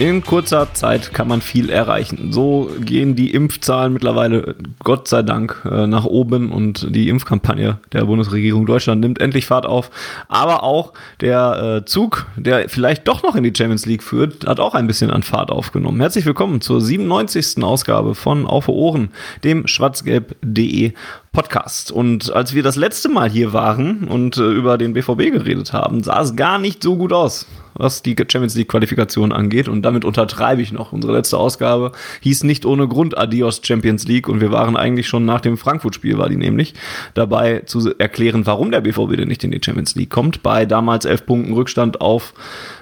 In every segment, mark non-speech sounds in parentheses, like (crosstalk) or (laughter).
In kurzer Zeit kann man viel erreichen. So gehen die Impfzahlen mittlerweile, Gott sei Dank, äh, nach oben und die Impfkampagne der Bundesregierung Deutschland nimmt endlich Fahrt auf. Aber auch der äh, Zug, der vielleicht doch noch in die Champions League führt, hat auch ein bisschen an Fahrt aufgenommen. Herzlich willkommen zur 97. Ausgabe von Auf Ohren, dem schwarzgelb.de Podcast. Und als wir das letzte Mal hier waren und äh, über den BVB geredet haben, sah es gar nicht so gut aus was die Champions League Qualifikation angeht. Und damit untertreibe ich noch. Unsere letzte Ausgabe hieß nicht ohne Grund Adios Champions League. Und wir waren eigentlich schon nach dem Frankfurt-Spiel, war die nämlich, dabei zu erklären, warum der BVB denn nicht in die Champions League kommt. Bei damals elf Punkten Rückstand auf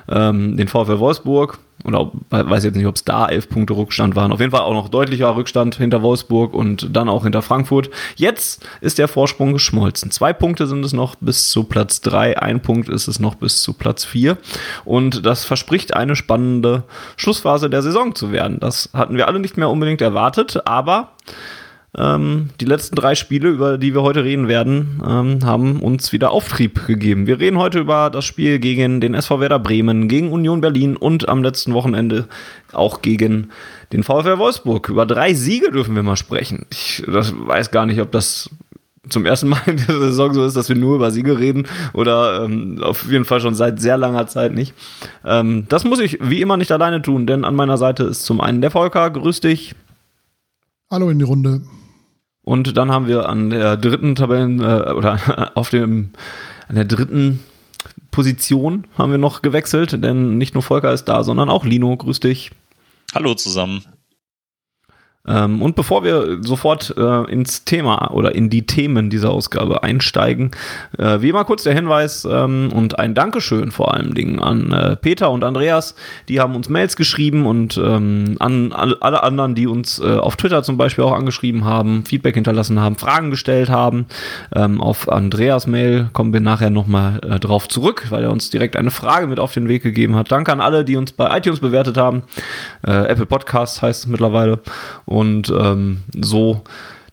ähm, den VfL Wolfsburg oder weiß jetzt nicht, ob es da elf Punkte Rückstand waren. Auf jeden Fall auch noch deutlicher Rückstand hinter Wolfsburg und dann auch hinter Frankfurt. Jetzt ist der Vorsprung geschmolzen. Zwei Punkte sind es noch bis zu Platz drei, ein Punkt ist es noch bis zu Platz vier. Und das verspricht eine spannende Schlussphase der Saison zu werden. Das hatten wir alle nicht mehr unbedingt erwartet, aber ähm, die letzten drei Spiele, über die wir heute reden werden, ähm, haben uns wieder Auftrieb gegeben. Wir reden heute über das Spiel gegen den SV Werder Bremen, gegen Union Berlin und am letzten Wochenende auch gegen den VfL Wolfsburg. Über drei Siege dürfen wir mal sprechen. Ich das weiß gar nicht, ob das zum ersten Mal in der Saison so ist, dass wir nur über Siege reden oder ähm, auf jeden Fall schon seit sehr langer Zeit nicht. Ähm, das muss ich wie immer nicht alleine tun, denn an meiner Seite ist zum einen der Volker. Grüß dich. Hallo in die Runde. Und dann haben wir an der dritten Tabellen äh, oder (laughs) auf dem an der dritten Position haben wir noch gewechselt, denn nicht nur Volker ist da, sondern auch Lino. Grüß dich. Hallo zusammen. Ähm, und bevor wir sofort äh, ins Thema oder in die Themen dieser Ausgabe einsteigen, äh, wie immer kurz der Hinweis ähm, und ein Dankeschön vor allen Dingen an äh, Peter und Andreas. Die haben uns Mails geschrieben und ähm, an alle anderen, die uns äh, auf Twitter zum Beispiel auch angeschrieben haben, Feedback hinterlassen haben, Fragen gestellt haben. Ähm, auf Andreas Mail kommen wir nachher nochmal äh, drauf zurück, weil er uns direkt eine Frage mit auf den Weg gegeben hat. Danke an alle, die uns bei iTunes bewertet haben. Äh, Apple Podcasts heißt es mittlerweile ähm, so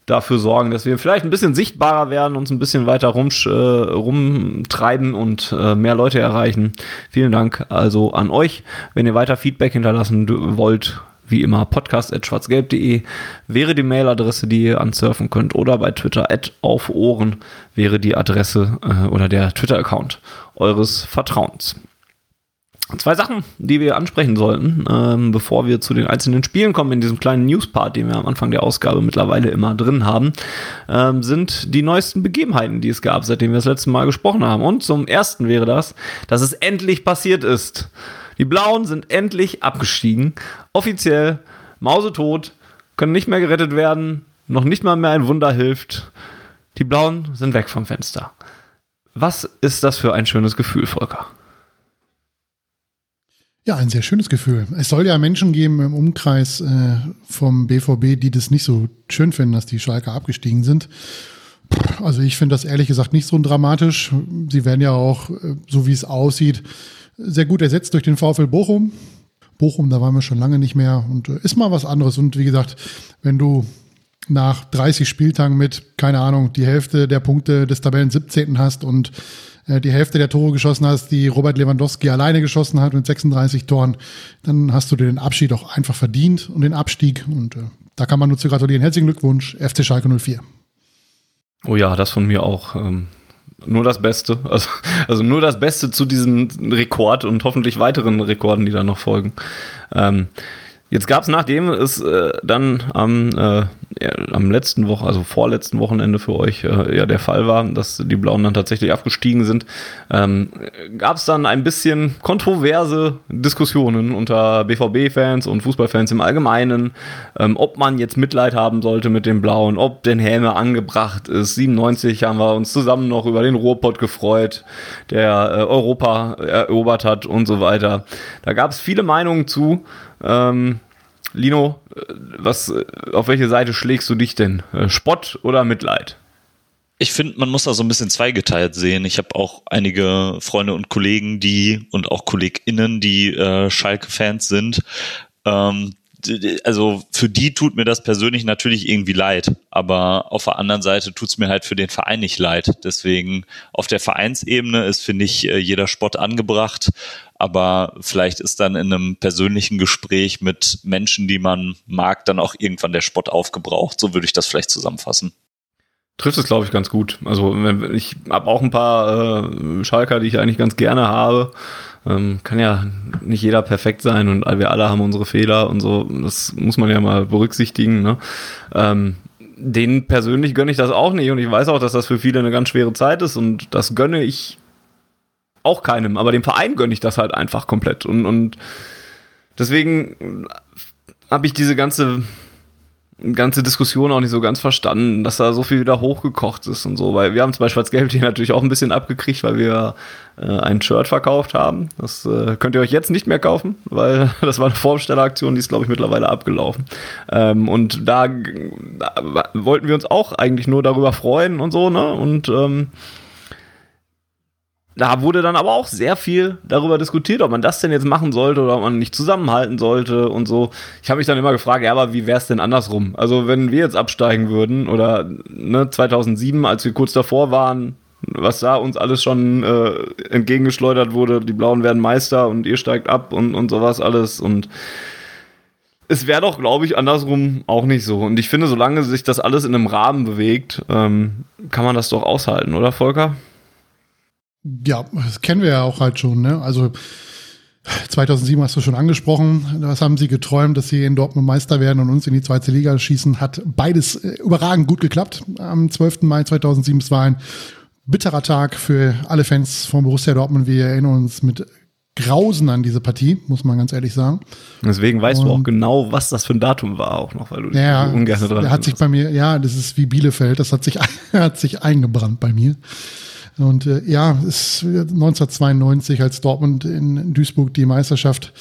dafür sorgen, dass wir vielleicht ein bisschen sichtbarer werden, uns ein bisschen weiter rum, äh, rumtreiben und äh, mehr Leute erreichen. Vielen Dank also an euch. Wenn ihr weiter Feedback hinterlassen wollt, wie immer podcast.schwarzgelb.de wäre die Mailadresse, die ihr ansurfen könnt oder bei Twitter auf Ohren wäre die Adresse äh, oder der Twitter-Account eures Vertrauens. Zwei Sachen, die wir ansprechen sollten, ähm, bevor wir zu den einzelnen Spielen kommen, in diesem kleinen News-Part, den wir am Anfang der Ausgabe mittlerweile immer drin haben, ähm, sind die neuesten Begebenheiten, die es gab, seitdem wir das letzte Mal gesprochen haben. Und zum ersten wäre das, dass es endlich passiert ist. Die Blauen sind endlich abgestiegen. Offiziell, mausetot, können nicht mehr gerettet werden, noch nicht mal mehr ein Wunder hilft. Die Blauen sind weg vom Fenster. Was ist das für ein schönes Gefühl, Volker? Ja, ein sehr schönes Gefühl. Es soll ja Menschen geben im Umkreis äh, vom BVB, die das nicht so schön finden, dass die Schalke abgestiegen sind. Also ich finde das ehrlich gesagt nicht so dramatisch. Sie werden ja auch, äh, so wie es aussieht, sehr gut ersetzt durch den VfL Bochum. Bochum, da waren wir schon lange nicht mehr und äh, ist mal was anderes. Und wie gesagt, wenn du nach 30 Spieltagen mit, keine Ahnung, die Hälfte der Punkte des Tabellen 17. hast und die Hälfte der Tore geschossen hast, die Robert Lewandowski alleine geschossen hat mit 36 Toren, dann hast du den Abschied auch einfach verdient und den Abstieg. Und äh, da kann man nur zu gratulieren. Herzlichen Glückwunsch, FC Schalke 04. Oh ja, das von mir auch. Ähm, nur das Beste. (laughs) Also, also nur das Beste zu diesem Rekord und hoffentlich weiteren Rekorden, die da noch folgen. Ähm, Jetzt gab es, nachdem es äh, dann am äh, ja, am letzten Woche, also vorletzten Wochenende für euch äh, ja der Fall war, dass die Blauen dann tatsächlich abgestiegen sind, ähm, gab es dann ein bisschen kontroverse Diskussionen unter BVB-Fans und Fußballfans im Allgemeinen, ähm, ob man jetzt Mitleid haben sollte mit den Blauen, ob den Häme angebracht ist. 97 haben wir uns zusammen noch über den Ruhrpott gefreut, der äh, Europa erobert hat und so weiter. Da gab es viele Meinungen zu. Ähm, Lino, äh, was, äh, auf welche Seite schlägst du dich denn? Äh, Spott oder Mitleid? Ich finde, man muss da so ein bisschen zweigeteilt sehen. Ich habe auch einige Freunde und Kollegen, die und auch KollegInnen, die äh, Schalke-Fans sind. Ähm, also für die tut mir das persönlich natürlich irgendwie leid, aber auf der anderen Seite tut es mir halt für den Verein nicht leid. Deswegen auf der Vereinsebene ist, finde ich, äh, jeder Spott angebracht, aber vielleicht ist dann in einem persönlichen Gespräch mit Menschen, die man mag, dann auch irgendwann der Spott aufgebraucht. So würde ich das vielleicht zusammenfassen trifft es, glaube ich, ganz gut. Also ich habe auch ein paar äh, Schalker, die ich eigentlich ganz gerne habe. Ähm, kann ja nicht jeder perfekt sein und wir alle haben unsere Fehler und so. Das muss man ja mal berücksichtigen. Ne? Ähm, denen persönlich gönne ich das auch nicht und ich weiß auch, dass das für viele eine ganz schwere Zeit ist und das gönne ich auch keinem, aber dem Verein gönne ich das halt einfach komplett und, und deswegen habe ich diese ganze ganze Diskussion auch nicht so ganz verstanden, dass da so viel wieder hochgekocht ist und so, weil wir haben zum Beispiel als Gelb hier natürlich auch ein bisschen abgekriegt, weil wir äh, ein Shirt verkauft haben. Das äh, könnt ihr euch jetzt nicht mehr kaufen, weil (laughs) das war eine Vorbestelleraktion, die ist glaube ich mittlerweile abgelaufen. Ähm, und da, da, wollten wir uns auch eigentlich nur darüber freuen und so, ne? Und ähm, da wurde dann aber auch sehr viel darüber diskutiert, ob man das denn jetzt machen sollte oder ob man nicht zusammenhalten sollte und so. Ich habe mich dann immer gefragt, ja, aber wie wäre es denn andersrum? Also wenn wir jetzt absteigen würden oder ne, 2007, als wir kurz davor waren, was da uns alles schon äh, entgegengeschleudert wurde, die Blauen werden Meister und ihr steigt ab und, und sowas alles und es wäre doch, glaube ich, andersrum auch nicht so. Und ich finde, solange sich das alles in einem Rahmen bewegt, ähm, kann man das doch aushalten, oder Volker? Ja, das kennen wir ja auch halt schon. Ne? Also 2007 hast du schon angesprochen. Was haben sie geträumt, dass sie in Dortmund Meister werden und uns in die zweite Liga schießen? Hat beides äh, überragend gut geklappt. Am 12. Mai 2007 es war ein bitterer Tag für alle Fans von Borussia Dortmund. Wir erinnern uns mit Grausen an diese Partie, muss man ganz ehrlich sagen. Deswegen weißt und, du auch genau, was das für ein Datum war, auch noch, weil du ja, ungern dran hat sich bei mir, ja, das ist wie Bielefeld, das hat sich, (laughs) hat sich eingebrannt bei mir. Und äh, ja, es 1992, als Dortmund in Duisburg die Meisterschaft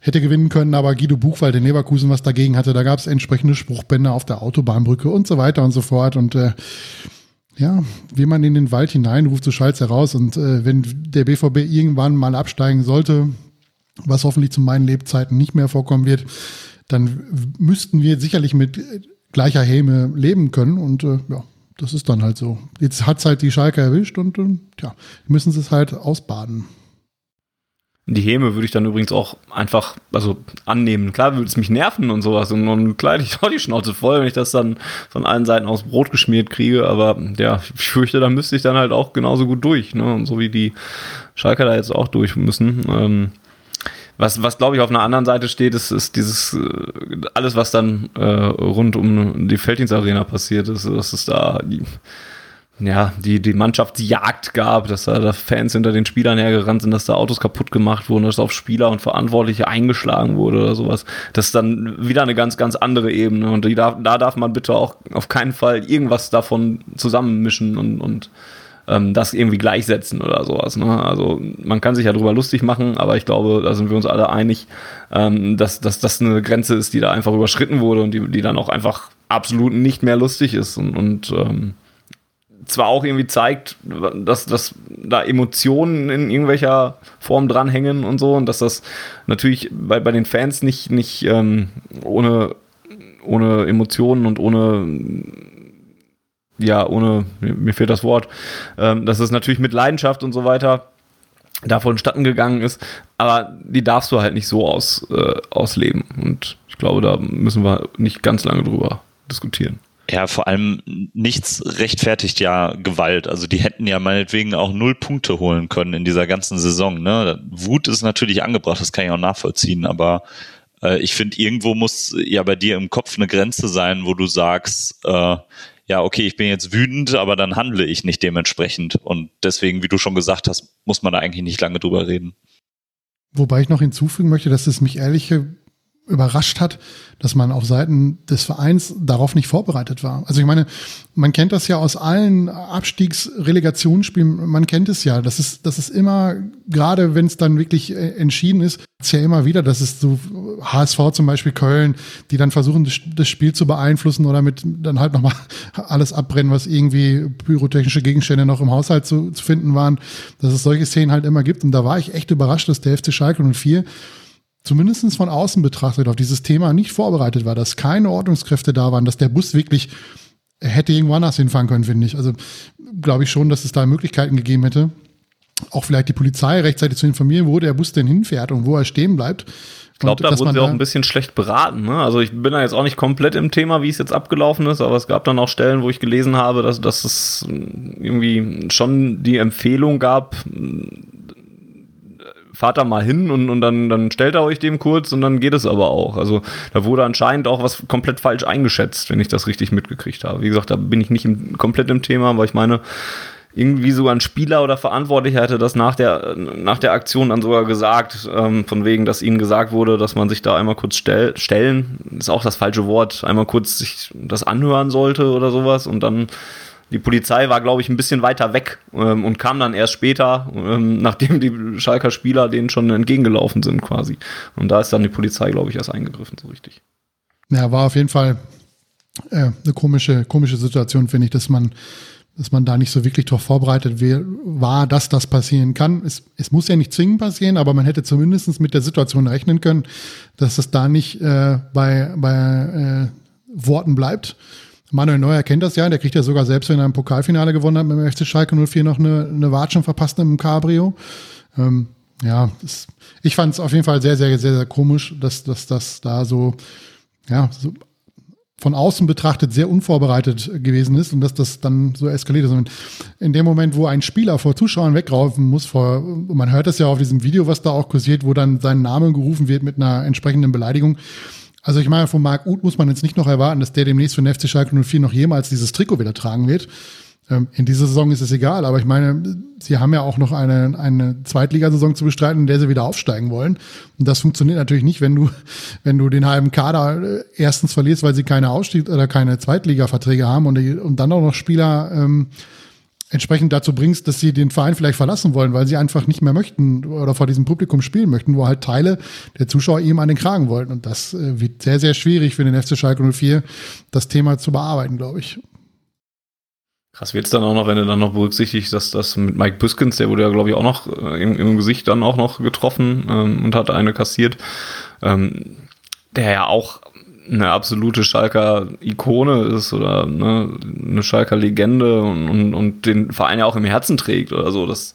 hätte gewinnen können, aber Guido Buchwald in Leverkusen was dagegen hatte. Da gab es entsprechende Spruchbänder auf der Autobahnbrücke und so weiter und so fort. Und äh, ja, wie man in den Wald hineinruft, so schallt heraus. Und äh, wenn der BVB irgendwann mal absteigen sollte, was hoffentlich zu meinen Lebzeiten nicht mehr vorkommen wird, dann müssten wir sicherlich mit gleicher Häme leben können. Und äh, ja, das ist dann halt so. Jetzt hat es halt die Schalke erwischt und, und ja, müssen sie es halt ausbaden. Die Häme würde ich dann übrigens auch einfach, also annehmen. Klar würde es mich nerven und sowas und, und klar, ich (laughs) auch die Schnauze voll, wenn ich das dann von allen Seiten aus Brot geschmiert kriege, aber ja, ich fürchte, da müsste ich dann halt auch genauso gut durch, ne? Und so wie die Schalker da jetzt auch durch müssen. Ähm, was, was glaube ich auf einer anderen Seite steht, ist, ist dieses äh, alles, was dann äh, rund um die Felddienstarena passiert ist, dass es da die, ja, die, die Mannschaftsjagd gab, dass da, da Fans hinter den Spielern hergerannt sind, dass da Autos kaputt gemacht wurden, dass auf Spieler und Verantwortliche eingeschlagen wurde oder sowas. Das ist dann wieder eine ganz, ganz andere Ebene. Und die darf, da darf man bitte auch auf keinen Fall irgendwas davon zusammenmischen und, und ähm, das irgendwie gleichsetzen oder sowas. Ne? Also man kann sich ja drüber lustig machen, aber ich glaube, da sind wir uns alle einig, ähm, dass, dass das eine Grenze ist, die da einfach überschritten wurde und die, die dann auch einfach absolut nicht mehr lustig ist und, und ähm, zwar auch irgendwie zeigt, dass, dass da Emotionen in irgendwelcher Form dranhängen und so und dass das natürlich bei, bei den Fans nicht, nicht ähm, ohne, ohne Emotionen und ohne ja, ohne, mir fehlt das Wort, ähm, dass es natürlich mit Leidenschaft und so weiter davon statten gegangen ist, aber die darfst du halt nicht so aus, äh, ausleben. Und ich glaube, da müssen wir nicht ganz lange drüber diskutieren. Ja, vor allem nichts rechtfertigt ja Gewalt. Also die hätten ja meinetwegen auch null Punkte holen können in dieser ganzen Saison. Ne? Wut ist natürlich angebracht, das kann ich auch nachvollziehen, aber Äh, ich finde, irgendwo muss ja bei dir im Kopf eine Grenze sein, wo du sagst, äh, ja, okay, ich bin jetzt wütend, aber dann handle ich nicht dementsprechend. Und deswegen, wie du schon gesagt hast, muss man da eigentlich nicht lange drüber reden. Wobei ich noch hinzufügen möchte, dass es mich ehrliche überrascht hat, dass man auf Seiten des Vereins darauf nicht vorbereitet war. Also ich meine, man kennt das ja aus allen Abstiegsrelegationsspielen, man kennt es ja, das ist, das ist immer, gerade wenn es dann wirklich äh, entschieden ist, ist ja immer wieder, dass es so HSV zum Beispiel Köln, die dann versuchen, das, Spiel zu beeinflussen oder mit dann halt nochmal (laughs) alles abbrennen, was irgendwie pyrotechnische Gegenstände noch im Haushalt zu, zu finden waren, dass es solche Szenen halt immer gibt. Und da war ich echt überrascht, dass der FC Schalke 04 zumindest von außen betrachtet auf dieses Thema nicht vorbereitet war, dass keine Ordnungskräfte da waren, dass der Bus wirklich hätte irgendwo anders hinfahren können, finde ich. Also glaube ich schon, dass es da Möglichkeiten gegeben hätte, auch vielleicht die Polizei rechtzeitig zu informieren, wo der Bus denn hinfährt und wo er stehen bleibt. Ich glaube, da wurden sie auch ein bisschen schlecht beraten. Ne? Also ich bin da jetzt auch nicht komplett im Thema, wie es jetzt abgelaufen ist, aber es gab dann auch Stellen, wo ich gelesen habe, dass, dass es irgendwie schon die Empfehlung gab, fahrt da mal hin und, und dann, dann stellt er euch dem kurz und dann geht es aber auch. Also da wurde anscheinend auch was komplett falsch eingeschätzt, wenn ich das richtig mitgekriegt habe. Wie gesagt, da bin ich nicht im, komplett im Thema, aber ich meine, irgendwie sogar ein Spieler oder Verantwortlicher hätte das nach der, nach der Aktion dann sogar gesagt, ähm, von wegen, dass ihnen gesagt wurde, dass man sich da einmal kurz stell, stellen, ist auch das falsche Wort, einmal kurz sich das anhören sollte oder sowas und dann die Polizei war, glaube ich, ein bisschen weiter weg ähm, und kam dann erst später, ähm, (laughs) nachdem die Schalker Spieler denen schon entgegengelaufen sind quasi. Und da ist dann die Polizei, glaube ich, erst eingegriffen, so richtig. Ja, war auf jeden Fall äh, eine komische, komische Situation, finde ich, dass man, dass man da nicht so wirklich darauf vorbereitet war, dass das passieren kann. Es, es muss ja nicht zwingend passieren, aber man hätte zumindest mit der Situation rechnen können, dass es da nicht äh, bei, bei äh, Worten bleibt Manuel Neuer kennt das ja, der kriegt ja sogar selbst, wenn er ein Pokalfinale gewonnen hat mit dem FC Schalke 04 noch eine, eine Watschen verpasst im Cabrio. Ähm, ja, das, ich fand es auf jeden Fall sehr, sehr, sehr, sehr komisch, dass, dass das da so, ja, so von außen betrachtet sehr unvorbereitet gewesen ist und dass das dann so eskaliert ist. Und in dem Moment, wo ein Spieler vor Zuschauern wegraufen muss, vor, man hört das ja auf diesem Video, was da auch kursiert, wo dann sein Name gerufen wird mit einer entsprechenden Beleidigung, also ich meine, von Marc Uth muss man jetzt nicht noch erwarten, dass der demnächst für den FC Schalke 04 noch jemals dieses Trikot wieder tragen wird. Ähm, in dieser Saison ist es egal, aber ich meine, sie haben ja auch noch eine, eine Zweitligasaison zu bestreiten, in der sie wieder aufsteigen wollen. Und das funktioniert natürlich nicht, wenn du, (laughs) wenn du den halben Kader äh, erstens verlierst, weil sie keine Ausstieg oder keine Zweitliga-Verträge haben und, und dann auch noch Spieler ähm, entsprechend dazu bringst, dass sie den Verein vielleicht verlassen wollen, weil sie einfach nicht mehr möchten oder vor diesem Publikum spielen möchten, wo halt Teile der Zuschauer ihm an den Kragen wollten. Und das äh, wird sehr, sehr schwierig für den FC Schalke 04, das Thema zu bearbeiten, glaube ich. Krass wird es dann auch noch, wenn du dann noch berücksichtigst, dass das mit Mike Biskins, der wurde ja, glaube ich, auch noch äh, im, im, Gesicht dann auch noch getroffen ähm, und hat eine kassiert, ähm, der ja auch eine absolute Schalker Ikone ist oder ne, eine Schalker Legende und, und, und den Verein ja auch im Herzen trägt oder so. Das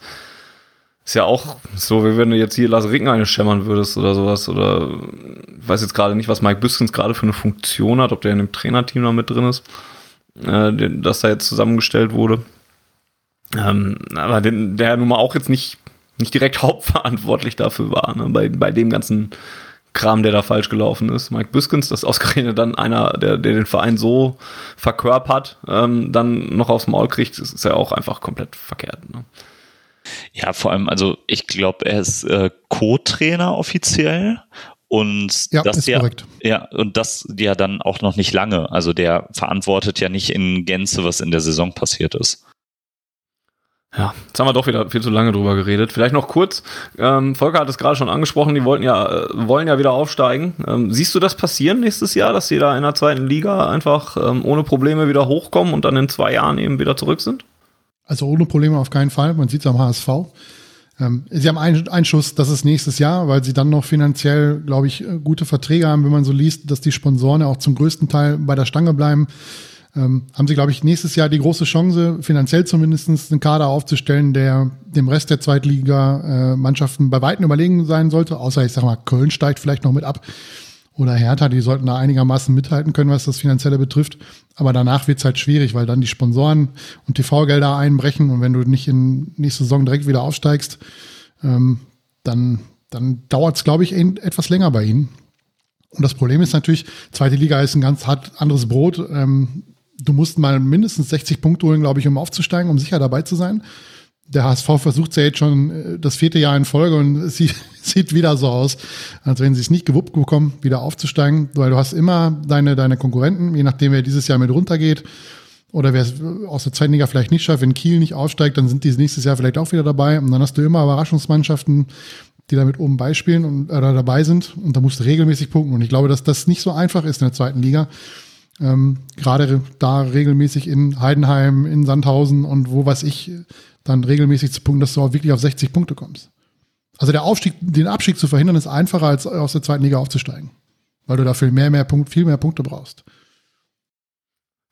ist ja auch so, wie wenn du jetzt hier Lars Ricken eine schämmern würdest oder sowas. Oder ich weiß jetzt gerade nicht, was Mike Büskens gerade für eine Funktion hat, ob der in dem Trainerteam da mit drin ist, äh, das da jetzt zusammengestellt wurde. Ähm, aber den, der nun mal auch jetzt nicht, nicht direkt (laughs) hauptverantwortlich dafür war, ne, bei, bei dem ganzen Kram, der da falsch gelaufen ist. Mike Biskins, das ausgerechnet dann einer, der, der den Verein so verkörpert, ähm, dann noch aufs Maul kriegt, ist, ist ja auch einfach komplett verkehrt. Ne? Ja, vor allem, also ich glaube, er ist äh, Co-Trainer offiziell und ja, das ja, korrekt. ja, und das ja dann auch noch nicht lange. Also der verantwortet ja nicht in Gänze, was in der Saison passiert ist. Ja, jetzt haben wir doch wieder viel zu lange drüber geredet. Vielleicht noch kurz. Ähm, Volker hat es gerade schon angesprochen, die wollten ja, äh, wollen ja wieder aufsteigen. Ähm, siehst du das passieren nächstes Jahr, dass die da in der zweiten Liga einfach ähm, ohne Probleme wieder hochkommen und dann in zwei Jahren eben wieder zurück sind? Also ohne Probleme auf keinen Fall. Man sieht es am HSV. Ähm, sie haben einen Einschuss, das ist nächstes Jahr, weil sie dann noch finanziell, glaube ich, äh, gute Verträge haben, wenn man so liest, dass die Sponsoren ja auch zum größten Teil bei der Stange bleiben ähm, haben sie, glaube ich, nächstes Jahr die große Chance, finanziell zumindest einen Kader aufzustellen, der dem Rest der Zweitliga-Mannschaften bei Weitem überlegen sein sollte. Außer, ich sag mal, Köln steigt vielleicht noch mit ab. Oder Hertha, die sollten da einigermaßen mithalten können, was das Finanzielle betrifft. Aber danach wird's halt schwierig, weil dann die Sponsoren und TV-Gelder einbrechen. Und wenn du nicht in nächste Saison direkt wieder aufsteigst, ähm, dann, dann dauert's, glaube ich, etwas länger bei ihnen. Und das Problem ist natürlich, zweite Liga ist ein ganz hart anderes Brot. Ähm, du musst mal mindestens 60 Punkte holen, glaube ich, um aufzusteigen, um sicher dabei zu sein. Der HSV versucht es ja jetzt schon äh, das vierte Jahr in Folge und es sieht, (laughs) sieht wieder so aus, als wenn sie es nicht gewuppt bekommen, wieder aufzusteigen, weil du hast immer deine, deine Konkurrenten, je nachdem, wer dieses Jahr mit runtergeht oder wer es aus der zweiten Liga vielleicht nicht schafft, wenn Kiel nicht aufsteigt, dann sind die nächstes Jahr vielleicht auch wieder dabei und dann hast du immer Überraschungsmannschaften, die damit oben beispielen und äh, dabei sind und da musst du regelmäßig punkten und ich glaube, dass das nicht so einfach ist in der zweiten Liga ähm, gerade da regelmäßig in Heidenheim, in Sandhausen und wo weiß ich, dann regelmäßig zu punkten, dass du auch wirklich auf 60 Punkte kommst. Also der Aufstieg, den Abstieg zu verhindern, ist einfacher als aus der zweiten Liga aufzusteigen. Weil du dafür mehr, mehr Punkt, viel mehr Punkte brauchst.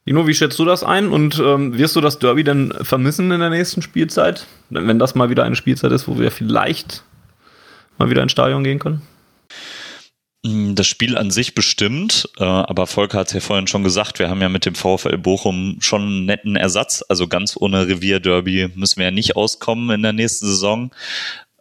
Dino, wie schätzt du das ein und ähm, wirst du das Derby denn vermissen in der nächsten Spielzeit? Wenn das mal wieder eine Spielzeit ist, wo wir vielleicht mal wieder ins Stadion gehen können? Das Spiel an sich bestimmt, äh, aber Volker hat es ja vorhin schon gesagt, wir haben ja mit dem VfL Bochum schon einen netten Ersatz. Also ganz ohne Revierderby müssen wir ja nicht auskommen in der nächsten Saison.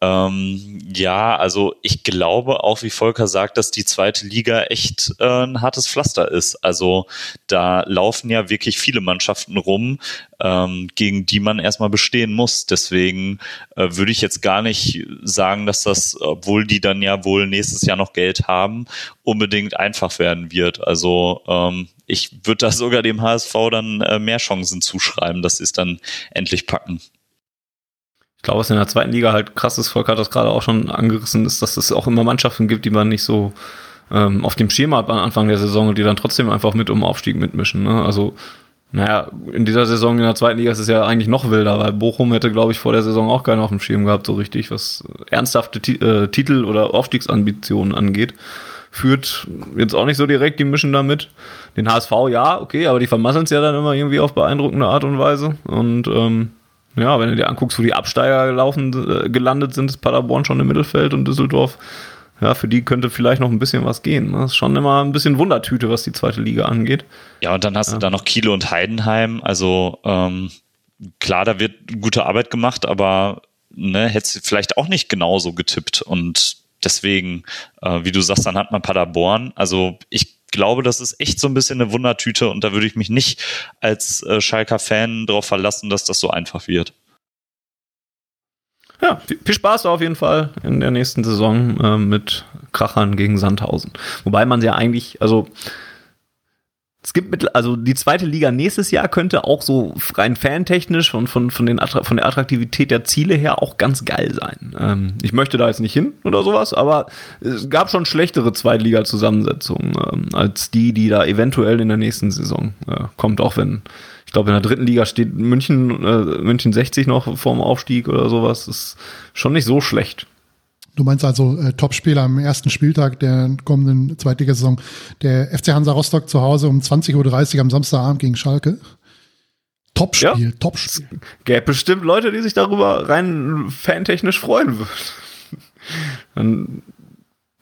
Ähm, ja, also ich glaube auch, wie Volker sagt, dass die zweite Liga echt äh, ein hartes Pflaster ist. Also da laufen ja wirklich viele Mannschaften rum, ähm, gegen die man erstmal bestehen muss. Deswegen äh, würde ich jetzt gar nicht sagen, dass das, obwohl die dann ja wohl nächstes Jahr noch Geld haben, unbedingt einfach werden wird. Also ähm, ich würde da sogar dem HSV dann äh, mehr Chancen zuschreiben, dass sie es dann endlich packen. Ich glaube, was in der zweiten Liga halt krass ist, Volker hat das gerade auch schon angerissen, ist, dass es auch immer Mannschaften gibt, die man nicht so ähm, auf dem Schema hat am Anfang der Saison und die dann trotzdem einfach mit um Aufstieg mitmischen. Ne? Also, naja, in dieser Saison in der zweiten Liga ist es ja eigentlich noch wilder, weil Bochum hätte, glaube ich, vor der Saison auch keinen auf dem Schirm gehabt, so richtig, was ernsthafte Ti äh, Titel oder Aufstiegsambitionen angeht. Führt jetzt auch nicht so direkt, die mischen damit. Den HSV ja, okay, aber die vermasseln es ja dann immer irgendwie auf beeindruckende Art und Weise. Und ähm, ja, wenn du dir anguckst, wo die Absteiger gelaufen, äh, gelandet sind, ist Paderborn schon im Mittelfeld und Düsseldorf. Ja, für die könnte vielleicht noch ein bisschen was gehen. Das ist schon immer ein bisschen Wundertüte, was die zweite Liga angeht. Ja, und dann hast ja. du da noch Kiel und Heidenheim. Also ähm, klar, da wird gute Arbeit gemacht, aber ne, hättest du vielleicht auch nicht genauso getippt. Und deswegen, äh, wie du sagst, dann hat man Paderborn. Also ich glaube, das ist echt so ein bisschen eine Wundertüte und da würde ich mich nicht als äh, Schalker-Fan darauf verlassen, dass das so einfach wird. Ja, viel Spaß auf jeden Fall in der nächsten Saison äh, mit Krachern gegen Sandhausen. Wobei man ja eigentlich, also es gibt mit, also die zweite Liga nächstes Jahr könnte auch so rein fantechnisch und von, von, den, von der Attraktivität der Ziele her auch ganz geil sein. Ähm, ich möchte da jetzt nicht hin oder sowas, aber es gab schon schlechtere Zweitliga-Zusammensetzungen ähm, als die, die da eventuell in der nächsten Saison äh, kommt, auch wenn ich glaube, in der dritten Liga steht München, äh, München 60 noch vorm Aufstieg oder sowas. Das ist schon nicht so schlecht. Du meinst also äh, Topspieler am ersten Spieltag der kommenden Zweitligasaison. Der FC Hansa Rostock zu Hause um 20.30 Uhr am Samstagabend gegen Schalke. Topspiel, ja. Topspiel. Gäbe bestimmt Leute, die sich darüber rein fantechnisch freuen würden.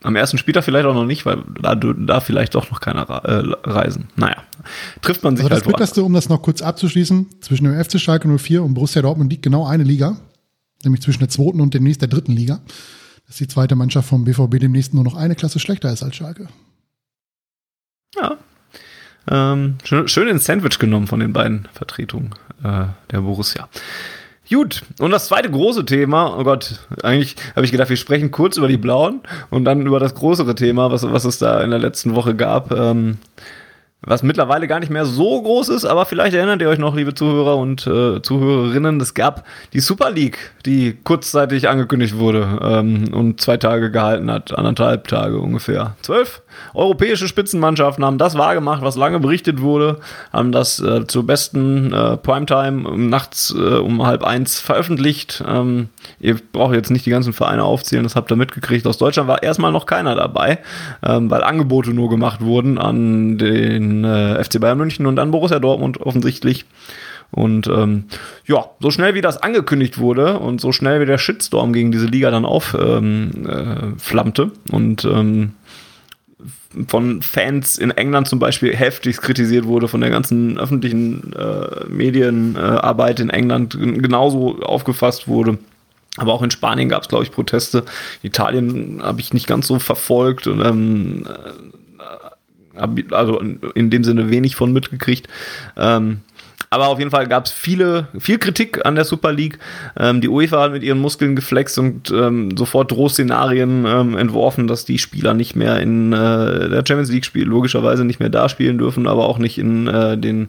am ersten Spieltag vielleicht auch noch nicht, weil da, da vielleicht doch noch keiner äh, reisen. Naja, trifft man sich also halt das Bitterste, um das noch kurz abzuschließen, zwischen dem FC Schalke 04 und Borussia Dortmund liegt genau eine Liga, nämlich zwischen der zweiten und demnächst der dritten Liga dass die zweite Mannschaft vom BVB demnächst nur noch eine Klasse schlechter ist als Schalke. Ja. Ähm, schön, schön ins Sandwich genommen von den beiden Vertretungen äh, der Borussia. Gut, und das zweite große Thema, oh Gott, eigentlich habe ich gedacht, wir sprechen kurz über die Blauen und dann über das größere Thema, was, was es da in der letzten Woche gab. Ähm, was mittlerweile gar nicht mehr so groß ist, aber vielleicht erinnert ihr euch noch, liebe Zuhörer und äh, Zuhörerinnen, es gab die Super League, die kurzzeitig angekündigt wurde ähm, und zwei Tage gehalten hat, anderthalb Tage ungefähr. Zwölf europäische Spitzenmannschaften haben das wahrgemacht, was lange berichtet wurde, haben das äh, zur besten äh, Primetime nachts äh, um halb eins veröffentlicht. Ähm, ihr braucht jetzt nicht die ganzen Vereine aufzählen, das habt ihr mitgekriegt. Aus Deutschland war erstmal noch keiner dabei, ähm, weil Angebote nur gemacht wurden an den äh, FC Bayern München und an Borussia Dortmund offensichtlich. Und ähm, ja, so schnell wie das angekündigt wurde und so schnell wie der Shitstorm gegen diese Liga dann aufflammte ähm, äh, und ähm, von Fans in England zum Beispiel heftig kritisiert wurde, von der ganzen öffentlichen äh, Medienarbeit in England genauso aufgefasst wurde. Aber auch in Spanien gab es, glaube ich, Proteste. Italien habe ich nicht ganz so verfolgt. Und, ähm, also in dem Sinne wenig von mitgekriegt. Ähm, aber auf jeden Fall gab es viele, viel Kritik an der Super League. Ähm, die UEFA hat mit ihren Muskeln geflext und ähm, sofort Drohszenarien ähm, entworfen, dass die Spieler nicht mehr in äh, der Champions League spielen, logischerweise nicht mehr da spielen dürfen, aber auch nicht in äh, den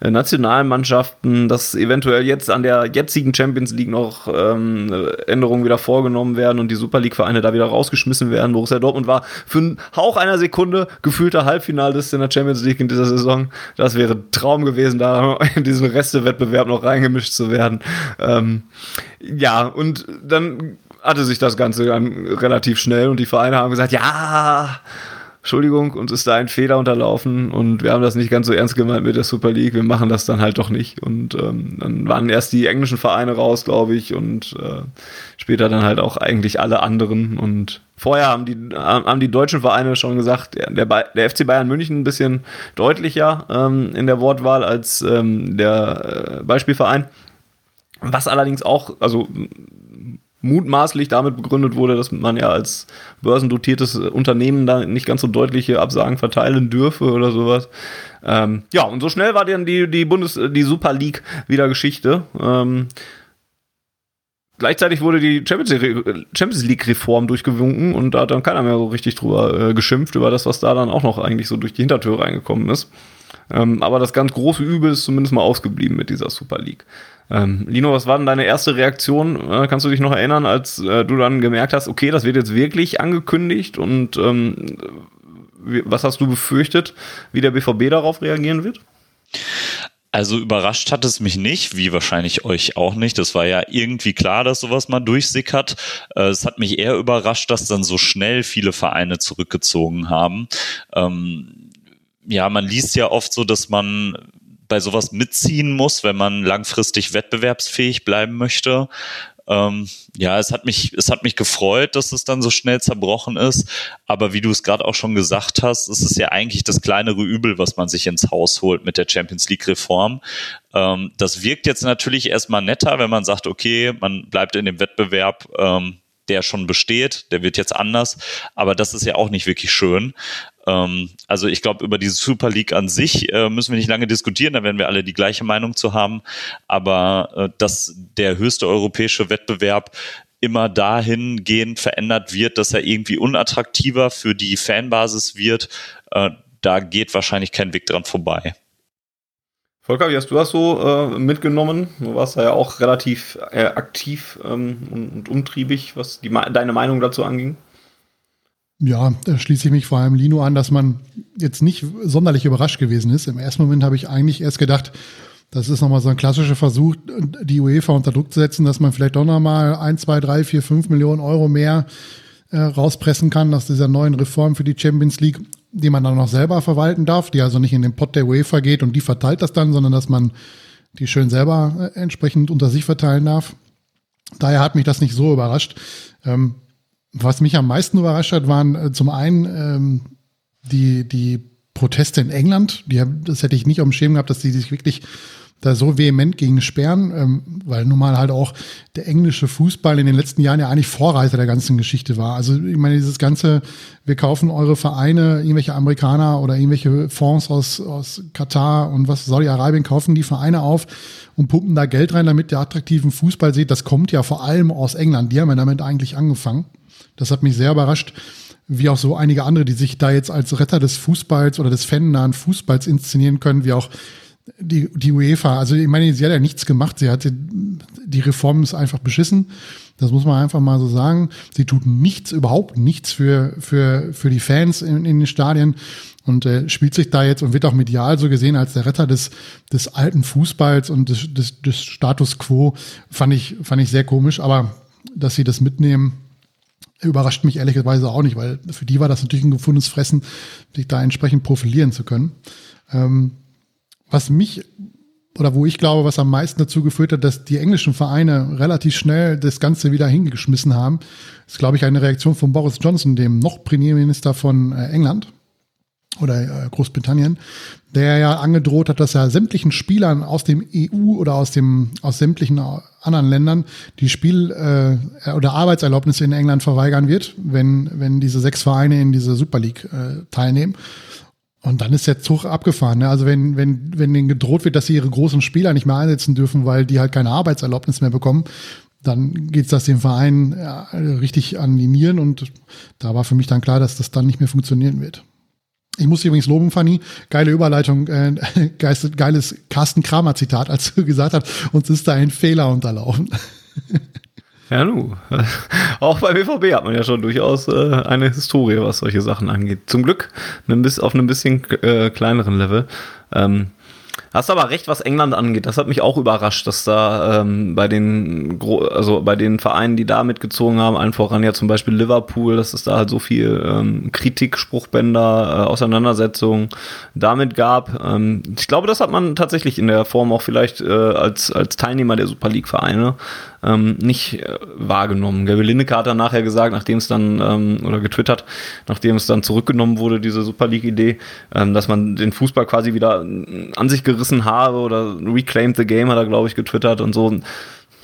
äh, nationalen Mannschaften, dass eventuell jetzt an der jetzigen Champions League noch ähm, Änderungen wieder vorgenommen werden und die Super League-Vereine da wieder rausgeschmissen werden. Borussia Dortmund war für einen Hauch einer Sekunde gefühlter Halbfinalist in der Champions League in dieser Saison. Das wäre ein Traum gewesen, da in diesen Restewettbewerb noch reingemischt zu werden. Ähm, ja, und dann hatte sich das Ganze dann relativ schnell und die Vereine haben gesagt, ja, Entschuldigung, uns ist da ein Fehler unterlaufen und wir haben das nicht ganz so ernst gemeint mit der Super League, wir machen das dann halt doch nicht. Und ähm, dann waren erst die englischen Vereine raus, glaube ich, und äh, später dann halt auch eigentlich alle anderen. Und vorher haben die, haben die deutschen Vereine schon gesagt, der, der FC Bayern München ein bisschen deutlicher ähm, in der Wortwahl als ähm, der äh, Beispielverein. Was allerdings auch, also mutmaßlich damit begründet wurde, dass man ja als börsendotiertes Unternehmen da nicht ganz so deutliche Absagen verteilen dürfe oder sowas. Ähm, ja, und so schnell war dann die, die Bundes, die Super League wieder Geschichte. Ähm, gleichzeitig wurde die Champions League-Reform durchgewunken und da hat dann keiner mehr so richtig drüber äh, geschimpft, über das, was da dann auch noch eigentlich so durch die Hintertür reingekommen ist. Ähm, aber das ganz große Übel ist zumindest mal ausgeblieben mit dieser Super League. Ähm, Lino, was war denn deine erste Reaktion? Äh, kannst du dich noch erinnern, als äh, du dann gemerkt hast, okay, das wird jetzt wirklich angekündigt und ähm, was hast du befürchtet, wie der BVB darauf reagieren wird? Also überrascht hat es mich nicht, wie wahrscheinlich euch auch nicht. Das war ja irgendwie klar, dass sowas mal durchsickert. Äh, es hat mich eher überrascht, dass dann so schnell viele Vereine zurückgezogen haben. Ähm, ja, man liest ja oft so, dass man bei sowas mitziehen muss, wenn man langfristig wettbewerbsfähig bleiben möchte. Ähm, ja, es hat mich, es hat mich gefreut, dass es dann so schnell zerbrochen ist. Aber wie du es gerade auch schon gesagt hast, es ist ja eigentlich das kleinere Übel, was man sich ins Haus holt mit der Champions League Reform. Ähm, das wirkt jetzt natürlich erstmal netter, wenn man sagt, okay, man bleibt in dem Wettbewerb. Ähm, der schon besteht, der wird jetzt anders, aber das ist ja auch nicht wirklich schön. Ähm, also ich glaube, über diese Super League an sich äh, müssen wir nicht lange diskutieren, da werden wir alle die gleiche Meinung zu haben. Aber äh, dass der höchste europäische Wettbewerb immer dahingehend verändert wird, dass er irgendwie unattraktiver für die Fanbasis wird, äh, da geht wahrscheinlich kein Weg dran vorbei. Volker, wie hast du das so äh, mitgenommen? Du warst ja auch relativ äh, aktiv ähm, und, und, umtriebig, was die, deine Meinung dazu anging. Ja, da schließe ich mich vor allem Lino an, dass man jetzt nicht sonderlich überrascht gewesen ist. Im ersten Moment habe ich eigentlich erst gedacht, das ist nochmal so ein klassischer Versuch, die UEFA unter Druck zu setzen, dass man vielleicht doch nochmal ein, zwei, drei, vier, fünf Millionen Euro mehr äh, rauspressen kann aus dieser neuen Reform für die Champions League, die man dann noch selber verwalten darf, die also nicht in den Pot der UEFA geht und die verteilt das dann, sondern dass man die schön selber äh, entsprechend unter sich verteilen darf. Daher hat mich das nicht so überrascht. Ähm, was mich am meisten überrascht hat, waren äh, zum einen ähm, die, die Proteste in England. Die, das hätte ich nicht auf dem Schirm gehabt, dass die sich wirklich da so vehement gegen sperren, ähm, weil nun mal halt auch der englische Fußball in den letzten Jahren ja eigentlich Vorreiter der ganzen Geschichte war. Also ich meine, dieses ganze, wir kaufen eure Vereine, irgendwelche Amerikaner oder irgendwelche Fonds aus, aus Katar und was Saudi-Arabien kaufen die Vereine auf und pumpen da Geld rein, damit ihr attraktiven Fußball seht. Das kommt ja vor allem aus England. Die haben ja damit eigentlich angefangen. Das hat mich sehr überrascht, wie auch so einige andere, die sich da jetzt als Retter des Fußballs oder des fannahen Fußballs inszenieren können, wie auch die, die UEFA. Also ich meine, sie hat ja nichts gemacht. Sie hatte die Reform ist einfach beschissen. Das muss man einfach mal so sagen. Sie tut nichts, überhaupt nichts für, für, für die Fans in, in den Stadien und äh, spielt sich da jetzt und wird auch medial so gesehen als der Retter des, des alten Fußballs und des, des, des Status quo. Fand ich, fand ich sehr komisch, aber dass sie das mitnehmen, überrascht mich ehrlicherweise auch nicht, weil für die war das natürlich ein gefundenes Fressen, sich da entsprechend profilieren zu können. Ähm, was mich oder wo ich glaube, was am meisten dazu geführt hat, dass die englischen Vereine relativ schnell das Ganze wieder hingeschmissen haben, ist, glaube ich, eine Reaktion von Boris Johnson, dem noch Premierminister von äh, England oder äh, Großbritannien, der ja angedroht hat, dass er sämtlichen Spielern aus dem EU oder aus dem aus sämtlichen anderen Ländern die Spiel- äh, oder Arbeitserlaubnisse in England verweigern wird, wenn wenn diese sechs Vereine in dieser Super League äh, teilnehmen. Und dann ist der Zug abgefahren. Ne? Also wenn, wenn, wenn denen gedroht wird, dass sie ihre großen Spieler nicht mehr einsetzen dürfen, weil die halt keine Arbeitserlaubnis mehr bekommen, dann geht das dem Verein ja, richtig an die Nieren und da war für mich dann klar, dass das dann nicht mehr funktionieren wird. Ich muss übrigens loben, Fanny, geile Überleitung, äh, (laughs) geiles Carsten Kramer Zitat, als du gesagt hast, uns ist da ein Fehler unterlaufen. (laughs) Ja, nu. Auch bei BVB hat man ja schon durchaus äh, eine Historie, was solche Sachen angeht. Zum Glück auf einem bisschen äh, kleineren Level. Ähm, Hast aber recht, was England angeht. Das hat mich auch überrascht, dass da ähm, bei den also bei den Vereinen, die da mitgezogen haben, allen voran ja zum Beispiel Liverpool, dass es da halt so viel ähm, Kritik, Spruchbänder, äh, Auseinandersetzungen damit gab. Ähm, ich glaube, das hat man tatsächlich in der Form auch vielleicht äh, als als Teilnehmer der Super League Vereine ähm, nicht äh, wahrgenommen. Gary Lineker hat dann nachher gesagt, nachdem es dann, ähm, oder getwittert, nachdem es dann zurückgenommen wurde, diese Super League-Idee, ähm, dass man den Fußball quasi wieder an sich gerissen habe oder reclaimed the game, hat er, glaube ich, getwittert und so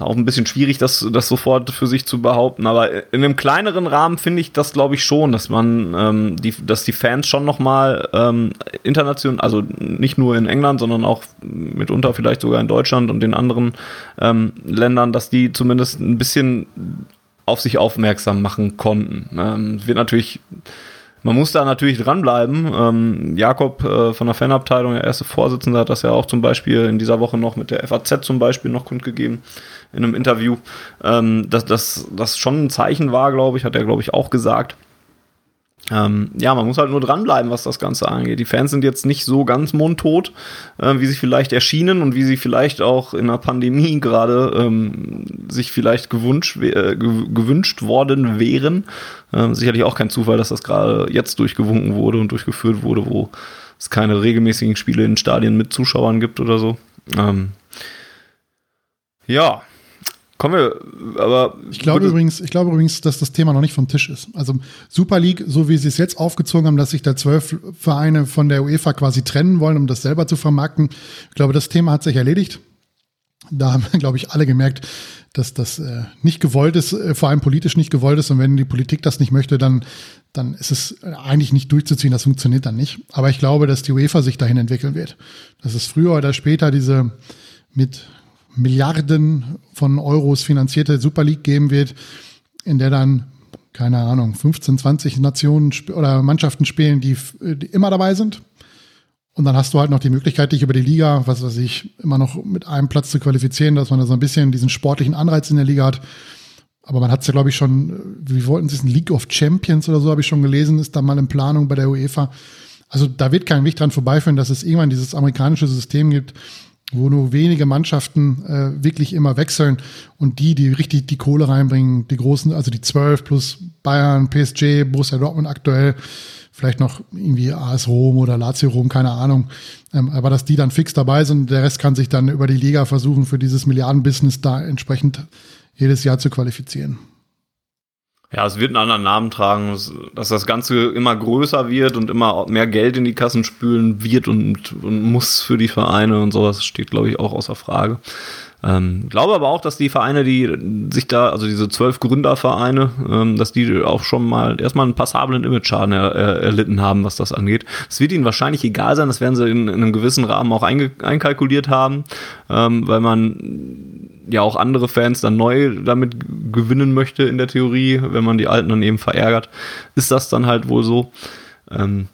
auch ein bisschen schwierig, das, das sofort für sich zu behaupten. Aber in einem kleineren Rahmen finde ich das, glaube ich, schon, dass man, ähm, die, dass die Fans schon nochmal ähm, international, also nicht nur in England, sondern auch mitunter vielleicht sogar in Deutschland und den anderen ähm, Ländern, dass die zumindest ein bisschen auf sich aufmerksam machen konnten. Ähm, wird natürlich man muss da natürlich dranbleiben. Ähm, Jakob äh, von der Fanabteilung, der erste Vorsitzende, hat das ja auch zum Beispiel in dieser Woche noch mit der FAZ zum Beispiel noch kundgegeben in einem Interview, ähm, dass das schon ein Zeichen war, glaube ich, hat er, glaube ich, auch gesagt. Ähm, ja, man muss halt nur dranbleiben, was das Ganze angeht. Die Fans sind jetzt nicht so ganz mundtot, äh, wie sie vielleicht erschienen und wie sie vielleicht auch in der Pandemie gerade ähm, sich vielleicht gewünscht, äh, gewünscht worden wären. Ähm, sicherlich auch kein Zufall, dass das gerade jetzt durchgewunken wurde und durchgeführt wurde, wo es keine regelmäßigen Spiele in Stadien mit Zuschauern gibt oder so. Ähm, ja, Kommen wir, aber. Ich glaube übrigens, ich glaube übrigens, dass das Thema noch nicht vom Tisch ist. Also Super League, so wie sie es jetzt aufgezogen haben, dass sich da zwölf Vereine von der UEFA quasi trennen wollen, um das selber zu vermarkten. Ich glaube, das Thema hat sich erledigt. Da haben, (laughs) glaube ich, alle gemerkt, dass das äh, nicht gewollt ist, äh, vor allem politisch nicht gewollt ist. Und wenn die Politik das nicht möchte, dann, dann ist es eigentlich nicht durchzuziehen. Das funktioniert dann nicht. Aber ich glaube, dass die UEFA sich dahin entwickeln wird. Dass es früher oder später diese mit Milliarden von Euros finanzierte Super League geben wird, in der dann, keine Ahnung, 15, 20 Nationen oder Mannschaften spielen, die, die immer dabei sind. Und dann hast du halt noch die Möglichkeit, dich über die Liga, was weiß ich, immer noch mit einem Platz zu qualifizieren, dass man da so ein bisschen diesen sportlichen Anreiz in der Liga hat. Aber man hat es ja, glaube ich, schon, wie wollten sie es, League of Champions oder so, habe ich schon gelesen, ist da mal in Planung bei der UEFA. Also da wird kein Weg dran vorbeiführen, dass es irgendwann dieses amerikanische System gibt, wo nur wenige Mannschaften äh, wirklich immer wechseln und die, die richtig die Kohle reinbringen, die großen, also die 12 plus Bayern, PSG, Borussia Dortmund aktuell, vielleicht noch irgendwie AS Rom oder Lazio Rom, keine Ahnung, ähm, aber dass die dann fix dabei sind, der Rest kann sich dann über die Liga versuchen, für dieses Milliardenbusiness da entsprechend jedes Jahr zu qualifizieren. Ja, es wird einen anderen Namen tragen, dass das Ganze immer größer wird und immer mehr Geld in die Kassen spülen wird und, und muss für die Vereine und sowas steht, glaube ich, auch außer Frage. Ähm, glaube aber auch, dass die Vereine, die sich da, also diese zwölf Gründervereine, ähm, dass die auch schon mal erstmal einen passablen Image-Schaden er, er, erlitten haben, was das angeht. Es wird ihnen wahrscheinlich egal sein, das werden sie in, in einem gewissen Rahmen auch einkalkuliert haben, ähm, weil man ja auch andere Fans dann neu damit gewinnen möchte in der Theorie, wenn man die alten dann eben verärgert, ist das dann halt wohl so. Ähm,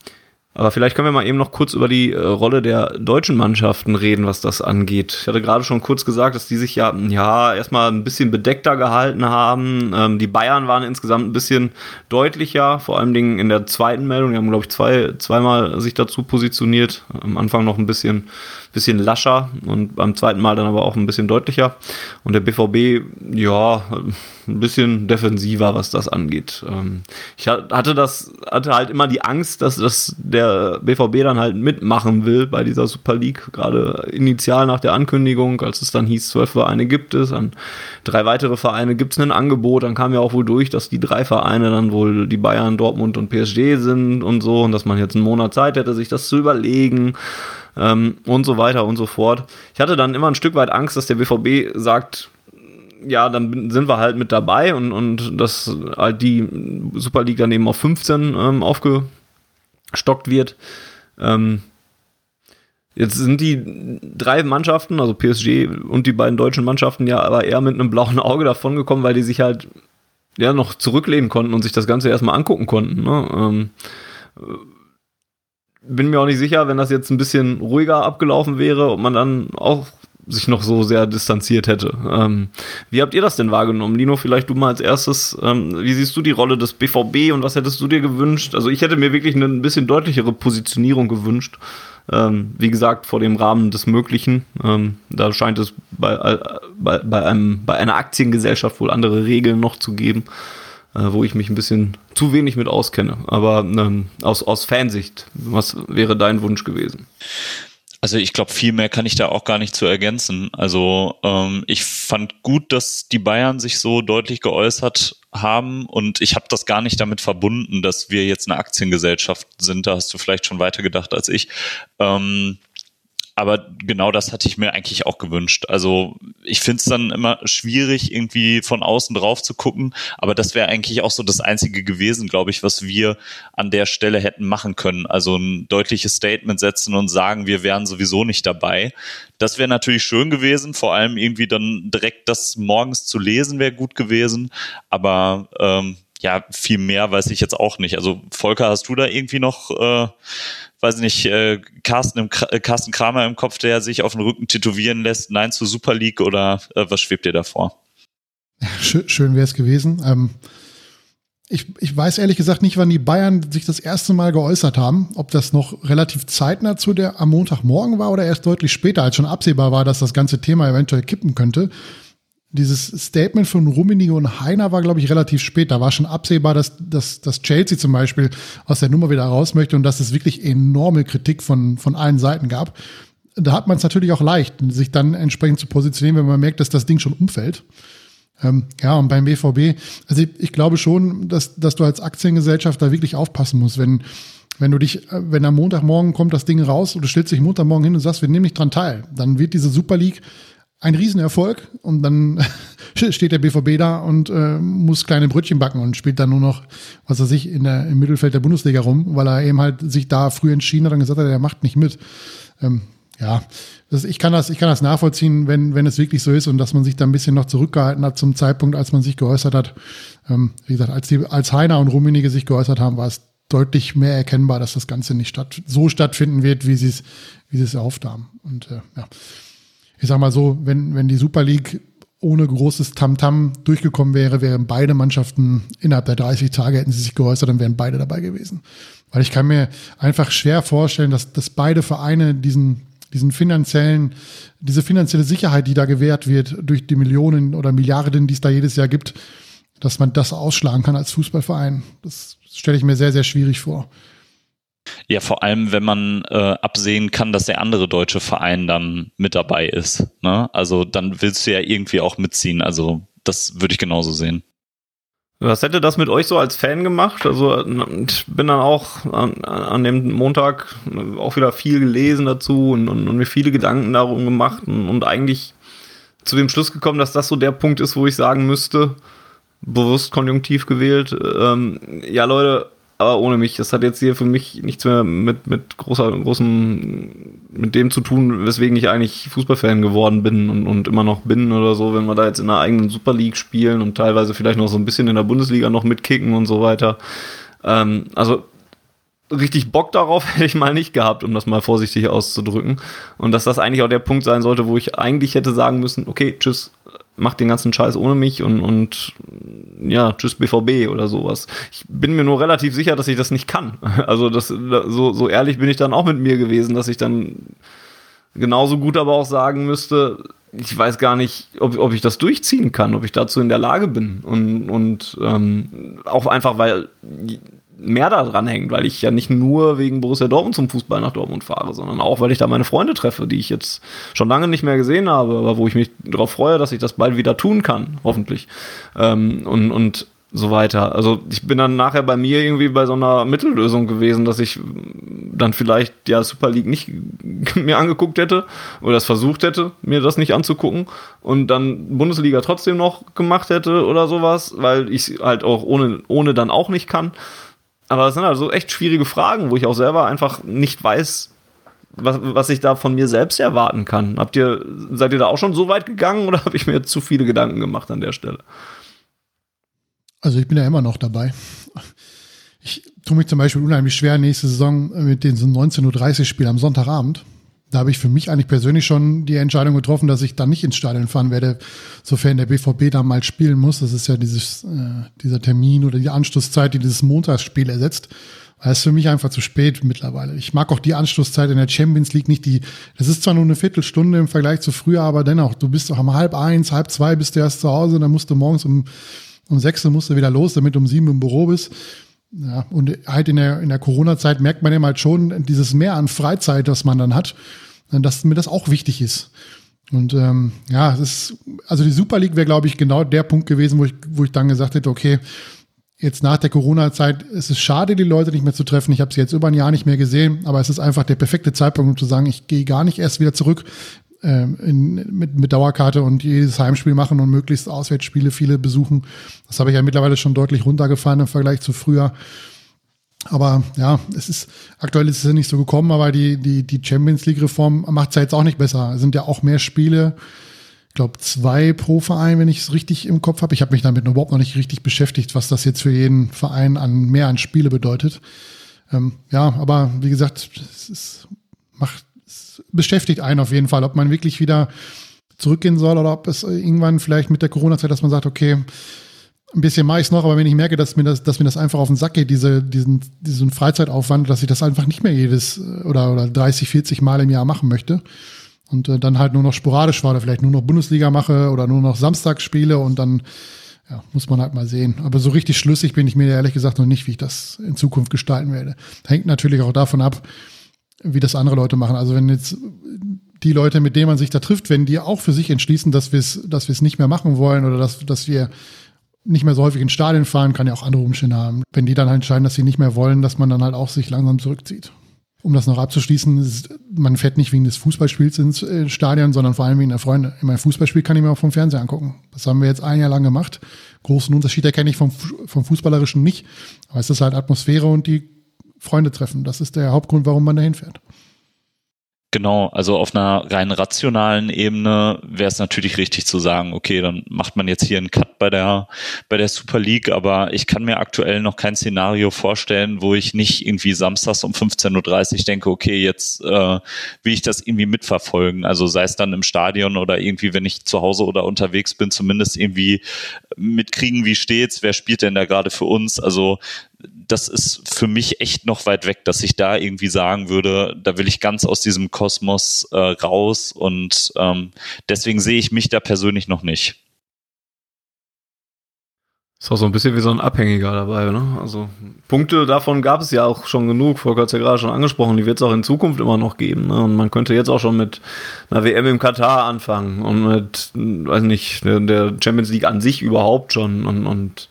aber vielleicht können wir mal eben noch kurz über die äh, Rolle der deutschen Mannschaften reden, was das angeht. Ich hatte gerade schon kurz gesagt, dass die sich ja, ja erstmal ein bisschen bedeckter gehalten haben. Ähm, die Bayern waren insgesamt ein bisschen deutlicher, vor allem Dingen in der zweiten Meldung. Die haben, glaube ich, zwei, zweimal sich dazu positioniert. Am Anfang noch ein bisschen bisschen lascher und beim zweiten Mal dann aber auch ein bisschen deutlicher. Und der BVB, ja, ein bisschen defensiver, was das angeht. Ähm, ich hatte das, hatte halt immer die Angst, dass, dass der BVB dann halt mitmachen will bei dieser Super League, gerade initial nach der Ankündigung, als es dann hieß, zwölf Vereine gibt es, an drei weitere Vereine gibt es ein Angebot, dann kam ja auch wohl durch, dass die drei Vereine dann wohl die Bayern, Dortmund und PSG sind und so und dass man jetzt einen Monat Zeit hätte, sich das zu überlegen ähm, und so weiter und so fort. Ich hatte dann immer ein Stück weit Angst, dass der BVB sagt, ja, dann sind wir halt mit dabei und, und dass halt die Super League dann eben auf 15 ähm, aufgestockt wird. Ähm, Jetzt sind die drei Mannschaften, also PSG und die beiden deutschen Mannschaften, ja aber eher mit einem blauen Auge davongekommen, weil die sich halt ja noch zurücklehnen konnten und sich das Ganze erstmal angucken konnten. Ne? Ähm, bin mir auch nicht sicher, wenn das jetzt ein bisschen ruhiger abgelaufen wäre, ob man dann auch sich noch so sehr distanziert hätte. Ähm, wie habt ihr das denn wahrgenommen? Lino, vielleicht du mal als erstes. Ähm, wie siehst du die Rolle des BVB und was hättest du dir gewünscht? Also ich hätte mir wirklich eine ein bisschen deutlichere Positionierung gewünscht. Ähm, wie gesagt, vor dem Rahmen des Möglichen. Ähm, da scheint es bei, äh, bei, bei, einem, bei einer Aktiengesellschaft wohl andere Regeln noch zu geben, äh, wo ich mich ein bisschen zu wenig mit auskenne. Aber ähm, aus, aus Fansicht, was wäre dein Wunsch gewesen? Also ich glaube, viel mehr kann ich da auch gar nicht zu ergänzen. Also ähm, ich fand gut, dass die Bayern sich so deutlich geäußert haben und ich habe das gar nicht damit verbunden, dass wir jetzt eine Aktiengesellschaft sind. Da hast du vielleicht schon weiter gedacht als ich. Ähm, aber genau das hatte ich mir eigentlich auch gewünscht. Also ich finde es dann immer schwierig, irgendwie von außen drauf zu gucken. Aber das wäre eigentlich auch so das Einzige gewesen, glaube ich, was wir an der Stelle hätten machen können. Also ein deutliches Statement setzen und sagen, wir wären sowieso nicht dabei. Das wäre natürlich schön gewesen. Vor allem irgendwie dann direkt das morgens zu lesen wäre gut gewesen. Aber ähm, ja, viel mehr weiß ich jetzt auch nicht. Also Volker, hast du da irgendwie noch äh, weiß nicht, äh, Carsten, im, äh, Carsten Kramer im Kopf, der sich auf den Rücken tätowieren lässt, Nein zur Super League oder äh, was schwebt dir davor? Schön, schön wäre es gewesen. Ähm, ich, ich weiß ehrlich gesagt nicht, wann die Bayern sich das erste Mal geäußert haben. Ob das noch relativ zeitnah zu der am Montagmorgen war oder erst deutlich später, als schon absehbar war, dass das ganze Thema eventuell kippen könnte dieses Statement von Rummenigge und Heiner war, glaube ich, relativ spät. Da war schon absehbar, dass, dass, dass Chelsea zum Beispiel aus der Nummer wieder raus möchte und dass es wirklich enorme Kritik von, von allen Seiten gab. Da hat man es natürlich auch leicht, sich dann entsprechend zu positionieren, wenn man merkt, dass das Ding schon umfällt. Ähm, ja, und beim BVB, also ich, ich glaube schon, dass, dass du als Aktiengesellschaft da wirklich aufpassen musst, wenn, wenn du dich, wenn am Montagmorgen kommt das Ding raus und du stellst dich Montagmorgen hin und sagst, wir nehmen nicht dran teil, dann wird diese Super League ein Riesenerfolg und dann (laughs) steht der BVB da und äh, muss kleine Brötchen backen und spielt dann nur noch, was weiß ich, in der, im Mittelfeld der Bundesliga rum, weil er eben halt sich da früh entschieden hat und gesagt hat, er macht nicht mit. Ähm, ja, das, ich kann das, ich kann das nachvollziehen, wenn, wenn es wirklich so ist und dass man sich da ein bisschen noch zurückgehalten hat zum Zeitpunkt, als man sich geäußert hat. Ähm, wie gesagt, als die, als Heiner und Rummenigge sich geäußert haben, war es deutlich mehr erkennbar, dass das Ganze nicht statt, so stattfinden wird, wie sie es, wie sie es erhofft haben. Und äh, ja ich sag mal so, wenn, wenn die Super League ohne großes Tamtam -Tam durchgekommen wäre, wären beide Mannschaften innerhalb der 30 Tage hätten sie sich geäußert, dann wären beide dabei gewesen. Weil ich kann mir einfach schwer vorstellen, dass, dass beide Vereine diesen, diesen finanziellen, diese finanzielle Sicherheit, die da gewährt wird durch die Millionen oder Milliarden, die es da jedes Jahr gibt, dass man das ausschlagen kann als Fußballverein. Das stelle ich mir sehr, sehr schwierig vor. Ja, vor allem, wenn man äh, absehen kann, dass der andere deutsche Verein dann mit dabei ist. Ne? Also dann willst du ja irgendwie auch mitziehen. Also das würde ich genauso sehen. Was hätte das mit euch so als Fan gemacht? Also ich bin dann auch an, an dem Montag auch wieder viel gelesen dazu und, und, und mir viele Gedanken darum gemacht und, und, eigentlich zu dem Schluss gekommen, dass das so der Punkt ist, wo ich sagen müsste, bewusst konjunktiv gewählt, ähm, ja Leute, aber ohne mich. Das hat jetzt hier für mich nichts mehr mit, mit großer, großem, mit dem zu tun, weswegen ich eigentlich Fußballfan geworden bin und, und immer noch bin oder so, wenn wir da jetzt in der eigenen Super League spielen und teilweise vielleicht noch so ein bisschen in der Bundesliga noch mitkicken und so weiter. Ähm, also richtig Bock darauf (laughs) hätte ich mal nicht gehabt, um das mal vorsichtig auszudrücken. Und dass das eigentlich auch der Punkt sein sollte, wo ich eigentlich hätte sagen müssen, okay, tschüss, macht den ganzen Scheiß ohne mich und, und ja, tschüss BVB oder sowas. Ich bin mir nur relativ sicher, dass ich das nicht kann. (laughs) Also das, so, so ehrlich bin ich dann auch mit mir gewesen, dass ich dann genauso gut aber auch sagen müsste, ich weiß gar nicht, ob, ob ich das durchziehen kann, ob ich dazu in der Lage bin. Und, und ähm, auch einfach, weil mehr daran hängt, weil ich ja nicht nur wegen Borussia Dortmund zum Fußball nach Dortmund fahre, sondern auch, weil ich da meine Freunde treffe, die ich jetzt schon lange nicht mehr gesehen habe, aber wo ich mich darauf freue, dass ich das bald wieder tun kann, hoffentlich. Ähm, und, und so weiter. Also ich bin dann nachher bei mir irgendwie bei so einer Mittellösung gewesen, dass ich dann vielleicht ja Super League nicht (laughs) mir angeguckt hätte oder es versucht hätte, mir das nicht anzugucken und dann Bundesliga trotzdem noch gemacht hätte oder sowas, weil ich halt auch ohne, ohne dann auch nicht kann. Aber das sind also echt schwierige Fragen, wo ich auch selber einfach nicht weiß, was, was ich da von mir selbst erwarten kann. Habt ihr, seid ihr da auch schon so weit gegangen oder (laughs) habe ich mir zu viele Gedanken gemacht an der Stelle? Also ich bin ja immer noch dabei. Ich tue mich zum Beispiel unheimlich schwer nächste Saison mit den 19.30 Uhr Spielen am Sonntagabend. Da habe ich für mich eigentlich persönlich schon die Entscheidung getroffen, dass ich dann nicht ins Stadion fahren werde, sofern der BVB da mal spielen muss. Das ist ja dieses, äh, dieser Termin oder die Anschlusszeit, die dieses Montagsspiel ersetzt. Das ist für mich einfach zu spät mittlerweile. Ich mag auch die Anschlusszeit in der Champions League nicht. Die, das ist zwar nur eine Viertelstunde im Vergleich zu früher, aber dennoch, du bist auch um halb eins, halb zwei bist du erst zu Hause, dann musst du morgens um, um sechs musst du wieder los, damit du um sieben im Büro bist. Ja, und halt in der, in der Corona-Zeit merkt man eben halt schon dieses Mehr an Freizeit, das man dann hat, dass mir das auch wichtig ist. Und ähm, ja, es ist, also die Super League wäre, glaube ich, genau der Punkt gewesen, wo ich, wo ich dann gesagt hätte, okay, jetzt nach der Corona-Zeit ist es schade, die Leute nicht mehr zu treffen. Ich habe sie jetzt über ein Jahr nicht mehr gesehen, aber es ist einfach der perfekte Zeitpunkt, um zu sagen, ich gehe gar nicht erst wieder zurück in, mit, mit Dauerkarte und jedes Heimspiel machen und möglichst Auswärtsspiele viele besuchen. Das habe ich ja mittlerweile schon deutlich runtergefahren im Vergleich zu früher. Aber ja, es ist aktuell ist es ja nicht so gekommen, aber die, die, die Champions League-Reform macht es ja jetzt auch nicht besser. Es sind ja auch mehr Spiele glaube, zwei pro Verein, wenn ich es richtig im Kopf habe. Ich habe mich damit überhaupt noch nicht richtig beschäftigt, was das jetzt für jeden Verein an mehr an Spiele bedeutet. Ähm, ja, aber wie gesagt, es, ist, macht, es beschäftigt einen auf jeden Fall, ob man wirklich wieder zurückgehen soll oder ob es irgendwann vielleicht mit der Corona-Zeit, dass man sagt, okay, ein bisschen mache ich noch, aber wenn ich merke, dass mir das, dass mir das einfach auf den Sack geht, diese, diesen, diesen Freizeitaufwand, dass ich das einfach nicht mehr jedes oder, oder 30, 40 Mal im Jahr machen möchte, und äh, dann halt nur noch sporadisch war oder vielleicht nur noch Bundesliga mache oder nur noch Samstag spiele und dann ja, muss man halt mal sehen. Aber so richtig schlüssig bin ich mir ehrlich gesagt noch nicht, wie ich das in Zukunft gestalten werde. Hängt natürlich auch davon ab, wie das andere Leute machen. Also wenn jetzt die Leute, mit denen man sich da trifft, wenn die auch für sich entschließen, dass wir es, dass wir es nicht mehr machen wollen oder dass, dass wir nicht mehr so häufig in Stadien fahren, kann ja auch andere Umstände haben. Wenn die dann halt entscheiden, dass sie nicht mehr wollen, dass man dann halt auch sich langsam zurückzieht um das noch abzuschließen, ist, man fährt nicht wegen des Fußballspiels ins äh, Stadion, sondern vor allem wegen der Freunde. In meinem Fußballspiel kann ich mir auch vom Fernseher angucken. Das haben wir jetzt ein Jahr lang gemacht. Großen Unterschied erkenne ich vom, vom Fußballerischen nicht. Aber es ist halt Atmosphäre und die Freunde treffen. Das ist der Hauptgrund, warum man dahin fährt. Genau, also auf einer rein rationalen Ebene wäre es natürlich richtig zu sagen, okay, dann macht man jetzt hier einen Cut bei der bei der Super League, aber ich kann mir aktuell noch kein Szenario vorstellen, wo ich nicht irgendwie samstags um 15.30 Uhr denke, okay, jetzt äh, will ich das irgendwie mitverfolgen. Also sei es dann im Stadion oder irgendwie, wenn ich zu Hause oder unterwegs bin, zumindest irgendwie mitkriegen, wie steht's, wer spielt denn da gerade für uns. Also das ist für mich echt noch weit weg, dass ich da irgendwie sagen würde, da will ich ganz aus diesem Kosmos äh, raus und ähm, deswegen sehe ich mich da persönlich noch nicht. Ist auch so ein bisschen wie so ein Abhängiger dabei, ne? Also Punkte davon gab es ja auch schon genug, Volker hat es ja gerade schon angesprochen, die wird es auch in Zukunft immer noch geben. Ne? Und man könnte jetzt auch schon mit einer WM im Katar anfangen und mit, weiß nicht, der Champions League an sich überhaupt schon und, und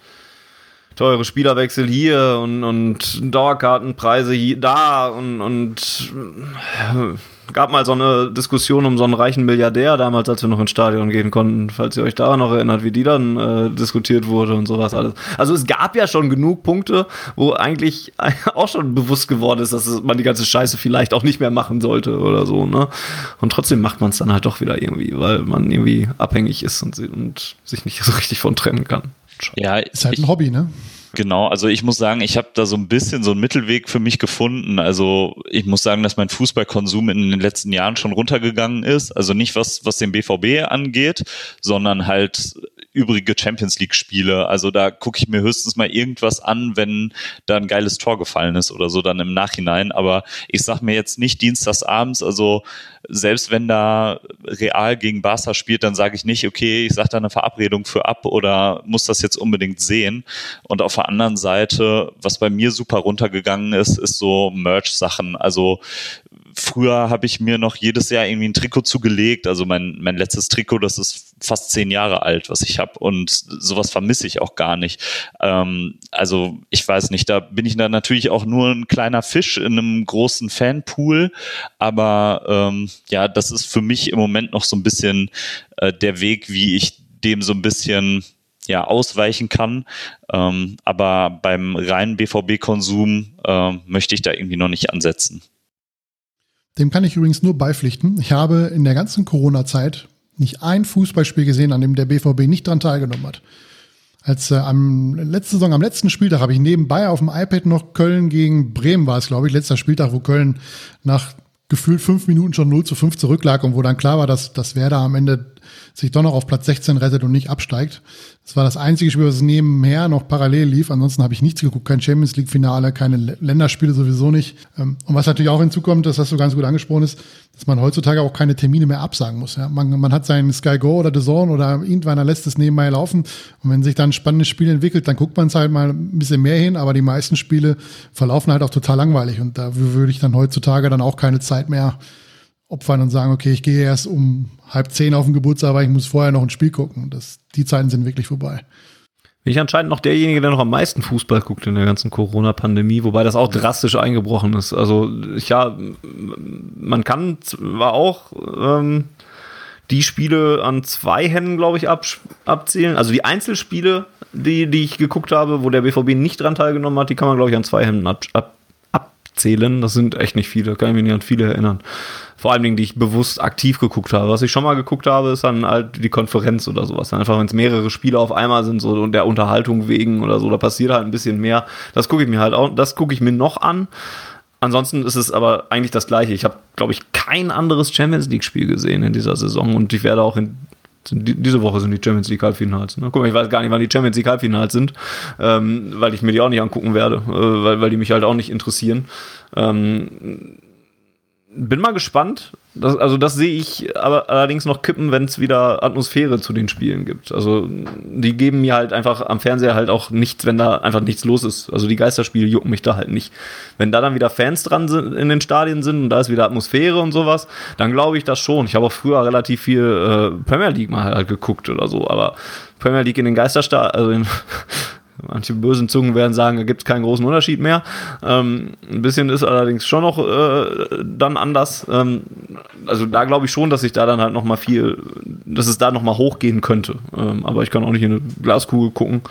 teure Spielerwechsel hier und, und Dauerkartenpreise hier, da und, und äh, gab mal so eine Diskussion um so einen reichen Milliardär damals, als wir noch ins Stadion gehen konnten, falls ihr euch daran noch erinnert, wie die dann äh, diskutiert wurde und sowas alles. Also es gab ja schon genug Punkte, wo eigentlich (laughs) auch schon bewusst geworden ist, dass man die ganze Scheiße vielleicht auch nicht mehr machen sollte oder so, ne? Und trotzdem macht man es dann halt doch wieder irgendwie, weil man irgendwie abhängig ist und, und sich nicht so richtig von trennen kann. Ja, ist halt ein Hobby, ne? Genau, also ich muss sagen, ich habe da so ein bisschen so einen Mittelweg für mich gefunden. Also ich muss sagen, dass mein Fußballkonsum in den letzten Jahren schon runtergegangen ist. Also nicht was, was den BVB angeht, sondern halt übrige Champions League Spiele. Also da gucke ich mir höchstens mal irgendwas an, wenn da ein geiles Tor gefallen ist oder so dann im Nachhinein. Aber ich sag mir jetzt nicht dienstags also selbst wenn da Real gegen Barca spielt, dann sage ich nicht, okay, ich sage da eine Verabredung für ab oder muss das jetzt unbedingt sehen. Und auf der anderen Seite, was bei mir super runtergegangen ist, ist so Merch-Sachen. Also früher habe ich mir noch jedes Jahr irgendwie ein Trikot zugelegt. Also mein, mein letztes Trikot, das ist fast zehn Jahre alt, was ich habe. Und sowas vermisse ich auch gar nicht. Ähm, also ich weiß nicht, da bin ich da natürlich auch nur ein kleiner Fisch in einem großen Fanpool. Aber ähm, ja, das ist für mich im Moment noch so ein bisschen äh, der Weg, wie ich dem so ein bisschen ja, ausweichen kann. Ähm, aber beim reinen BVB-Konsum äh, möchte ich da irgendwie noch nicht ansetzen. Dem kann ich übrigens nur beipflichten. Ich habe in der ganzen Corona-Zeit nicht ein Fußballspiel gesehen, an dem der BVB nicht dran teilgenommen hat. Als äh, am letzten Saison, am letzten Spieltag habe ich nebenbei auf dem iPad noch Köln gegen Bremen war es, glaube ich, letzter Spieltag, wo Köln nach gefühlt fünf Minuten schon 0 zu 5 zurücklag und wo dann klar war, dass, dass Werder am Ende sich doch noch auf Platz 16 rettet und nicht absteigt. Das war das einzige Spiel, was nebenher noch parallel lief. Ansonsten habe ich nichts geguckt, kein Champions League Finale, keine Länderspiele sowieso nicht. Ähm, und was natürlich auch hinzukommt, das hast du ganz gut angesprochen ist, dass man heutzutage auch keine Termine mehr absagen muss. Ja, man, man hat seinen Sky Go oder The Zone oder irgendwann lässt es nebenbei laufen. Und wenn sich dann ein spannendes Spiel entwickelt, dann guckt man es halt mal ein bisschen mehr hin. Aber die meisten Spiele verlaufen halt auch total langweilig. Und da würde ich dann heutzutage dann auch keine Zeit mehr opfern und sagen, okay, ich gehe erst um halb zehn auf den Geburtstag, aber ich muss vorher noch ein Spiel gucken. Das, die Zeiten sind wirklich vorbei. Bin ich anscheinend noch derjenige, der noch am meisten Fußball guckt in der ganzen Corona-Pandemie, wobei das auch drastisch eingebrochen ist. Also, ich, ja, man kann zwar auch ähm, die Spiele an zwei Händen, glaube ich, ab, abzählen. Also die Einzelspiele, die, die ich geguckt habe, wo der BVB nicht dran teilgenommen hat, die kann man, glaube ich, an zwei Händen ab, ab, abzählen. Das sind echt nicht viele, kann ich mich nicht an viele erinnern vor allen Dingen, die ich bewusst aktiv geguckt habe. Was ich schon mal geguckt habe, ist dann halt die Konferenz oder sowas. Einfach, wenn es mehrere Spiele auf einmal sind, so und der Unterhaltung wegen oder so, da passiert halt ein bisschen mehr. Das gucke ich mir halt auch, das gucke ich mir noch an. Ansonsten ist es aber eigentlich das Gleiche. Ich habe, glaube ich, kein anderes Champions League-Spiel gesehen in dieser Saison und ich werde auch in diese Woche sind die Champions League Halbfinals. Ne? Guck mal, ich weiß gar nicht, wann die Champions League Halbfinals sind, ähm, weil ich mir die auch nicht angucken werde, äh, weil, weil die mich halt auch nicht interessieren. Ähm, bin mal gespannt. Das, also das sehe ich aber allerdings noch kippen, wenn es wieder Atmosphäre zu den Spielen gibt. Also die geben mir halt einfach am Fernseher halt auch nichts, wenn da einfach nichts los ist. Also die Geisterspiele jucken mich da halt nicht. Wenn da dann wieder Fans dran sind, in den Stadien sind und da ist wieder Atmosphäre und sowas, dann glaube ich das schon. Ich habe auch früher relativ viel äh, Premier League mal halt geguckt oder so, aber Premier League in den Geisterstadien, also in (laughs) Manche bösen Zungen werden sagen, da gibt es keinen großen Unterschied mehr. Ähm, ein bisschen ist allerdings schon noch äh, dann anders. Ähm, also da glaube ich schon, dass ich da dann halt noch mal viel, dass es da noch mal hochgehen könnte. Ähm, aber ich kann auch nicht in eine Glaskugel gucken,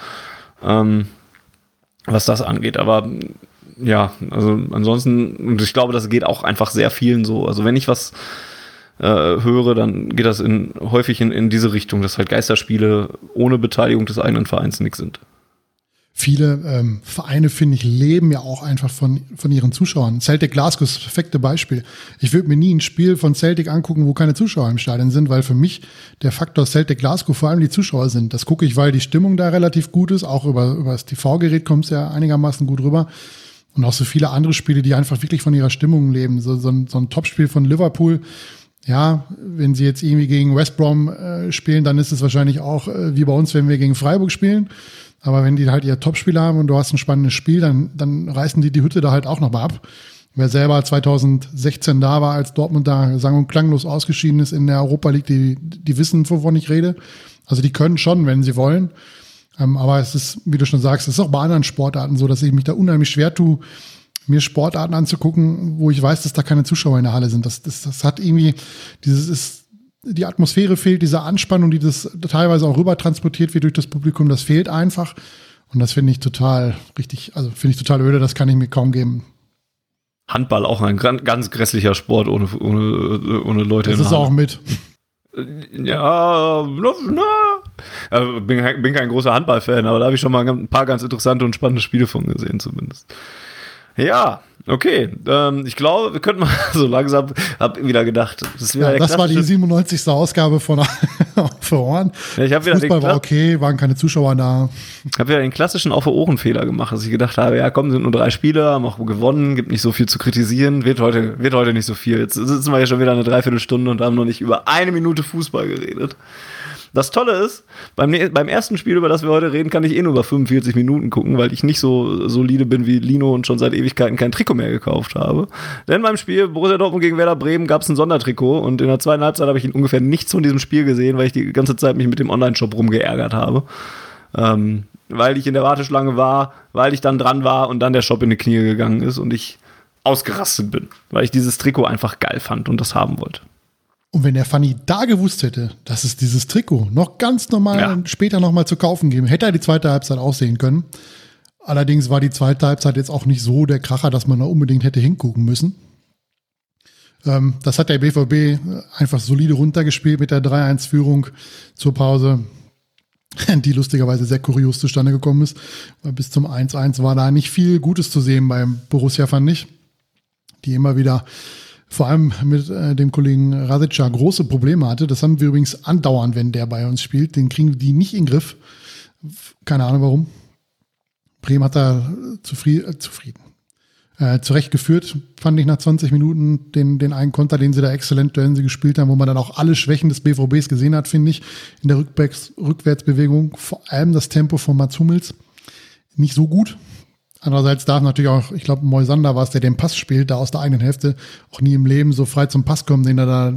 ähm, was das angeht. Aber ja, also ansonsten, und ich glaube, das geht auch einfach sehr vielen so. Also wenn ich was äh, höre, dann geht das in, häufig in, in diese Richtung, dass halt Geisterspiele ohne Beteiligung des eigenen Vereins nichts sind viele ähm, Vereine, finde ich, leben ja auch einfach von, von ihren Zuschauern. Celtic Glasgow ist das perfekte Beispiel. Ich würde mir nie ein Spiel von Celtic angucken, wo keine Zuschauer im Stadion sind, weil für mich der Faktor Celtic Glasgow vor allem die Zuschauer sind. Das gucke ich, weil die Stimmung da relativ gut ist. Auch über, über das TV-Gerät kommt es ja einigermaßen gut rüber. Und auch so viele andere Spiele, die einfach wirklich von ihrer Stimmung leben. So, so ein, so ein Topspiel von Liverpool, ja, wenn sie jetzt irgendwie gegen West Brom äh, spielen, dann ist es wahrscheinlich auch äh, wie bei uns, wenn wir gegen Freiburg spielen. Aber wenn die halt ihr Topspiel haben und du hast ein spannendes Spiel, dann, dann reißen die die Hütte da halt auch nochmal ab. Wer selber 2016 da war, als Dortmund da sang- und klanglos ausgeschieden ist in der Europa League, die, die wissen, wovon ich rede. Also die können schon, wenn sie wollen. Ähm, aber es ist, wie du schon sagst, es ist auch bei anderen Sportarten so, dass ich mich da unheimlich schwer tue, mir Sportarten anzugucken, wo ich weiß, dass da keine Zuschauer in der Halle sind. Das, das, das hat irgendwie, dieses ist, die Atmosphäre fehlt, diese Anspannung, die das teilweise auch rüber transportiert wird durch das Publikum, das fehlt einfach. Und das finde ich total richtig, also finde ich total öde, das kann ich mir kaum geben. Handball auch ein ganz grässlicher Sport ohne, ohne, ohne Leute. Das ist auch mit. Ja, na, bin, bin kein großer Handballfan, aber da habe ich schon mal ein paar ganz interessante und spannende Spiele von gesehen zumindest. Ja, okay. Ähm, ich glaube, wir könnten mal (laughs) so langsam, hab wieder gedacht. Das, ja, das war die 97. Ausgabe von (laughs) für Ohren. Ja, ich wieder Fußball war okay, waren keine Zuschauer da. Ich habe wieder den klassischen Auf Ohrenfehler gemacht, dass ich gedacht habe, ja komm, sind nur drei Spiele, haben auch gewonnen, gibt nicht so viel zu kritisieren, wird heute, wird heute nicht so viel. Jetzt sitzen wir ja schon wieder eine Dreiviertelstunde und haben noch nicht über eine Minute Fußball geredet. Das Tolle ist, beim, beim ersten Spiel, über das wir heute reden, kann ich eh nur über 45 Minuten gucken, weil ich nicht so solide bin wie Lino und schon seit Ewigkeiten kein Trikot mehr gekauft habe. Denn beim Spiel Borussia Dortmund gegen Werder Bremen gab es ein Sondertrikot und in der zweiten Halbzeit habe ich ungefähr nichts von diesem Spiel gesehen, weil ich die ganze Zeit mich mit dem Online-Shop rumgeärgert habe. Ähm, weil ich in der Warteschlange war, weil ich dann dran war und dann der Shop in die Knie gegangen ist und ich ausgerastet bin, weil ich dieses Trikot einfach geil fand und das haben wollte. Und wenn der Fanny da gewusst hätte, dass es dieses Trikot noch ganz normal Ja. später nochmal zu kaufen geben, hätte er die zweite Halbzeit auch sehen können. Allerdings war die zweite Halbzeit jetzt auch nicht so der Kracher, dass man da unbedingt hätte hingucken müssen. Ähm, das hat der BVB einfach solide runtergespielt mit der 3-1-Führung zur Pause, (laughs) die lustigerweise sehr kurios zustande gekommen ist. Weil bis zum 1-1 war da nicht viel Gutes zu sehen beim Borussia, fand ich. Die immer wieder vor allem mit äh, dem Kollegen Rasica große Probleme hatte. Das haben wir übrigens andauernd, wenn der bei uns spielt. Den kriegen die nicht in den Griff. Keine Ahnung warum. Bremen hat da zufrieden, äh, zufrieden. Äh, zurecht fand ich nach 20 Minuten den, den einen Konter, den sie da exzellent sie gespielt haben, wo man dann auch alle Schwächen des BVBs gesehen hat, finde ich, in der Rückwärts, Rückwärtsbewegung. Vor allem das Tempo von Mats Hummels nicht so gut. Andererseits darf natürlich auch, ich glaube, Moisander war es, der den Pass spielt, da aus der eigenen Hälfte auch nie im Leben so frei zum Pass kommen, den er da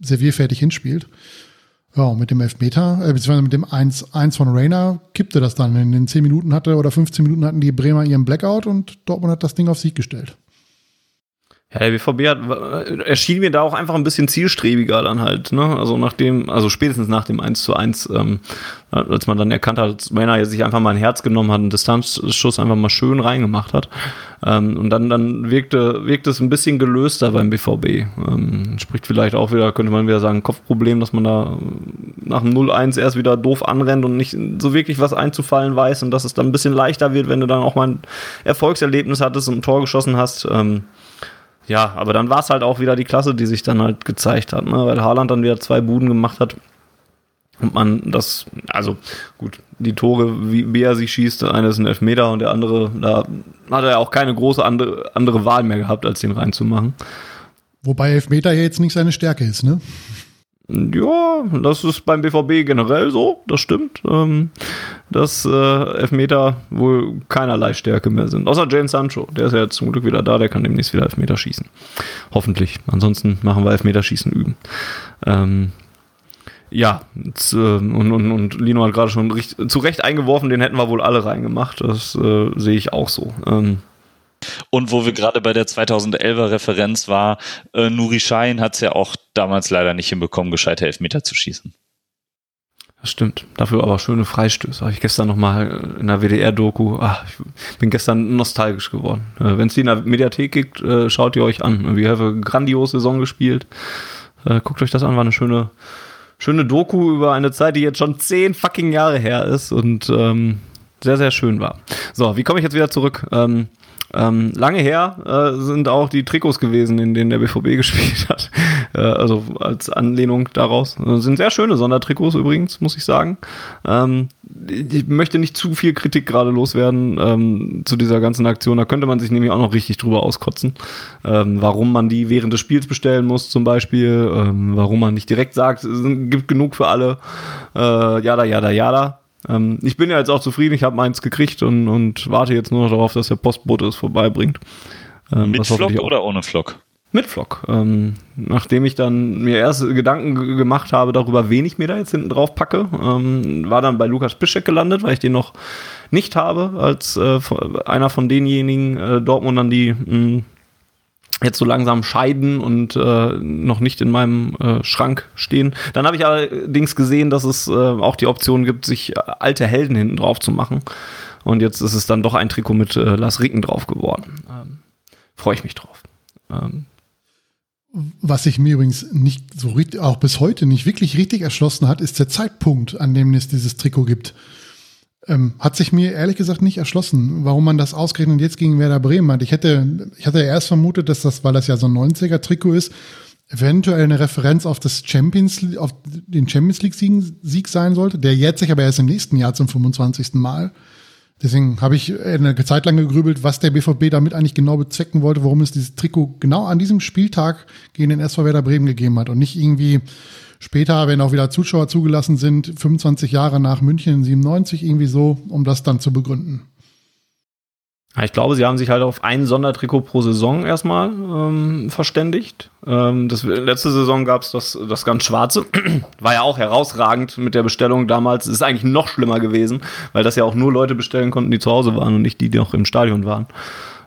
servierfertig hinspielt. Ja, und mit dem Elfmeter, äh, beziehungsweise mit dem 1-1 von Rainer kippte das dann. In den 10 Minuten hatte oder 15 Minuten hatten die Bremer ihren Blackout und Dortmund hat das Ding auf Sieg gestellt. Ja, der BVB hat, erschien mir da auch einfach ein bisschen zielstrebiger dann halt, ne? Also nachdem, also spätestens nach dem 1 zu 1, ähm, als man dann erkannt hat, dass Männer sich einfach mal ein Herz genommen hat, einen Distanzschuss einfach mal schön reingemacht hat. Ähm, und dann, dann wirkte, wirkte es ein bisschen gelöster beim BVB. Ähm, spricht vielleicht auch wieder, könnte man wieder sagen, Kopfproblem, dass man da nach dem 0-1 erst wieder doof anrennt und nicht so wirklich was einzufallen weiß und dass es dann ein bisschen leichter wird, wenn du dann auch mal ein Erfolgserlebnis hattest und ein Tor geschossen hast. Ähm, ja, aber dann war es halt auch wieder die Klasse, die sich dann halt gezeigt hat, ne? weil Haaland dann wieder zwei Buden gemacht hat. Und man das, also gut, die Tore, wie, wie er sie schießt, der eine ist ein Elfmeter und der andere, da hat er auch keine große andere, andere Wahl mehr gehabt, als den reinzumachen. Wobei Elfmeter ja jetzt nicht seine Stärke ist, ne? Ja, das ist beim BVB generell so, das stimmt. Ähm, dass äh, Elfmeter wohl keinerlei Stärke mehr sind. Außer Jane Sancho, der ist ja zum Glück wieder da, der kann demnächst wieder Elfmeter schießen. Hoffentlich. Ansonsten machen wir Elfmeterschießen üben. Ähm, ja, äh, und, und, und Lino hat gerade schon richt, zu Recht eingeworfen, den hätten wir wohl alle reingemacht. Das äh, sehe ich auch so. Ähm, Und wo wir gerade bei der 2011er Referenz war, äh, Nuri Sahin hat es ja auch damals leider nicht hinbekommen, gescheite Elfmeter zu schießen. Das stimmt. Dafür aber schöne Freistöße. Habe ich gestern nochmal in der WDR-Doku. Ach, ich bin gestern nostalgisch geworden. Äh, Wenn es die in der Mediathek gibt, äh, schaut ihr euch an. Wir haben eine grandiose Saison gespielt. Äh, guckt euch das an, war eine schöne, schöne Doku über eine Zeit, die jetzt schon zehn fucking Jahre her ist und ähm, sehr, sehr schön war. So, wie komme ich jetzt wieder zurück? Ähm, ähm, lange her äh, sind auch die Trikots gewesen, in denen der BVB (laughs) gespielt hat. Äh, also als Anlehnung daraus. Äh, sind sehr schöne Sondertrikots übrigens, muss ich sagen. Ähm, ich möchte nicht zu viel Kritik gerade loswerden ähm, zu dieser ganzen Aktion. Da könnte man sich nämlich auch noch richtig drüber auskotzen. Ähm, warum man die während des Spiels bestellen muss, zum Beispiel. Ähm, warum man nicht direkt sagt, es gibt genug für alle. Äh, jada, jada, jada. Ähm, ich bin ja jetzt auch zufrieden, ich habe meins gekriegt und, und warte jetzt nur noch darauf, dass der Postbote es vorbeibringt. Ähm, Mit Flock oder ohne Flock? mit Flock. Ähm, nachdem ich dann mir erst Gedanken ge- gemacht habe darüber, wen ich mir da jetzt hinten drauf packe, ähm, war dann bei Lukas Piszczek gelandet, weil ich den noch nicht habe, als äh, einer von denjenigen äh, Dortmundern, die mh, jetzt so langsam scheiden und äh, noch nicht in meinem äh, Schrank stehen. Dann habe ich allerdings gesehen, dass es äh, auch die Option gibt, sich äh, alte Helden hinten drauf zu machen. Und jetzt ist es dann doch ein Trikot mit äh, Lars Ricken drauf geworden. Ähm, Freue ich mich drauf. Ähm, Was sich mir übrigens nicht so auch bis heute nicht wirklich richtig erschlossen hat, ist der Zeitpunkt, an dem es dieses Trikot gibt. Ähm, hat sich mir ehrlich gesagt nicht erschlossen, warum man das ausgerechnet jetzt gegen Werder Bremen hat. Ich hätte, ich hatte erst vermutet, dass das, weil das ja so ein 90er-Trikot ist, eventuell eine Referenz auf das Champions auf den Champions League Sieg sein sollte, der jetzt sich aber erst im nächsten Jahr zum 25. Mal. Deswegen habe ich eine Zeit lang gegrübelt, was der BVB damit eigentlich genau bezwecken wollte, warum es dieses Trikot genau an diesem Spieltag gegen den SV Werder Bremen gegeben hat und nicht irgendwie später, wenn auch wieder Zuschauer zugelassen sind, 25 Jahre nach München 97 irgendwie so, um das dann zu begründen. Ich glaube, sie haben sich halt auf ein Sondertrikot pro Saison erstmal ähm, verständigt. Ähm, das, letzte Saison gab es das, das ganz schwarze. (clears throat) War ja auch herausragend mit der Bestellung damals. Ist eigentlich noch schlimmer gewesen, weil das ja auch nur Leute bestellen konnten, die zu Hause waren und nicht die, die noch im Stadion waren.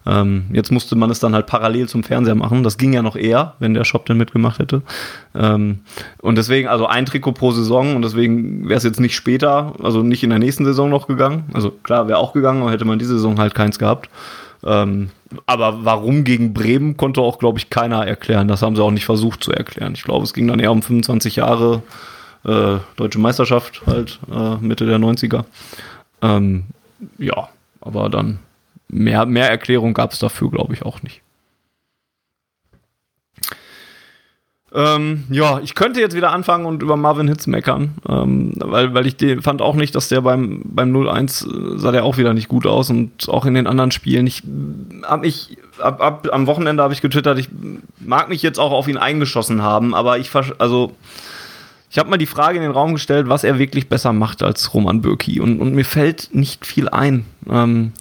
Ähm, jetzt musste man es dann halt parallel zum Fernseher machen. Das ging ja noch eher, wenn der Shop denn mitgemacht hätte. Ähm, und deswegen, also ein Trikot pro Saison und deswegen wäre es jetzt nicht später, also nicht in der nächsten Saison noch gegangen. Also klar, wäre auch gegangen, aber hätte man diese Saison halt keins gehabt. Ähm, aber warum gegen Bremen, konnte auch, glaube ich, keiner erklären. Das haben sie auch nicht versucht zu erklären. Ich glaube, es ging dann eher um 25 Jahre äh, Deutsche Meisterschaft, halt äh, Mitte der 90er. Ähm, ja, aber dann mehr, mehr Erklärung gab es dafür, glaube ich, auch nicht. Ähm, ja, ich könnte jetzt wieder anfangen und über Marvin Hitz meckern, ähm, weil, weil ich den fand auch nicht, dass der beim, beim 0-1 äh, sah der auch wieder nicht gut aus und auch in den anderen Spielen. Ich hab mich, ab, ab, am Wochenende habe ich getwittert, ich mag mich jetzt auch auf ihn eingeschossen haben, aber ich, also, ich habe mal die Frage in den Raum gestellt, was er wirklich besser macht als Roman Bürki. Und, und mir fällt nicht viel ein. Ähm,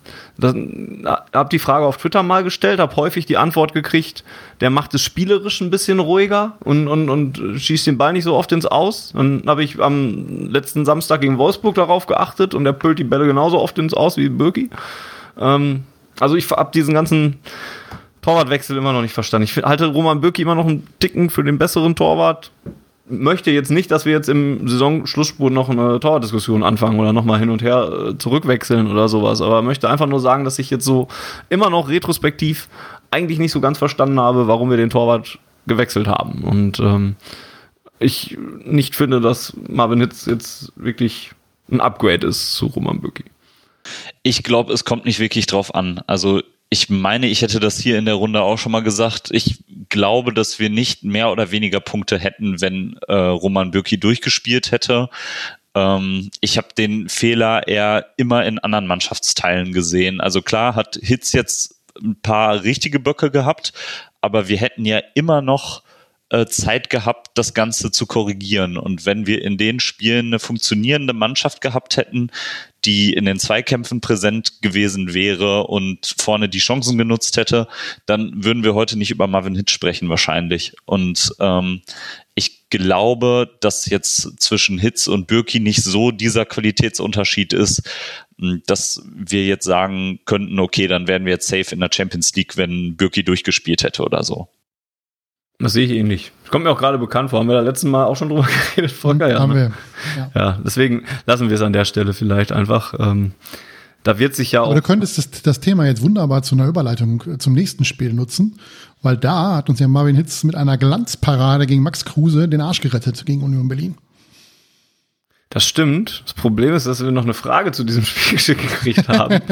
habe die Frage auf Twitter mal gestellt, habe häufig die Antwort gekriegt, der macht es spielerisch ein bisschen ruhiger und, und, und schießt den Ball nicht so oft ins Aus. Dann habe ich am letzten Samstag gegen Wolfsburg darauf geachtet und der pölt die Bälle genauso oft ins Aus wie Bürki. Ähm, also ich habe diesen ganzen Torwartwechsel immer noch nicht verstanden. Ich halte Roman Bürki immer noch einen Ticken für den besseren Torwart möchte jetzt nicht, dass wir jetzt im Saisonschlussspurt noch eine Torwart-Diskussion anfangen oder nochmal hin und her äh, zurückwechseln oder sowas, aber möchte einfach nur sagen, dass ich jetzt so immer noch retrospektiv eigentlich nicht so ganz verstanden habe, warum wir den Torwart gewechselt haben. Und ähm, ich nicht finde, dass Marvin Hitz jetzt wirklich ein Upgrade ist zu Roman Bücki. Ich glaube, es kommt nicht wirklich drauf an. Also ich meine, ich hätte das hier in der Runde auch schon mal gesagt. Ich glaube, dass wir nicht mehr oder weniger Punkte hätten, wenn äh, Roman Bürki durchgespielt hätte. Ähm, ich habe den Fehler eher immer in anderen Mannschaftsteilen gesehen. Also klar hat Hitz jetzt ein paar richtige Böcke gehabt, aber wir hätten ja immer noch äh, Zeit gehabt, das Ganze zu korrigieren. Und wenn wir in den Spielen eine funktionierende Mannschaft gehabt hätten, die in den Zweikämpfen präsent gewesen wäre und vorne die Chancen genutzt hätte, dann würden wir heute nicht über Marvin Hitch sprechen wahrscheinlich. Und ähm, ich glaube, dass jetzt zwischen Hitz und Bürki nicht so dieser Qualitätsunterschied ist, dass wir jetzt sagen könnten, okay, dann wären wir jetzt safe in der Champions League, wenn Bürki durchgespielt hätte oder so. Das sehe ich ähnlich. Kommt mir auch gerade bekannt vor. Haben wir da letzten Mal auch schon drüber (laughs) geredet? Vor ja, haben ne? wir. Ja. ja. deswegen lassen wir es an der Stelle vielleicht einfach. Ähm, da wird sich ja auch. Aber du könntest das, das Thema jetzt wunderbar zu einer Überleitung äh, zum nächsten Spiel nutzen, weil da hat uns ja Marvin Hitz mit einer Glanzparade gegen Max Kruse den Arsch gerettet gegen Union Berlin. Das stimmt. Das Problem ist, dass wir noch eine Frage zu diesem (laughs) Spiel gekriegt haben. (laughs)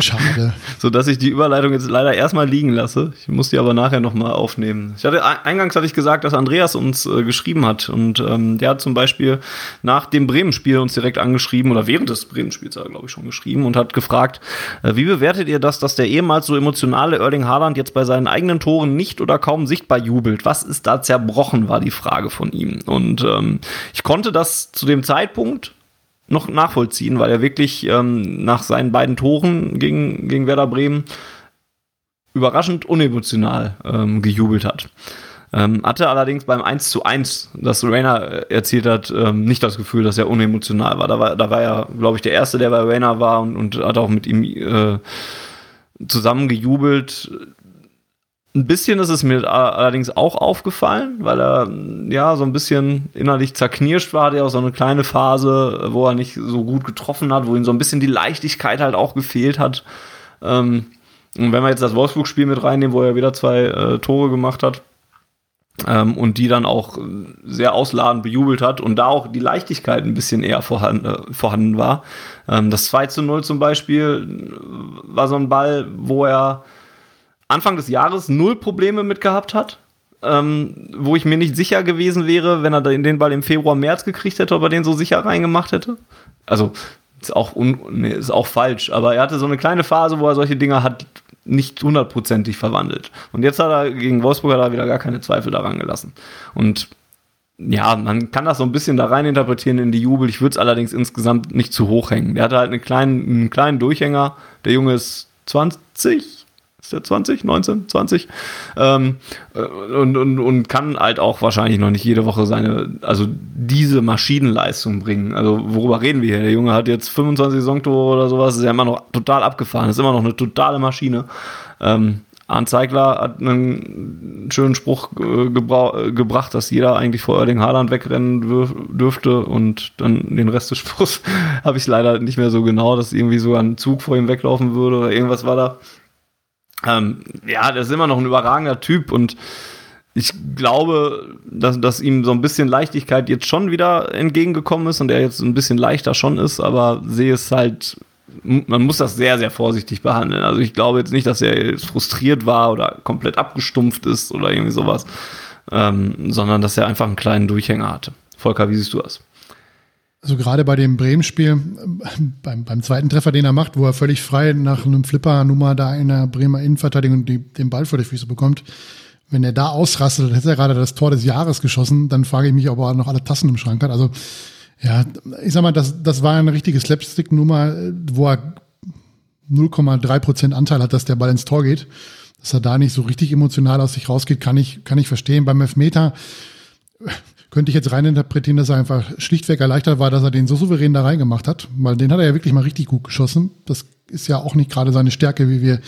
Schade. (laughs) so dass ich die Überleitung jetzt leider erstmal liegen lasse. Ich muss die aber nachher nochmal aufnehmen. Ich hatte, eingangs hatte ich gesagt, dass Andreas uns äh, geschrieben hat. Und ähm, der hat zum Beispiel nach dem Bremen-Spiel uns direkt angeschrieben, oder während des Bremen-Spiels glaube ich, schon geschrieben und hat gefragt, äh, wie bewertet ihr das, dass der ehemals so emotionale Erling Haaland jetzt bei seinen eigenen Toren nicht oder kaum sichtbar jubelt? Was ist da zerbrochen, war die Frage von ihm. Und ähm, ich konnte das zu dem Zeitpunkt noch nachvollziehen, weil er wirklich ähm, nach seinen beiden Toren gegen, gegen Werder Bremen überraschend unemotional ähm, gejubelt hat. Ähm, hatte allerdings beim 1 zu 1, das Rainer äh, erzählt hat, ähm, nicht das Gefühl, dass er unemotional war. Da war, da war er, glaube ich, der Erste, der bei Rainer war und, und hat auch mit ihm äh, zusammen gejubelt. Ein bisschen ist es mir allerdings auch aufgefallen, weil er ja so ein bisschen innerlich zerknirscht war. Der auch so eine kleine Phase, wo er nicht so gut getroffen hat, wo ihm so ein bisschen die Leichtigkeit halt auch gefehlt hat. Ähm, und wenn wir jetzt das Wolfsburg-Spiel mit reinnehmen, wo er wieder zwei äh, Tore gemacht hat ähm, und die dann auch sehr ausladend bejubelt hat und da auch die Leichtigkeit ein bisschen eher vorhanden, äh, vorhanden war. Ähm, das 2 zu 0 zum Beispiel war so ein Ball, wo er Anfang des Jahres null Probleme mit gehabt hat. Ähm, wo ich mir nicht sicher gewesen wäre, wenn er den Ball im Februar, März gekriegt hätte, ob er den so sicher reingemacht hätte. Also ist auch, un, nee, ist auch falsch, aber er hatte so eine kleine Phase, wo er solche Dinge hat nicht hundertprozentig verwandelt. Und jetzt hat er gegen Wolfsburg da wieder gar keine Zweifel daran gelassen. Und ja, man kann das so ein bisschen da rein interpretieren in die Jubel. Ich würde es allerdings insgesamt nicht zu hoch hängen. Der hatte halt einen kleinen, einen kleinen Durchhänger. Der Junge ist 20, ist der 20, 19, 20? Ähm, äh, und, und, und kann halt auch wahrscheinlich noch nicht jede Woche seine, also diese Maschinenleistung bringen. Also worüber reden wir hier? Der Junge hat jetzt 25 Saisontore oder sowas, ist ja immer noch total abgefahren, ist immer noch eine totale Maschine. Ähm, Arndt Zeigler hat einen schönen Spruch äh, gebracht, dass jeder eigentlich vor Erling Haaland wegrennen dürfte und dann den Rest des Spruchs (laughs) habe ich leider nicht mehr so genau, dass irgendwie so ein Zug vor ihm weglaufen würde oder irgendwas war da. Ähm, ja, der ist immer noch ein überragender Typ und ich glaube, dass, dass ihm so ein bisschen Leichtigkeit jetzt schon wieder entgegengekommen ist und er jetzt ein bisschen leichter schon ist, aber sehe es halt, man muss das sehr, sehr vorsichtig behandeln. Also ich glaube jetzt nicht, dass er jetzt frustriert war oder komplett abgestumpft ist oder irgendwie sowas, ähm, sondern dass er einfach einen kleinen Durchhänger hatte. Volker, wie siehst du das? Also gerade bei dem Bremen-Spiel, beim, beim zweiten Treffer, den er macht, wo er völlig frei nach einem Flipper-Nummer da in der Bremer Innenverteidigung die, den Ball vor die Füße bekommt, wenn er da ausrastet, dann hätte er gerade das Tor des Jahres geschossen, dann frage ich mich, ob er noch alle Tassen im Schrank hat. Also ja, ich sag mal, das, das war eine richtige Slapstick-Nummer, wo er 0,3 Prozent Anteil hat, dass der Ball ins Tor geht. Dass er da nicht so richtig emotional aus sich rausgeht, kann ich, kann ich verstehen. Beim Elfmeter könnte ich jetzt reininterpretieren, dass er einfach schlichtweg erleichtert war, dass er den so souverän da reingemacht hat, weil den hat er ja wirklich mal richtig gut geschossen. Das ist ja auch nicht gerade seine Stärke, wie wir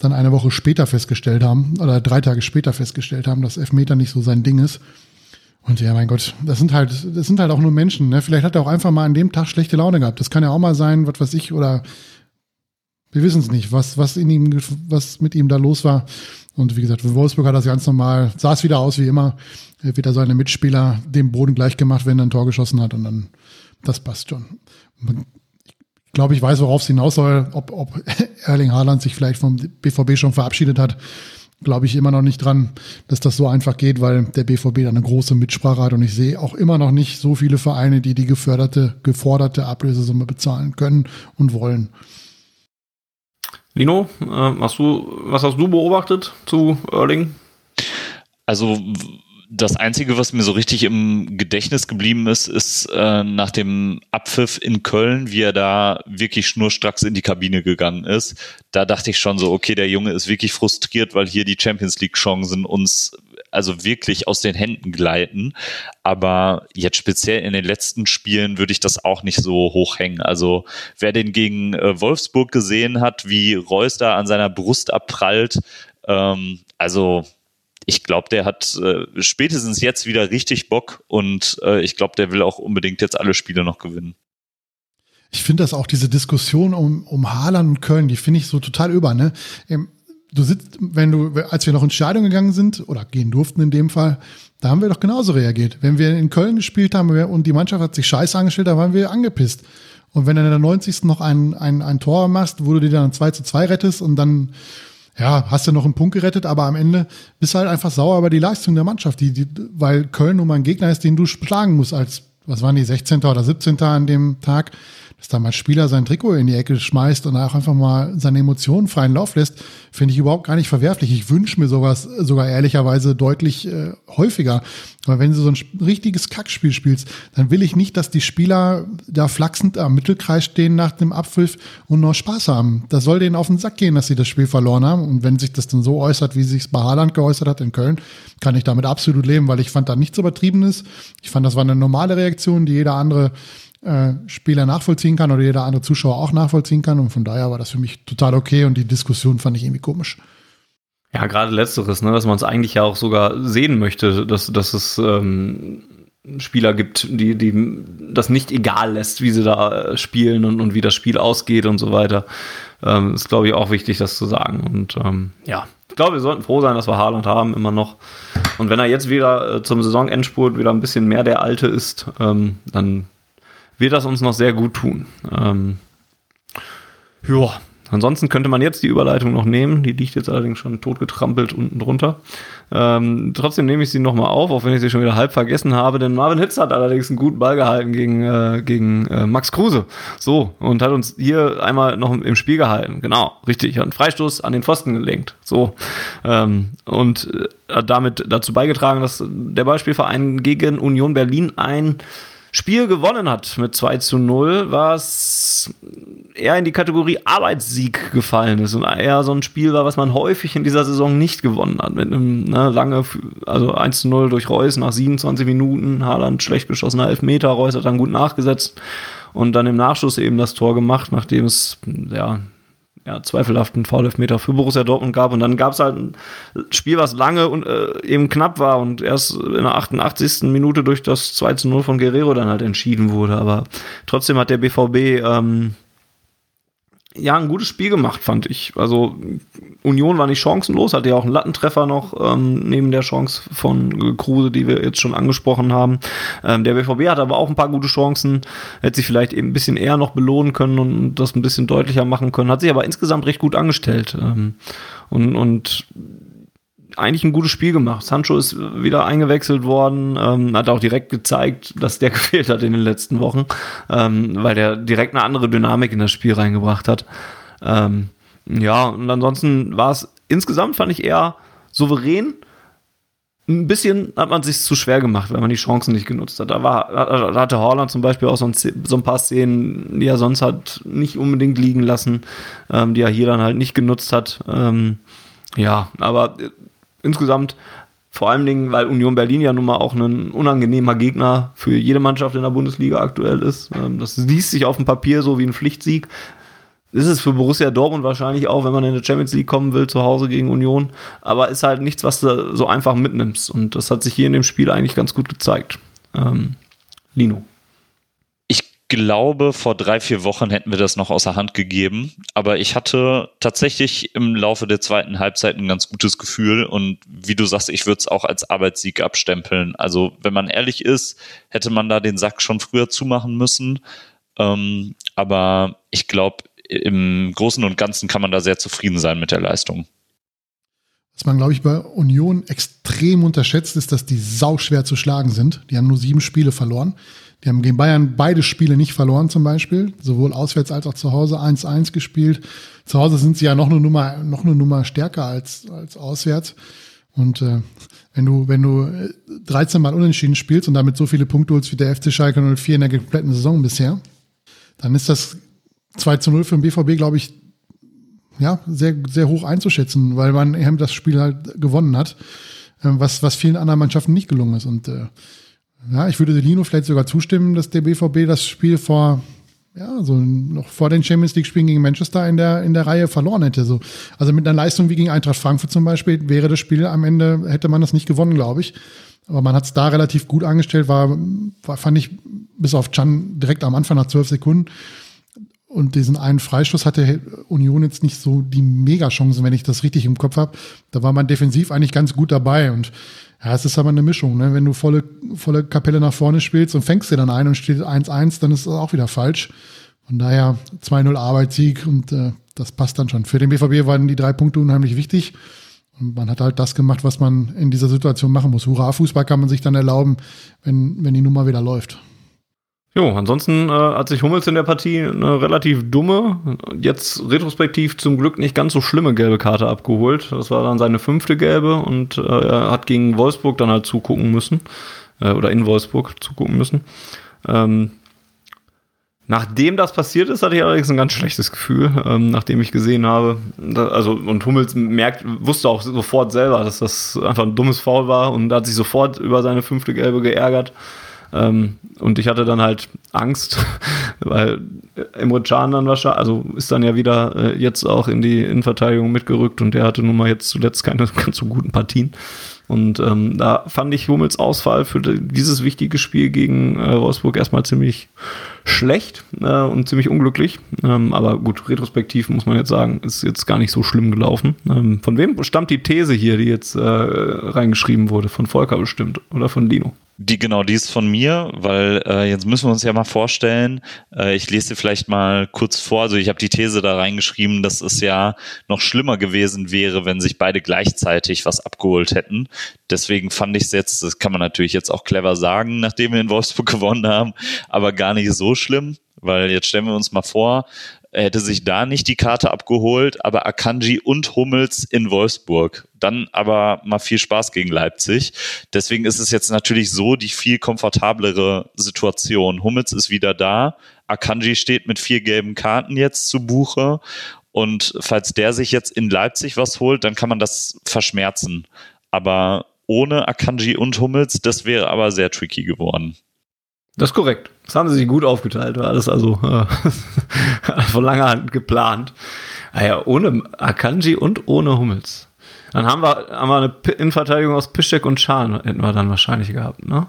dann eine Woche später festgestellt haben oder drei Tage später festgestellt haben, dass Elfmeter nicht so sein Ding ist. Und ja, mein Gott, das sind halt, das sind halt auch nur Menschen. Ne? Vielleicht hat er auch einfach mal an dem Tag schlechte Laune gehabt. Das kann ja auch mal sein, was weiß ich, oder wir wissen es nicht, was, was in ihm, was mit ihm da los war. Und wie gesagt, Wolfsburg hat das ganz normal, sah es wieder aus wie immer wieder seine Mitspieler dem Boden gleich gemacht, wenn er ein Tor geschossen hat und dann, das passt schon. Ich glaube, ich weiß, worauf es hinaus soll, ob, ob (laughs) Erling Haaland sich vielleicht vom BVB schon verabschiedet hat. Glaube ich immer noch nicht dran, dass das so einfach geht, weil der BVB da eine große Mitsprache hat und ich sehe auch immer noch nicht so viele Vereine, die die geförderte, geforderte Ablösesumme bezahlen können und wollen. Lino, äh, hast du, was hast du beobachtet zu Erling? Also das Einzige, was mir so richtig im Gedächtnis geblieben ist, ist äh, nach dem Abpfiff in Köln, wie er da wirklich schnurstracks in die Kabine gegangen ist. Da dachte ich schon so, okay, der Junge ist wirklich frustriert, weil hier die Champions League-Chancen uns also wirklich aus den Händen gleiten. Aber jetzt speziell in den letzten Spielen würde ich das auch nicht so hochhängen. Also wer den gegen äh, Wolfsburg gesehen hat, wie Reus da an seiner Brust abprallt, ähm, also ich glaube, der hat äh, spätestens jetzt wieder richtig Bock und äh, ich glaube, der will auch unbedingt jetzt alle Spiele noch gewinnen. Ich finde das auch, diese Diskussion um, um Haaland und Köln, die finde ich so total über, ne? Du sitzt, wenn du, als wir noch in Stadion gegangen sind, oder gehen durften in dem Fall, da haben wir doch genauso reagiert. Wenn wir in Köln gespielt haben und die Mannschaft hat sich scheiße angestellt, da waren wir angepisst. Und wenn du in der 90. noch ein, ein, ein Tor machst, wo du dir dann 2 zu 2 rettest und dann ja, hast du noch einen Punkt gerettet, aber am Ende bist du halt einfach sauer über die Leistung der Mannschaft, die, die, weil Köln nun mal ein Gegner ist, den du schlagen musst als, was waren die, 16. oder 17. an dem Tag dass da mal Spieler sein Trikot in die Ecke schmeißt und auch einfach mal seine Emotionen freien Lauf lässt, finde ich überhaupt gar nicht verwerflich. Ich wünsche mir sowas sogar ehrlicherweise deutlich äh, häufiger. Weil wenn du so ein richtiges Kackspiel spielst, dann will ich nicht, dass die Spieler da flachsend am Mittelkreis stehen nach dem Abpfiff und noch Spaß haben. Das soll denen auf den Sack gehen, dass sie das Spiel verloren haben. Und wenn sich das dann so äußert, wie sich bei Haaland geäußert hat in Köln, kann ich damit absolut leben, weil ich fand da nichts Übertriebenes. Ich fand, das war eine normale Reaktion, die jeder andere äh, Spieler nachvollziehen kann oder jeder andere Zuschauer auch nachvollziehen kann. Und von daher war das für mich total okay und die Diskussion fand ich irgendwie komisch. Ja, gerade letzteres, ne, dass man es eigentlich ja auch sogar sehen möchte, dass, dass es ähm, Spieler gibt, die, die das nicht egal lässt, wie sie da äh, spielen und, und wie das Spiel ausgeht und so weiter. Ähm, ist, glaube ich, auch wichtig, das zu sagen. Und ähm, ja, ich glaube, wir sollten froh sein, dass wir Haaland haben, immer noch. Und wenn er jetzt wieder äh, zum Saisonendspurt wieder ein bisschen mehr der Alte ist, ähm, dann wird das uns noch sehr gut tun. Ähm, ja, ansonsten könnte man jetzt die Überleitung noch nehmen. Die liegt jetzt allerdings schon totgetrampelt unten drunter. Ähm, trotzdem nehme ich sie nochmal auf, auch wenn ich sie schon wieder halb vergessen habe, denn Marvin Hitz hat allerdings einen guten Ball gehalten gegen, äh, gegen äh, Max Kruse. So, und hat uns hier einmal noch im Spiel gehalten. Genau, richtig. Hat einen Freistoß an den Pfosten gelenkt. So. Ähm, und äh, hat damit dazu beigetragen, dass der Beispielverein gegen Union Berlin ein Spiel gewonnen hat mit 2 zu 0, was eher in die Kategorie Arbeitssieg gefallen ist und eher so ein Spiel war, was man häufig in dieser Saison nicht gewonnen hat. Mit einem ne, lange, also 1 zu 0 durch Reus nach 27 Minuten, Haaland schlecht geschossener Elfmeter, Reus hat dann gut nachgesetzt und dann im Nachschuss eben das Tor gemacht, nachdem es ja ja, zweifelhaften Foul-Elfmeter für Borussia Dortmund gab. Und dann gab es halt ein Spiel, was lange und äh, eben knapp war und erst in der 88. Minute durch das 2 zu 0 von Guerrero dann halt entschieden wurde. Aber trotzdem hat der BVB ähm, ja, ein gutes Spiel gemacht, fand ich. Also Union war nicht chancenlos, hatte ja auch einen Lattentreffer noch ähm, neben der Chance von Kruse, die wir jetzt schon angesprochen haben. Ähm, der BVB hat aber auch ein paar gute Chancen, hätte sich vielleicht eben ein bisschen eher noch belohnen können und das ein bisschen deutlicher machen können, hat sich aber insgesamt recht gut angestellt. Ähm, und, und eigentlich ein gutes Spiel gemacht. Sancho ist wieder eingewechselt worden, ähm, hat auch direkt gezeigt, dass der (laughs) gefehlt hat in den letzten Wochen, ähm, weil der direkt eine andere Dynamik in das Spiel reingebracht hat. Ähm, ja, und ansonsten war es insgesamt, fand ich eher souverän. Ein bisschen hat man sich zu schwer gemacht, weil man die Chancen nicht genutzt hat. Da, war, da hatte Horland zum Beispiel auch so ein, so ein, paar Szenen, die er sonst hat nicht unbedingt liegen lassen, ähm, die er hier dann halt nicht genutzt hat. Ähm, ja, aber insgesamt vor allen Dingen, weil Union Berlin ja nun mal auch ein unangenehmer Gegner für jede Mannschaft in der Bundesliga aktuell ist. Ähm, das liest sich auf dem Papier so wie ein Pflichtsieg. Ist es für Borussia Dortmund wahrscheinlich auch, wenn man in der Champions League kommen will, zu Hause gegen Union. Aber ist halt nichts, was du so einfach mitnimmst. Und das hat sich hier in dem Spiel eigentlich ganz gut gezeigt. Ähm, Lino glaube, vor drei, vier Wochen hätten wir das noch außer Hand gegeben. Aber ich hatte tatsächlich im Laufe der zweiten Halbzeit ein ganz gutes Gefühl. Und wie du sagst, ich würde es auch als Arbeitssieg abstempeln. Also, wenn man ehrlich ist, hätte man da den Sack schon früher zumachen müssen. Ähm, aber ich glaube, im Großen und Ganzen kann man da sehr zufrieden sein mit der Leistung. Was man, glaube ich, bei Union extrem unterschätzt, ist, dass die sauschwer zu schlagen sind. Die haben nur sieben Spiele verloren. Die haben gegen Bayern beide Spiele nicht verloren zum Beispiel, sowohl auswärts als auch zu Hause 1-1 gespielt. Zu Hause sind sie ja noch eine Nummer, noch eine Nummer stärker als, als auswärts. Und äh, wenn du, wenn du 13 Mal unentschieden spielst und damit so viele Punkte holst wie der FC Schalke 04 in der kompletten Saison bisher, dann ist das 2 zu 0 für den BVB, glaube ich, ja, sehr, sehr hoch einzuschätzen, weil man eben das Spiel halt gewonnen hat, äh, was, was vielen anderen Mannschaften nicht gelungen ist. Und äh, ja, ich würde Lino vielleicht sogar zustimmen, dass der BVB das Spiel vor, ja, so noch vor den Champions League Spielen gegen Manchester in der, in der Reihe verloren hätte. So. Also mit einer Leistung wie gegen Eintracht Frankfurt zum Beispiel wäre das Spiel am Ende, hätte man das nicht gewonnen, glaube ich. Aber man hat es da relativ gut angestellt, war, war, fand ich, bis auf Chan direkt am Anfang nach zwölf Sekunden. Und diesen einen Freistoß hatte Union jetzt nicht so die Mega-Chancen, wenn ich das richtig im Kopf habe. Da war man defensiv eigentlich ganz gut dabei. Und ja, es ist aber eine Mischung. Ne? Wenn du volle, volle Kapelle nach vorne spielst und fängst dir dann ein und steht 1-1, dann ist das auch wieder falsch. Von daher 2-0 Arbeitssieg und äh, das passt dann schon. Für den BVB waren die drei Punkte unheimlich wichtig. Und man hat halt das gemacht, was man in dieser Situation machen muss. Hurra-Fußball kann man sich dann erlauben, wenn, wenn die Nummer wieder läuft. Jo, ansonsten äh, hat sich Hummels in der Partie eine relativ dumme, jetzt retrospektiv zum Glück nicht ganz so schlimme gelbe Karte abgeholt. Das war dann seine fünfte gelbe und äh, er hat gegen Wolfsburg dann halt zugucken müssen. Äh, oder in Wolfsburg zugucken müssen. Ähm, Nachdem das passiert ist, hatte ich allerdings ein ganz schlechtes Gefühl, ähm, nachdem ich gesehen habe. Da, also, und Hummels merkt, wusste auch sofort selber, dass das einfach ein dummes Foul war und hat sich sofort über seine fünfte Gelbe geärgert. Ähm, und ich hatte dann halt Angst, (laughs) weil Emre Can dann wahrscheinlich, also ist dann ja wieder äh, jetzt auch in die Innenverteidigung mitgerückt und der hatte nun mal jetzt zuletzt keine (laughs) ganz so guten Partien. Und ähm, da fand ich Hummels Ausfall für dieses wichtige Spiel gegen äh, Wolfsburg erstmal ziemlich schlecht äh, und ziemlich unglücklich. Ähm, aber gut, retrospektiv muss man jetzt sagen, ist jetzt gar nicht so schlimm gelaufen. Ähm, von wem stammt die These hier, die jetzt äh, reingeschrieben wurde? Von Volker bestimmt oder von Lino? Die genau, die ist von mir, weil äh, jetzt müssen wir uns ja mal vorstellen, äh, ich lese dir vielleicht mal kurz vor, also ich habe die These da reingeschrieben, dass es ja noch schlimmer gewesen wäre, wenn sich beide gleichzeitig was abgeholt hätten. Deswegen fand ich es jetzt, das kann man natürlich jetzt auch clever sagen, nachdem wir in Wolfsburg (laughs) gewonnen haben, aber gar nicht so schlimm. Weil jetzt stellen wir uns mal vor, Er hätte sich da nicht die Karte abgeholt, aber Akanji und Hummels in Wolfsburg. Dann aber mal viel Spaß gegen Leipzig. Deswegen ist es jetzt natürlich so die viel komfortablere Situation. Hummels ist wieder da. Akanji steht mit vier gelben Karten jetzt zu Buche. Und falls der sich jetzt in Leipzig was holt, dann kann man das verschmerzen. Aber ohne Akanji und Hummels, das wäre aber sehr tricky geworden. Das ist korrekt. Das haben sie sich gut aufgeteilt, war alles also äh, (laughs) von langer Hand geplant. Naja, ah ohne Akanji und ohne Hummels. Dann haben wir, haben wir eine Innenverteidigung aus Piszczek und Chan, hätten wir dann wahrscheinlich gehabt, ne?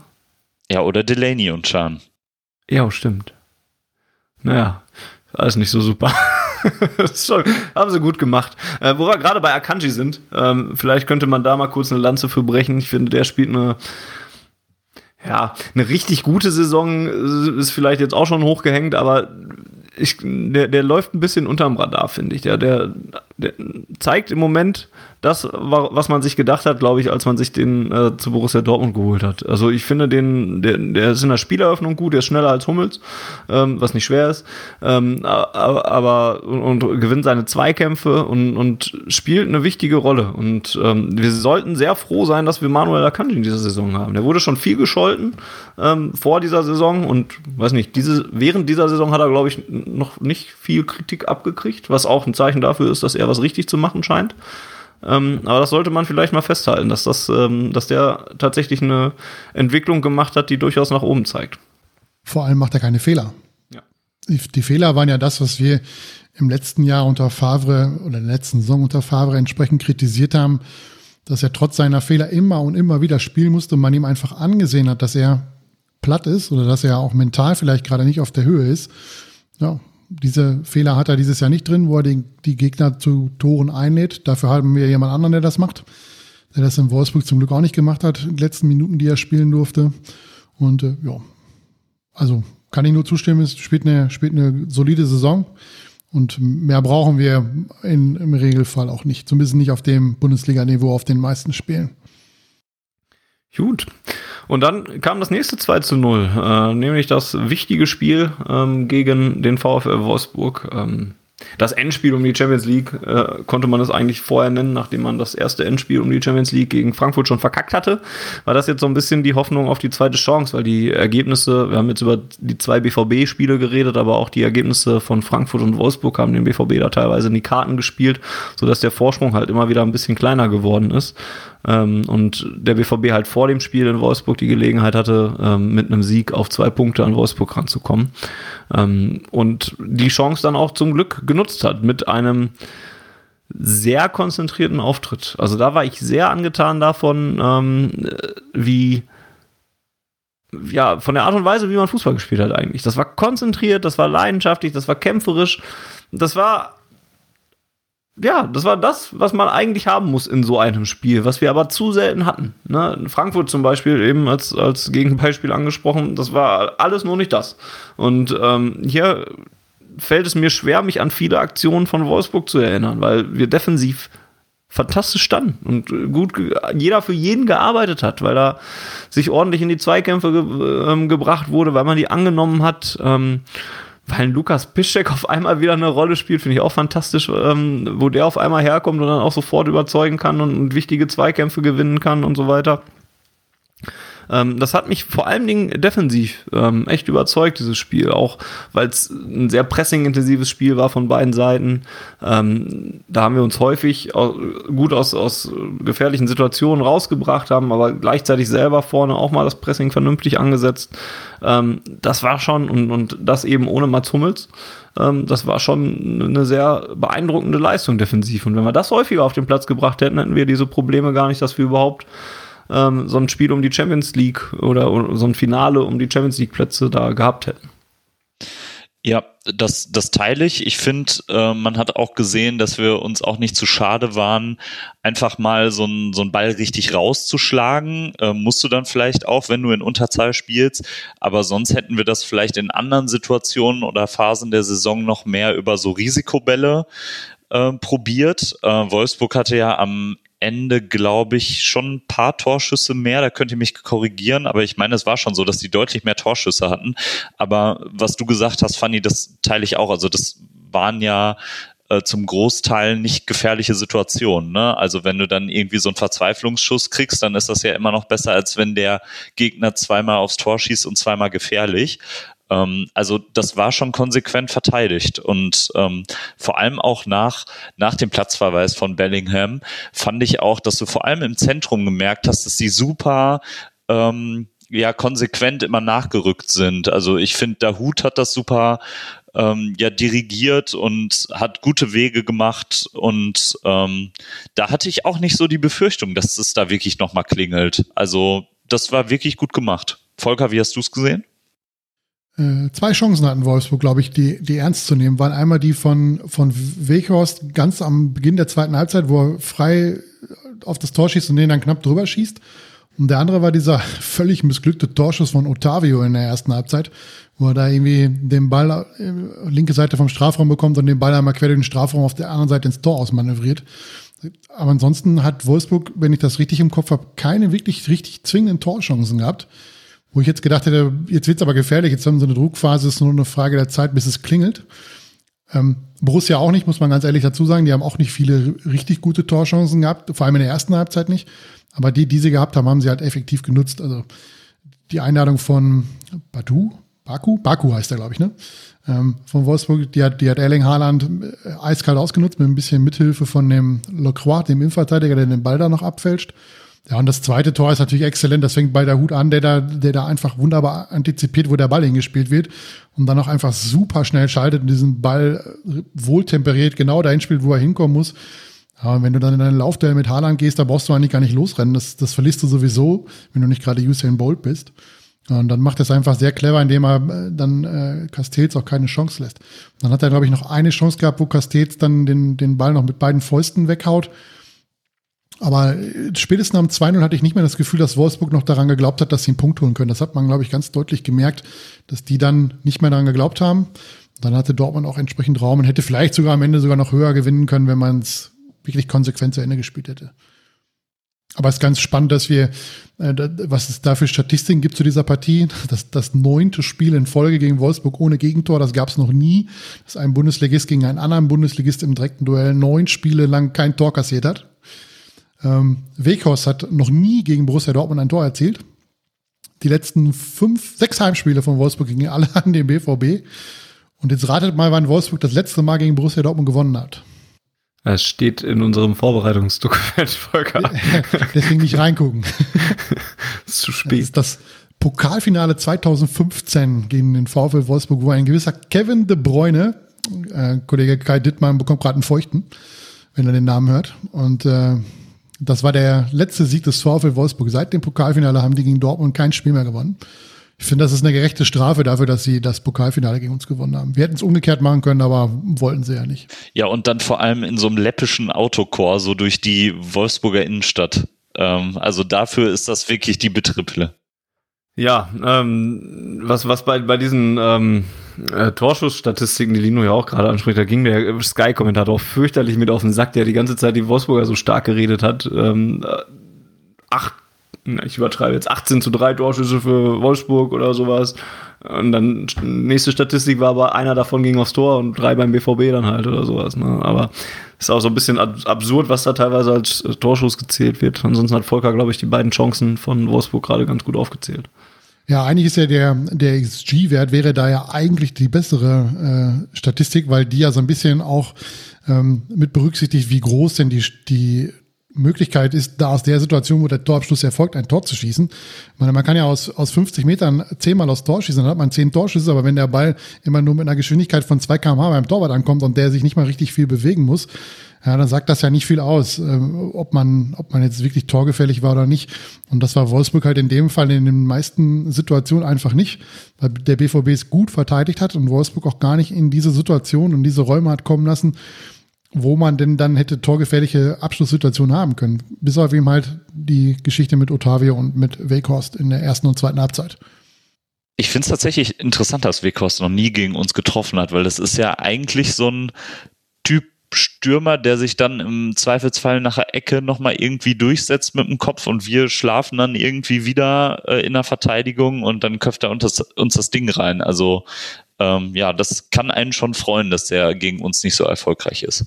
Ja, oder Delaney und Chan. Ja, stimmt. Naja, alles nicht so super. (laughs) das schon, haben sie gut gemacht. Äh, wo wir gerade bei Akanji sind, ähm, vielleicht könnte man da mal kurz eine Lanze für brechen. Ich finde, der spielt eine ja, eine richtig gute Saison ist vielleicht jetzt auch schon hochgehängt, aber ich, der, der läuft ein bisschen unterm Radar, finde ich. Der, der zeigt im Moment das, was man sich gedacht hat, glaube ich, als man sich den äh, zu Borussia Dortmund geholt hat. Also ich finde den, der, der ist in der Spieleröffnung gut, der ist schneller als Hummels, ähm, was nicht schwer ist, ähm, aber, aber und, und, gewinnt seine Zweikämpfe und, und spielt eine wichtige Rolle. Und ähm, wir sollten sehr froh sein, dass wir Manuel Akanji in dieser Saison haben. Der wurde schon viel gescholten ähm, vor dieser Saison und weiß nicht, diese, während dieser Saison hat er, glaube ich, noch nicht viel Kritik abgekriegt, was auch ein Zeichen dafür ist, dass er was richtig zu machen scheint. Ähm, aber das sollte man vielleicht mal festhalten, dass, das, ähm, dass der tatsächlich eine Entwicklung gemacht hat, die durchaus nach oben zeigt. Vor allem macht er keine Fehler. Ja. Die, die Fehler waren ja das, was wir im letzten Jahr unter Favre oder in der letzten Saison unter Favre entsprechend kritisiert haben, dass er trotz seiner Fehler immer und immer wieder spielen musste und man ihm einfach angesehen hat, dass er platt ist oder dass er auch mental vielleicht gerade nicht auf der Höhe ist. Ja, diese Fehler hat er dieses Jahr nicht drin, wo er den, die Gegner zu Toren einlädt. Dafür haben wir jemand anderen, der das macht. Der das in Wolfsburg zum Glück auch nicht gemacht hat, in den letzten Minuten, die er spielen durfte. Und äh, ja, also kann ich nur zustimmen, es spielt eine, spielt eine solide Saison. Und mehr brauchen wir in, im Regelfall auch nicht. Zumindest nicht auf dem Bundesliga-Niveau, auf den meisten Spielen. Gut. Und dann kam das nächste 2 zu 0, äh, nämlich das wichtige Spiel ähm, gegen den VfL Wolfsburg. Ähm, das Endspiel um die Champions League äh, konnte man es eigentlich vorher nennen, nachdem man das erste Endspiel um die Champions League gegen Frankfurt schon verkackt hatte. War das jetzt so ein bisschen die Hoffnung auf die zweite Chance, weil die Ergebnisse, wir haben jetzt über die zwei BVB-Spiele geredet, aber auch die Ergebnisse von Frankfurt und Wolfsburg haben den BVB da teilweise in die Karten gespielt, sodass der Vorsprung halt immer wieder ein bisschen kleiner geworden ist. Ähm, und der BVB halt vor dem Spiel in Wolfsburg die Gelegenheit hatte, ähm, mit einem Sieg auf zwei Punkte an Wolfsburg ranzukommen. Ähm, und die Chance dann auch zum Glück genutzt hat mit einem sehr konzentrierten Auftritt. Also da war ich sehr angetan davon, ähm, wie ja, von der Art und Weise, wie man Fußball gespielt hat eigentlich. Das war konzentriert, das war leidenschaftlich, das war kämpferisch. Das war ja, das war das, was man eigentlich haben muss in so einem Spiel, was wir aber zu selten hatten. Ne? Frankfurt zum Beispiel, eben als, als Gegenbeispiel angesprochen, das war alles nur nicht das. Und ähm, hier fällt es mir schwer, mich an viele Aktionen von Wolfsburg zu erinnern, weil wir defensiv fantastisch standen und gut jeder für jeden gearbeitet hat, weil er sich ordentlich in die Zweikämpfe ge äh, gebracht wurde, weil man die angenommen hat. Ähm, weil Lukas Piszczek auf einmal wieder eine Rolle spielt, finde ich auch fantastisch, ähm, wo der auf einmal herkommt und dann auch sofort überzeugen kann und, und wichtige Zweikämpfe gewinnen kann und so weiter. Ähm, das hat mich vor allen Dingen defensiv ähm, echt überzeugt, dieses Spiel, auch weil es ein sehr pressing-intensives Spiel war von beiden Seiten. Ähm, da haben wir uns häufig gut aus, aus gefährlichen Situationen rausgebracht, haben aber gleichzeitig selber vorne auch mal das Pressing vernünftig angesetzt. Ähm, das war schon, und, und das eben ohne Mats Hummels ähm, das war schon eine sehr beeindruckende Leistung defensiv. Und wenn wir das häufiger auf den Platz gebracht hätten, hätten wir diese Probleme gar nicht, dass wir überhaupt ähm, so ein Spiel um die Champions League oder, so ein Finale um die Champions League Plätze da gehabt hätten. Ja, das, das teile ich. Ich finde, äh, man hat auch gesehen, dass wir uns auch nicht zu schade waren, einfach mal so einen so Ball richtig rauszuschlagen. Äh, musst du dann vielleicht auch, wenn du in Unterzahl spielst. Aber sonst hätten wir das vielleicht in anderen Situationen oder Phasen der Saison noch mehr über so Risikobälle äh, probiert. Äh, Wolfsburg hatte ja am Ende, glaube ich, schon ein paar Torschüsse mehr. Da könnt ihr mich korrigieren, aber ich meine, es war schon so, dass die deutlich mehr Torschüsse hatten. Aber was du gesagt hast, Fanny, das teile ich auch. Also das waren ja äh, zum Großteil nicht gefährliche Situationen. Ne? Also wenn du dann irgendwie so einen Verzweiflungsschuss kriegst, dann ist das ja immer noch besser, als wenn der Gegner zweimal aufs Tor schießt und zweimal gefährlich. Ähm, also das war schon konsequent verteidigt und ähm, vor allem auch nach, nach dem Platzverweis von Bellingham fand ich auch, dass du vor allem im Zentrum gemerkt hast, dass die super ähm, ja konsequent immer nachgerückt sind. Also ich finde, der Hut hat das super ähm, ja dirigiert und hat gute Wege gemacht und ähm, da hatte ich auch nicht so die Befürchtung, dass es da wirklich nochmal klingelt. Also das war wirklich gut gemacht. Volker, wie hast du es gesehen? Äh, zwei Chancen hatten Wolfsburg, glaube ich, die, die ernst zu nehmen. Waren einmal die von, von Weghorst ganz am Beginn der zweiten Halbzeit, wo er frei auf das Tor schießt und den dann knapp drüber schießt. Und der andere war dieser (laughs) völlig missglückte Torschuss von Otavio in der ersten Halbzeit, wo er da irgendwie den Ball äh, linke Seite vom Strafraum bekommt und den Ball einmal quer durch den Strafraum auf der anderen Seite ins Tor ausmanövriert. Aber ansonsten hat Wolfsburg, wenn ich das richtig im Kopf habe, keine wirklich richtig zwingenden Torchancen gehabt. Wo ich jetzt gedacht hätte, jetzt wird's aber gefährlich, jetzt haben sie eine Druckphase, ist nur eine Frage der Zeit, bis es klingelt. Ähm, Borussia auch nicht, muss man ganz ehrlich dazu sagen. Die haben auch nicht viele richtig gute Torchancen gehabt, vor allem in der ersten Halbzeit nicht. Aber die, die sie gehabt haben, haben sie halt effektiv genutzt. Also die Einladung von Badu, Baku, Baku heißt er, glaube ich, ne? Ähm, von Wolfsburg, die hat, die hat Erling Haaland äh, eiskalt ausgenutzt mit ein bisschen Mithilfe von dem Lecroix, dem Innenverteidiger, der den Ball da noch abfälscht. Ja, und das zweite Tor ist natürlich exzellent. Das fängt bei der Hut an, der da, der da einfach wunderbar antizipiert, wo der Ball hingespielt wird und dann auch einfach super schnell schaltet und diesen Ball wohltemperiert genau dahin spielt, wo er hinkommen muss. Aber wenn du dann in deinen Laufduell mit Haaland gehst, da brauchst du eigentlich gar nicht losrennen. Das, das verlierst du sowieso, wenn du nicht gerade Usain Bolt bist. Und dann macht er es einfach sehr clever, indem er äh, dann äh, Castells auch keine Chance lässt. Dann hat er, glaube ich, noch eine Chance gehabt, wo Castells dann den, den Ball noch mit beiden Fäusten weghaut. Aber äh, spätestens am 2-0 hatte ich nicht mehr das Gefühl, dass Wolfsburg noch daran geglaubt hat, dass sie einen Punkt holen können. Das hat man, glaube ich, ganz deutlich gemerkt, dass die dann nicht mehr daran geglaubt haben. Dann hatte Dortmund auch entsprechend Raum und hätte vielleicht sogar am Ende sogar noch höher gewinnen können, wenn man es wirklich konsequent zu Ende gespielt hätte. Aber es ist ganz spannend, dass wir, äh, was es da für Statistiken gibt zu dieser Partie. (laughs) Das, das neunte Spiel in Folge gegen Wolfsburg ohne Gegentor, das gab es noch nie, dass ein Bundesligist gegen einen anderen Bundesligist im direkten Duell neun Spiele lang kein Tor kassiert hat. Ähm, Weghorst hat noch nie gegen Borussia Dortmund ein Tor erzielt. Die letzten fünf, sechs Heimspiele von Wolfsburg gingen alle (laughs) an den BVB. Und jetzt ratet mal, wann Wolfsburg das letzte Mal gegen Borussia Dortmund gewonnen hat. Es steht in unserem Vorbereitungsdokument, Volker. (laughs) Deswegen nicht reingucken. (laughs) ist zu spät. Das ist das Pokalfinale 2015 gegen den VfL Wolfsburg, wo ein gewisser Kevin de Bruyne, äh, Kollege Kai Dittmann bekommt gerade einen Feuchten, wenn er den Namen hört. Und äh, das war der letzte Sieg des VfL Wolfsburg. Seit dem Pokalfinale haben die gegen Dortmund kein Spiel mehr gewonnen. Ich finde, das ist eine gerechte Strafe dafür, dass sie das Pokalfinale gegen uns gewonnen haben. Wir hätten es umgekehrt machen können, aber wollten sie ja nicht. Ja, und dann vor allem in so einem läppischen Autokor, so durch die Wolfsburger Innenstadt. Ähm, also dafür ist das wirklich die Betriple. Ja, ähm, was, was bei, bei diesen ähm, äh, Torschussstatistiken, die Lino ja auch gerade anspricht, da ging der Sky-Kommentator auch fürchterlich mit auf den Sack, der die ganze Zeit die Wolfsburger so stark geredet hat. Ähm, äh, acht ich übertreibe jetzt 18 zu 3 Torschüsse für Wolfsburg oder sowas. Und dann nächste Statistik war aber einer davon ging aufs Tor und drei beim BVB dann halt oder sowas. Ne? Aber ist auch so ein bisschen absurd, was da teilweise als Torschuss gezählt wird. Ansonsten hat Volker, glaube ich, die beiden Chancen von Wolfsburg gerade ganz gut aufgezählt. Ja, eigentlich ist ja der, der XG-Wert wäre da ja eigentlich die bessere äh, Statistik, weil die ja so ein bisschen auch ähm, mit berücksichtigt, wie groß denn die, die Möglichkeit ist, da aus der Situation, wo der Torabschluss erfolgt, ein Tor zu schießen. Ich meine, man kann ja aus, aus 50 Metern zehnmal aus Tor schießen, dann hat man zehn Torschüsse, aber wenn der Ball immer nur mit einer Geschwindigkeit von 2 kmh beim Torwart ankommt und der sich nicht mal richtig viel bewegen muss, ja, dann sagt das ja nicht viel aus, äh, ob man, ob man jetzt wirklich torgefällig war oder nicht. Und das war Wolfsburg halt in dem Fall in den meisten Situationen einfach nicht, weil der BVB es gut verteidigt hat und Wolfsburg auch gar nicht in diese Situation und diese Räume hat kommen lassen, wo man denn dann hätte torgefährliche Abschlusssituationen haben können. Bis auf eben halt die Geschichte mit Otavio und mit Weghorst in der ersten und zweiten Halbzeit. Ich finde es tatsächlich interessant, dass Weghorst noch nie gegen uns getroffen hat, weil das ist ja eigentlich so ein Typ Stürmer, der sich dann im Zweifelsfall nach der Ecke nochmal irgendwie durchsetzt mit dem Kopf und wir schlafen dann irgendwie wieder äh, in der Verteidigung und dann köpft er uns das, uns das Ding rein. Also ähm, ja, das kann einen schon freuen, dass der gegen uns nicht so erfolgreich ist.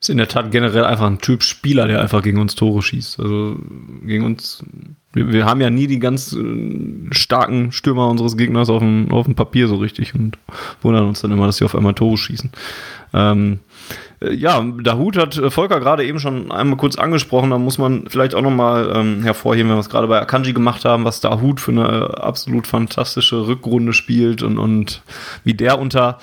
Ist in der Tat generell einfach ein Typ Spieler, der einfach gegen uns Tore schießt. Also gegen uns, wir, wir haben ja nie die ganz äh, starken Stürmer unseres Gegners auf dem, auf dem Papier so richtig und wundern uns dann immer, dass sie auf einmal Tore schießen. Ähm, äh, ja, Dahut hat äh, Volker gerade eben schon einmal kurz angesprochen. Da muss man vielleicht auch nochmal ähm, hervorheben, wenn wir es gerade bei Akanji gemacht haben, was Dahut für eine absolut fantastische Rückrunde spielt und, und wie der unter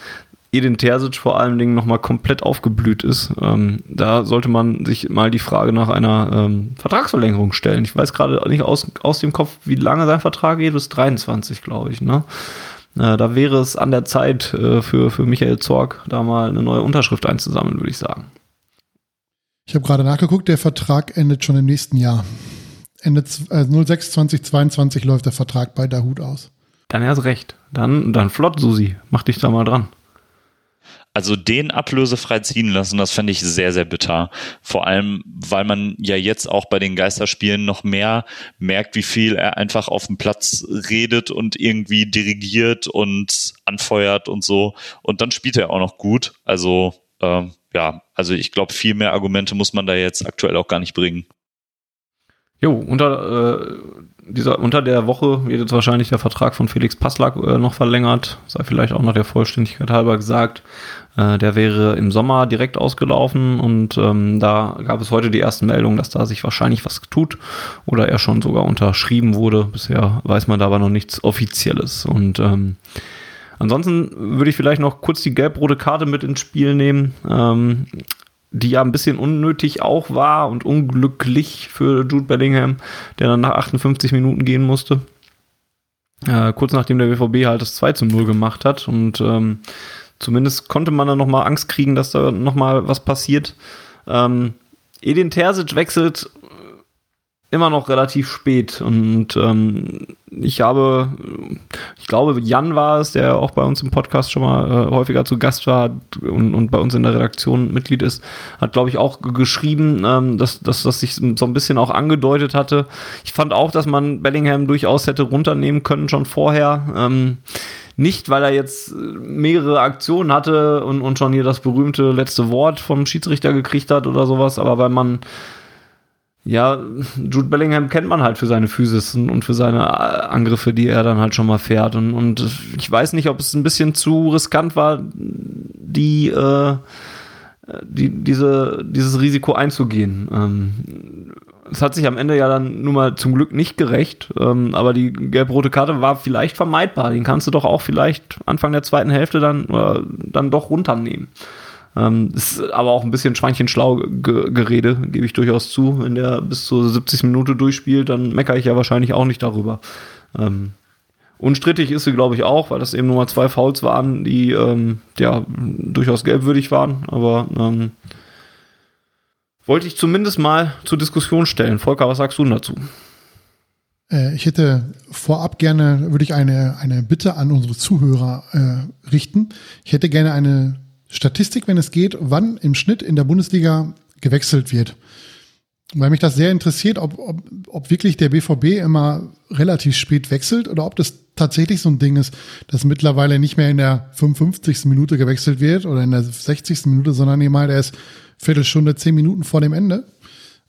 Edin Terzic vor allen Dingen nochmal komplett aufgeblüht ist. Ähm, da sollte man sich mal die Frage nach einer ähm, Vertragsverlängerung stellen. Ich weiß gerade nicht aus, aus dem Kopf, wie lange sein Vertrag geht, bis 23, glaube ich. Ne? Äh, da wäre es an der Zeit äh, für, für Michael Zorg, da mal eine neue Unterschrift einzusammeln, würde ich sagen. Ich habe gerade nachgeguckt, der Vertrag endet schon im nächsten Jahr. Ende äh, 06 2022 läuft der Vertrag bei Dahut aus. Dann erst recht. Dann, dann flott, Susi. Mach dich da mal dran. Also den ablösefrei ziehen lassen, das fände ich sehr, sehr bitter. Vor allem, weil man ja jetzt auch bei den Geisterspielen noch mehr merkt, wie viel er einfach auf dem Platz redet und irgendwie dirigiert und anfeuert und so. Und dann spielt er auch noch gut. Also ähm, ja, also ich glaube, viel mehr Argumente muss man da jetzt aktuell auch gar nicht bringen. Jo, unter, äh, dieser, unter der Woche wird jetzt wahrscheinlich der Vertrag von Felix Passlack äh, noch verlängert. Sei vielleicht auch noch der Vollständigkeit halber gesagt. Äh, der wäre im Sommer direkt ausgelaufen und ähm, da gab es heute die ersten Meldungen, dass da sich wahrscheinlich was tut oder er schon sogar unterschrieben wurde. Bisher weiß man da aber noch nichts Offizielles. Und ähm, ansonsten würde ich vielleicht noch kurz die gelb-rote Karte mit ins Spiel nehmen. Ähm, die ja ein bisschen unnötig auch war und unglücklich für Jude Bellingham, der dann nach 58 Minuten gehen musste. Äh, kurz nachdem der BVB halt das 2 zu 0 gemacht hat und ähm, zumindest konnte man dann nochmal Angst kriegen, dass da nochmal was passiert. Ähm, Edin Terzic wechselt immer noch relativ spät. Und ähm, ich habe, ich glaube, Jan war es, der auch bei uns im Podcast schon mal äh, häufiger zu Gast war und, und bei uns in der Redaktion Mitglied ist, hat, glaube ich, auch geschrieben, ähm, dass, dass das sich so ein bisschen auch angedeutet hatte. Ich fand auch, dass man Bellingham durchaus hätte runternehmen können schon vorher. Ähm, nicht, weil er jetzt mehrere Aktionen hatte und, und schon hier das berühmte letzte Wort vom Schiedsrichter gekriegt hat oder sowas, aber weil man ja, Jude Bellingham kennt man halt für seine Physis und für seine äh, Angriffe, die er dann halt schon mal fährt. Und, und ich weiß nicht, ob es ein bisschen zu riskant war, die, äh, die diese, dieses Risiko einzugehen. Ähm, es hat sich am Ende ja dann nun mal zum Glück nicht gerecht, ähm, aber die gelb-rote Karte war vielleicht vermeidbar. Den kannst du doch auch vielleicht Anfang der zweiten Hälfte dann, äh, dann doch runternehmen. Ähm, ist aber auch ein bisschen schweinchenschlau Gerede, gebe ich durchaus zu. Wenn der bis zur 70 Minute durchspielt, dann meckere ich ja wahrscheinlich auch nicht darüber. Ähm, unstrittig ist sie, glaube ich, auch, weil das eben nur mal zwei Fouls waren, die ähm, ja durchaus gelbwürdig waren. Aber ähm, wollte ich zumindest mal zur Diskussion stellen. Volker, was sagst du dazu? Äh, ich hätte vorab gerne, würde ich eine, eine Bitte an unsere Zuhörer äh, richten. Ich hätte gerne eine Statistik, wenn es geht, wann im Schnitt in der Bundesliga gewechselt wird. Weil mich das sehr interessiert, ob, ob, ob wirklich der BVB immer relativ spät wechselt oder ob das tatsächlich so ein Ding ist, dass mittlerweile nicht mehr in der 55. Minute gewechselt wird oder in der 60. Minute, sondern eben halt erst Viertelstunde, zehn Minuten vor dem Ende.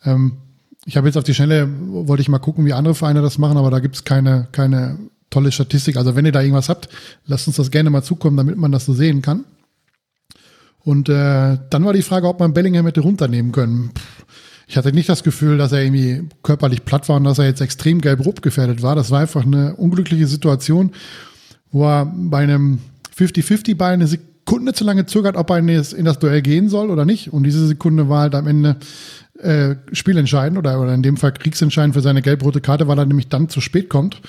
Ähm, ich habe jetzt auf die Schnelle, wollte ich mal gucken, wie andere Vereine das machen, aber da gibt es keine, keine tolle Statistik. Also wenn ihr da irgendwas habt, lasst uns das gerne mal zukommen, damit man das so sehen kann. Und äh, dann war die Frage, ob man Bellingham hätte runternehmen können. Ich hatte nicht das Gefühl, dass er irgendwie körperlich platt war und dass er jetzt extrem gelb-rot gefährdet war. Das war einfach eine unglückliche Situation, wo er bei einem 50-50-Ball eine Sekunde zu lange zögert, ob er in das Duell gehen soll oder nicht. Und diese Sekunde war halt am Ende äh, spielentscheidend oder, oder in dem Fall kriegsentscheidend für seine gelb-rote Karte, weil er nämlich dann zu spät kommt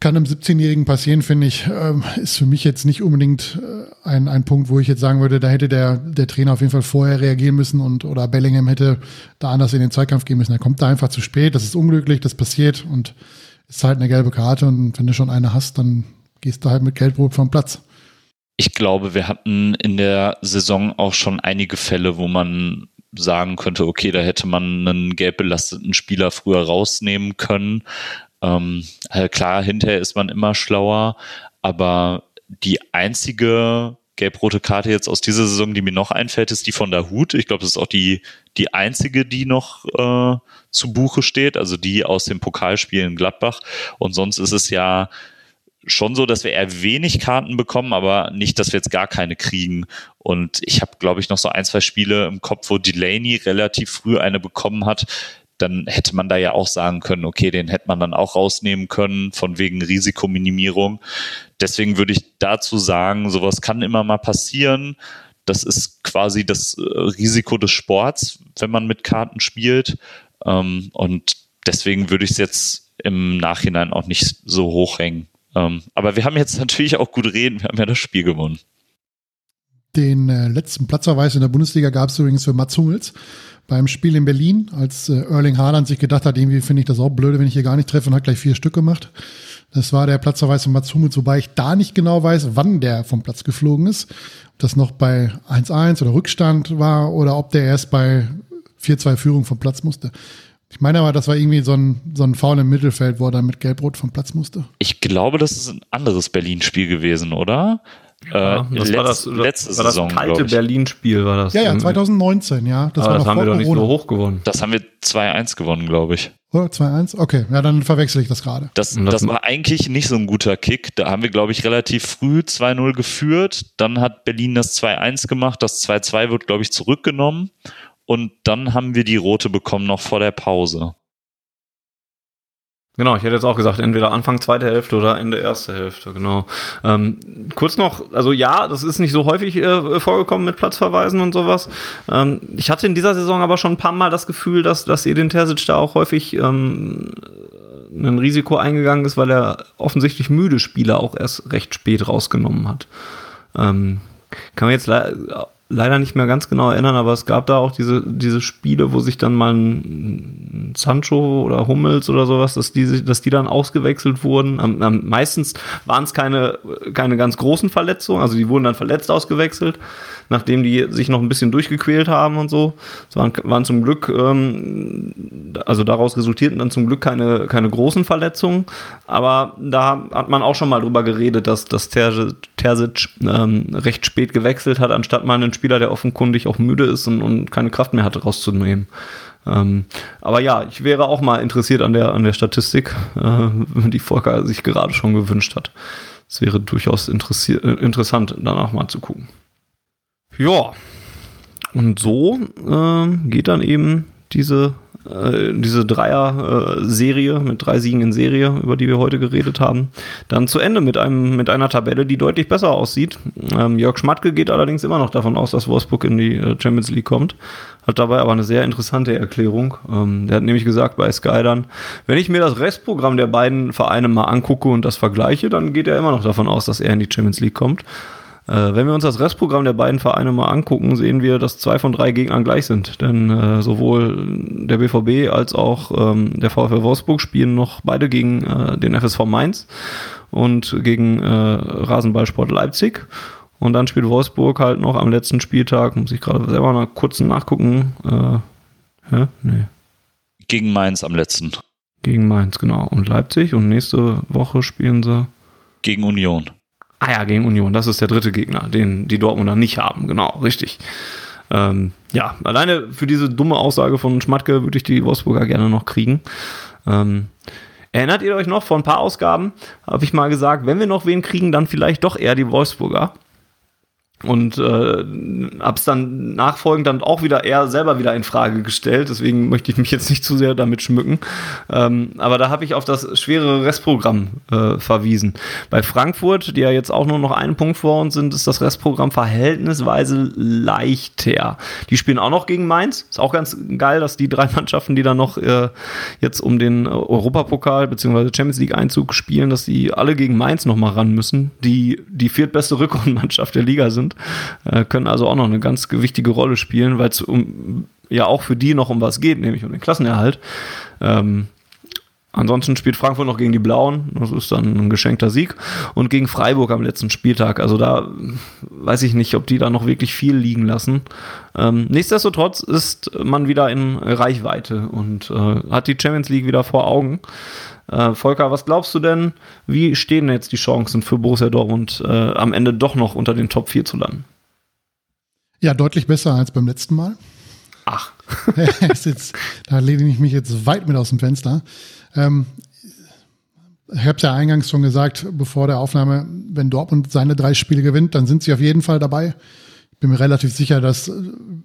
kann einem 17-Jährigen passieren, finde ich, ähm, ist für mich jetzt nicht unbedingt äh, ein, ein Punkt, wo ich jetzt sagen würde, da hätte der, der Trainer auf jeden Fall vorher reagieren müssen und oder Bellingham hätte da anders in den Zweikampf gehen müssen. Er kommt da einfach zu spät, das ist unglücklich, das passiert und ist halt eine gelbe Karte und wenn du schon eine hast, dann gehst du halt mit Geldbrot vom Platz. Ich glaube, wir hatten in der Saison auch schon einige Fälle, wo man sagen könnte, okay, da hätte man einen gelb belasteten Spieler früher rausnehmen können. Ähm, halt klar, hinterher ist man immer schlauer, aber die einzige gelb-rote Karte jetzt aus dieser Saison, die mir noch einfällt, ist die von der Hut. Ich glaube, das ist auch die, die einzige, die noch äh, zu Buche steht, also die aus dem Pokalspiel in Gladbach. Und sonst ist es ja schon so, dass wir eher wenig Karten bekommen, aber nicht, dass wir jetzt gar keine kriegen. Und ich habe, glaube ich, noch so ein, zwei Spiele im Kopf, wo Delaney relativ früh eine bekommen hat. Dann hätte man da ja auch sagen können, okay, den hätte man dann auch rausnehmen können, von wegen Risikominimierung. Deswegen würde ich dazu sagen, sowas kann immer mal passieren. Das ist quasi das äh, Risiko des Sports, wenn man mit Karten spielt. Ähm, und deswegen würde ich es jetzt im Nachhinein auch nicht so hochhängen. Ähm, aber wir haben jetzt (laughs) natürlich auch gut reden, wir haben ja das Spiel gewonnen. Den äh, letzten Platzverweis in der Bundesliga gab es übrigens für Mats Hummels beim Spiel in Berlin, als äh, Erling Haaland sich gedacht hat, irgendwie finde ich das auch blöde, wenn ich hier gar nicht treffe und hat gleich vier Stück gemacht. Das war der Platzverweis von Mats Hummels, wobei ich da nicht genau weiß, wann der vom Platz geflogen ist. Ob das noch bei 1-1 oder Rückstand war oder ob der erst bei 4-2 Führung vom Platz musste. Ich meine aber, das war irgendwie so ein, so ein Foul im Mittelfeld, wo er dann mit Gelb-Rot vom Platz musste. Ich glaube, das ist ein anderes Berlin-Spiel gewesen, oder? Ja, äh, das, war das, letzte war das Saison, kalte Berlin-Spiel, war das. Ja, ja, 2019, ja. Das, aber das haben wir doch nicht so hoch gewonnen. Das haben wir 2-1 gewonnen, glaube ich. Oder 2-1? Okay, ja, dann verwechsel ich das gerade. Das, das, das war eigentlich nicht so ein guter Kick. Da haben wir, glaube ich, relativ früh 2-0 geführt. Dann hat Berlin das 2-1 gemacht. Das 2-2 wird, glaube ich, zurückgenommen. Und dann haben wir die rote bekommen noch vor der Pause. Genau, ich hätte jetzt auch gesagt, entweder Anfang zweite Hälfte oder Ende erste Hälfte, genau. Ähm, kurz noch, also ja, das ist nicht so häufig äh, vorgekommen mit Platzverweisen und sowas. Ähm, ich hatte in dieser Saison aber schon ein paar Mal das Gefühl, dass, dass Edin Terzic da auch häufig ähm, ein Risiko eingegangen ist, weil er offensichtlich müde Spieler auch erst recht spät rausgenommen hat. Ähm, kann man jetzt leider nicht mehr ganz genau erinnern, aber es gab da auch diese, diese Spiele, wo sich dann mal ein Sancho oder Hummels oder sowas, dass die, dass die dann ausgewechselt wurden. Am, am meistens waren es keine, keine ganz großen Verletzungen, also die wurden dann verletzt ausgewechselt nachdem die sich noch ein bisschen durchgequält haben und so. Es waren, waren zum Glück, ähm, also daraus resultierten dann zum Glück keine, keine großen Verletzungen. Aber da hat man auch schon mal drüber geredet, dass, dass Terzic ähm, recht spät gewechselt hat, anstatt mal einen Spieler, der offenkundig auch müde ist und, und keine Kraft mehr hatte, rauszunehmen. Ähm, aber ja, ich wäre auch mal interessiert an der, an der Statistik, äh, die Volker sich gerade schon gewünscht hat. Es wäre durchaus interessant, danach mal zu gucken. Ja, und so äh, geht dann eben diese, äh, diese Dreier-Serie mit drei Siegen in Serie, über die wir heute geredet haben, dann zu Ende mit, einem, mit einer Tabelle, die deutlich besser aussieht. Ähm, Jörg Schmatke geht allerdings immer noch davon aus, dass Wolfsburg in die äh, Champions League kommt. Hat dabei aber eine sehr interessante Erklärung. Ähm, der hat nämlich gesagt bei Sky dann, wenn ich mir das Restprogramm der beiden Vereine mal angucke und das vergleiche, dann geht er immer noch davon aus, dass er in die Champions League kommt. Äh, wenn wir uns das Restprogramm der beiden Vereine mal angucken, sehen wir, dass zwei von drei Gegnern gleich sind. Denn äh, sowohl der BVB als auch ähm, der VfL Wolfsburg spielen noch beide gegen äh, den FSV Mainz und gegen äh, Rasenballsport Leipzig. Und dann spielt Wolfsburg halt noch am letzten Spieltag, muss ich gerade selber mal kurz nachgucken. Äh, hä? Nee. Gegen Mainz am letzten. Gegen Mainz, genau. Und Leipzig. Und nächste Woche spielen sie. Gegen Union. Ah ja, gegen Union, das ist der dritte Gegner, den die Dortmunder nicht haben, genau, richtig. Ähm, ja, alleine für diese dumme Aussage von Schmatke würde ich die Wolfsburger gerne noch kriegen. Ähm, erinnert ihr euch noch, vor ein paar Ausgaben habe ich mal gesagt, wenn wir noch wen kriegen, dann vielleicht doch eher die Wolfsburger und äh, hab's dann nachfolgend dann auch wieder eher selber wieder in Frage gestellt. Deswegen möchte ich mich jetzt nicht zu sehr damit schmücken. Ähm, aber da habe ich auf das schwere Restprogramm äh, verwiesen. Bei Frankfurt, die ja jetzt auch nur noch einen Punkt vor uns sind, ist das Restprogramm verhältnisweise leichter. Die spielen auch noch gegen Mainz. Ist auch ganz geil, dass die drei (laughs) Mannschaften, die da noch äh, jetzt um den Europapokal bzw. Champions League Einzug spielen, dass die alle gegen Mainz noch mal ran müssen, die die viertbeste Rückrundenmannschaft der Liga sind sind, äh, können also auch noch eine ganz wichtige Rolle spielen, weil es um, ja auch für die noch um was geht, nämlich um den Klassenerhalt. Ähm, Ansonsten spielt Frankfurt noch gegen die Blauen. Das ist dann ein geschenkter Sieg. Und gegen Freiburg am letzten Spieltag. Also da weiß ich nicht, ob die da noch wirklich viel liegen lassen. Ähm, nichtsdestotrotz ist man wieder in Reichweite und äh, hat die Champions League wieder vor Augen. Äh, Volker, was glaubst du denn, wie stehen jetzt die Chancen für Borussia Dortmund äh, am Ende doch noch unter den Top 4 zu landen? Ja, deutlich besser als beim letzten Mal. Ach. (laughs) jetzt, da lehne ich mich jetzt weit mit aus dem Fenster. Ähm, ich habe es ja eingangs schon gesagt, bevor der Aufnahme, wenn Dortmund seine drei Spiele gewinnt, dann sind sie auf jeden Fall dabei. Ich bin mir relativ sicher, dass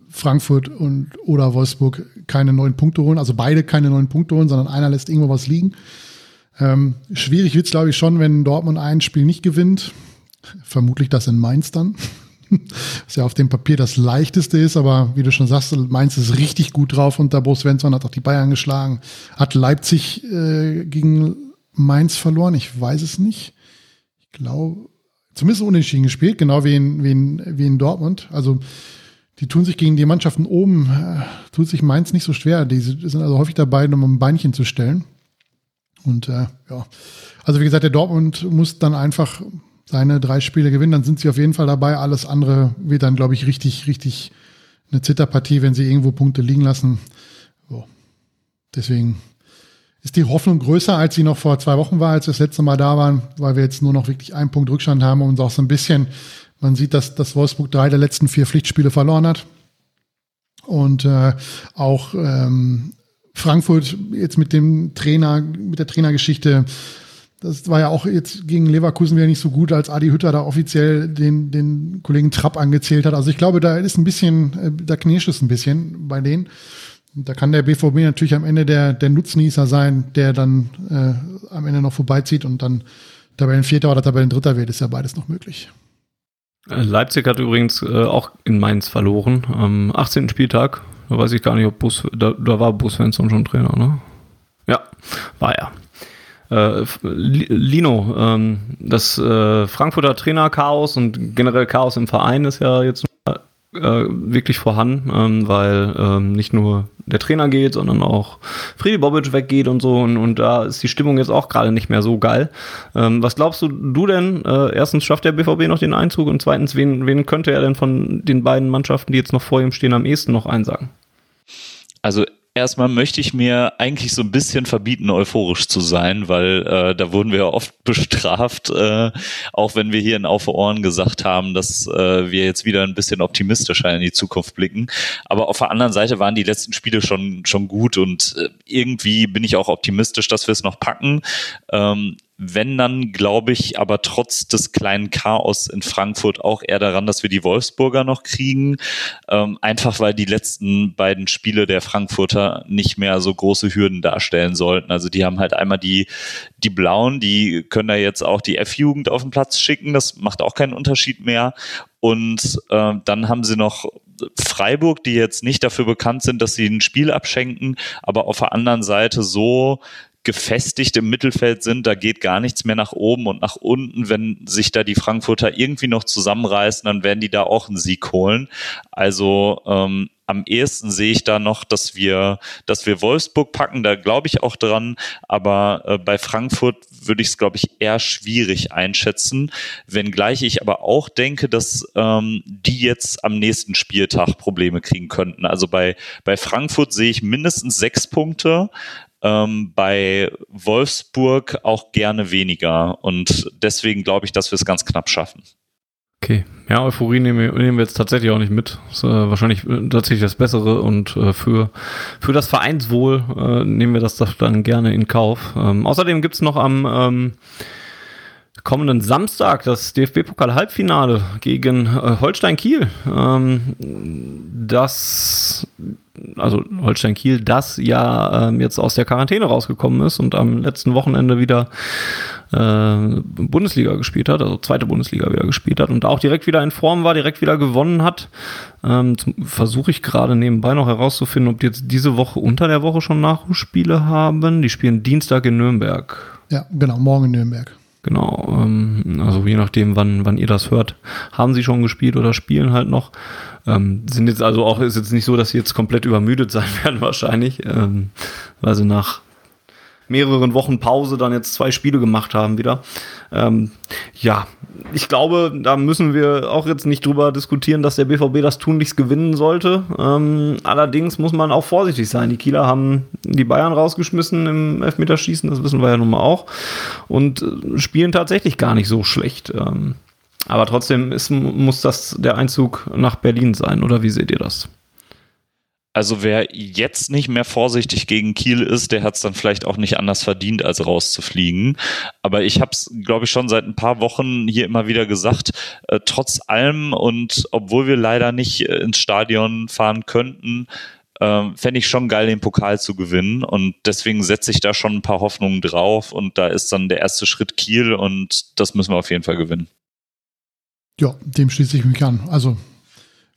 Frankfurt und oder Wolfsburg keine neuen Punkte holen, also beide keine neuen Punkte holen, sondern einer lässt irgendwo was liegen. Ähm, schwierig wird es, glaube ich, schon, wenn Dortmund ein Spiel nicht gewinnt. Vermutlich das in Mainz dann. (laughs) Was ja auf dem Papier das leichteste ist, aber wie du schon sagst, Mainz ist richtig gut drauf unter Bo Svensson, hat auch die Bayern geschlagen, hat Leipzig äh, gegen Mainz verloren, ich weiß es nicht. Ich glaube, zumindest unentschieden gespielt, genau wie in, wie in, wie in Dortmund. Also die tun sich gegen die Mannschaften oben, äh, tut sich Mainz nicht so schwer. Die sind also häufig dabei, um ein Beinchen zu stellen. Und äh, ja, also wie gesagt, der Dortmund muss dann einfach seine drei Spiele gewinnen, dann sind sie auf jeden Fall dabei. Alles andere wird dann, glaube ich, richtig, richtig eine Zitterpartie, wenn sie irgendwo Punkte liegen lassen. So. Deswegen ist die Hoffnung größer, als sie noch vor zwei Wochen war, als wir das letzte Mal da waren, weil wir jetzt nur noch wirklich einen Punkt Rückstand haben und auch so ein bisschen, man sieht, dass, dass Wolfsburg drei der letzten vier Pflichtspiele verloren hat. Und äh, auch ähm, Frankfurt jetzt mit dem Trainer, mit der Trainergeschichte das war ja auch jetzt gegen Leverkusen wieder nicht so gut, als Adi Hütter da offiziell den, den Kollegen Trapp angezählt hat. Also ich glaube, da ist ein bisschen, äh, da knirscht es ein bisschen bei denen. Da kann der BVB natürlich am Ende der, der Nutznießer sein, der dann äh, am Ende noch vorbeizieht und dann Tabellenvierter oder Tabellendritter wird, ist ja beides noch möglich. Leipzig hat übrigens äh, auch in Mainz verloren am 18. Spieltag. Da weiß ich gar nicht, ob Bus, da, da war Bus Svensson schon Trainer, ne? Ja, war er. Äh, Lino, ähm, das äh, Frankfurter Trainerchaos und generell Chaos im Verein ist ja jetzt äh, wirklich vorhanden, ähm, weil ähm, nicht nur der Trainer geht, sondern auch Friedi Bobic weggeht und so und, und da ist die Stimmung jetzt auch gerade nicht mehr so geil. Ähm, was glaubst du, du denn? Äh, erstens schafft der BVB noch den Einzug und zweitens, wen, wen könnte er denn von den beiden Mannschaften, die jetzt noch vor ihm stehen, am ehesten noch einsagen? Also Erstmal möchte ich mir eigentlich so ein bisschen verbieten, euphorisch zu sein, weil äh, da wurden wir ja oft (laughs) bestraft, äh, auch wenn wir hier in Auf Ohren gesagt haben, dass äh, wir jetzt wieder ein bisschen optimistischer in die Zukunft blicken. Aber auf der anderen Seite waren die letzten Spiele schon, schon gut und äh, irgendwie bin ich auch optimistisch, dass wir es noch packen. Ähm, wenn dann, glaube ich, aber trotz des kleinen Chaos in Frankfurt auch eher daran, dass wir die Wolfsburger noch kriegen. Ähm, einfach weil die letzten beiden Spiele der Frankfurter nicht mehr so große Hürden darstellen sollten. Also die haben halt einmal die, die Blauen, die können da jetzt auch die F-Jugend auf den Platz schicken. Das macht auch keinen Unterschied mehr. Und äh, dann haben sie noch Freiburg, die jetzt nicht dafür bekannt sind, dass sie ein Spiel abschenken, aber auf der anderen Seite so gefestigt im Mittelfeld sind, da geht gar nichts mehr nach oben und nach unten. Wenn sich da die Frankfurter irgendwie noch zusammenreißen, dann werden die da auch einen Sieg holen. Also ähm, am ehesten sehe ich da noch, dass wir, dass wir Wolfsburg packen, da glaube ich auch dran, aber äh, bei Frankfurt würde ich es, glaube ich, eher schwierig einschätzen, wenngleich ich aber auch denke, dass ähm, die jetzt am nächsten Spieltag Probleme kriegen könnten. Also bei, bei Frankfurt sehe ich mindestens sechs Punkte, ähm, bei Wolfsburg auch gerne weniger. Und deswegen glaube ich, dass wir es ganz knapp schaffen. Okay, ja, Euphorie nehmen wir, jetzt tatsächlich auch nicht mit. Ist äh, wahrscheinlich äh, tatsächlich das Bessere und äh, für, für das Vereinswohl äh, nehmen wir das dann gerne in Kauf. Ähm, außerdem gibt's noch am ähm, kommenden Samstag das DFB-Pokal-Halbfinale gegen äh, Holstein Kiel. Ähm, das, also Holstein Kiel, das ja ähm, jetzt aus der Quarantäne rausgekommen ist und am letzten Wochenende wieder äh, Bundesliga gespielt hat, also zweite Bundesliga wieder gespielt hat und auch direkt wieder in Form war, direkt wieder gewonnen hat. Ähm, Versuche ich gerade nebenbei noch herauszufinden, ob die jetzt diese Woche unter der Woche schon Nachholspiele haben. Die spielen Dienstag in Nürnberg. Ja, genau, morgen in Nürnberg. Genau, ähm, also je nachdem, wann, wann ihr das hört, haben sie schon gespielt oder spielen halt noch. Ähm, sind jetzt also auch, ist jetzt nicht so, dass sie jetzt komplett übermüdet (laughs) sein werden wahrscheinlich, ähm, weil sie nach mehreren Wochen Pause dann jetzt zwei Spiele gemacht haben wieder. Ähm, ja, ich glaube, da müssen wir auch jetzt nicht drüber diskutieren, dass der BVB das tunlichst gewinnen sollte. Ähm, allerdings muss man auch vorsichtig sein. Die Kieler haben die Bayern rausgeschmissen im Elfmeterschießen, das wissen wir ja nun mal auch, und äh, spielen tatsächlich gar nicht so schlecht. Ähm, aber trotzdem ist, muss das der Einzug nach Berlin sein, oder wie seht ihr das? Also wer jetzt nicht mehr vorsichtig gegen Kiel ist, der hat es dann vielleicht auch nicht anders verdient, als rauszufliegen. Aber ich habe es, glaube ich, schon seit ein paar Wochen hier immer wieder gesagt, äh, trotz allem und obwohl wir leider nicht äh, ins Stadion fahren könnten, äh, fände ich schon geil, den Pokal zu gewinnen. Und deswegen setze ich da schon ein paar Hoffnungen drauf. Und da ist dann der erste Schritt Kiel und das müssen wir auf jeden Fall gewinnen. Ja, dem schließe ich mich an. Also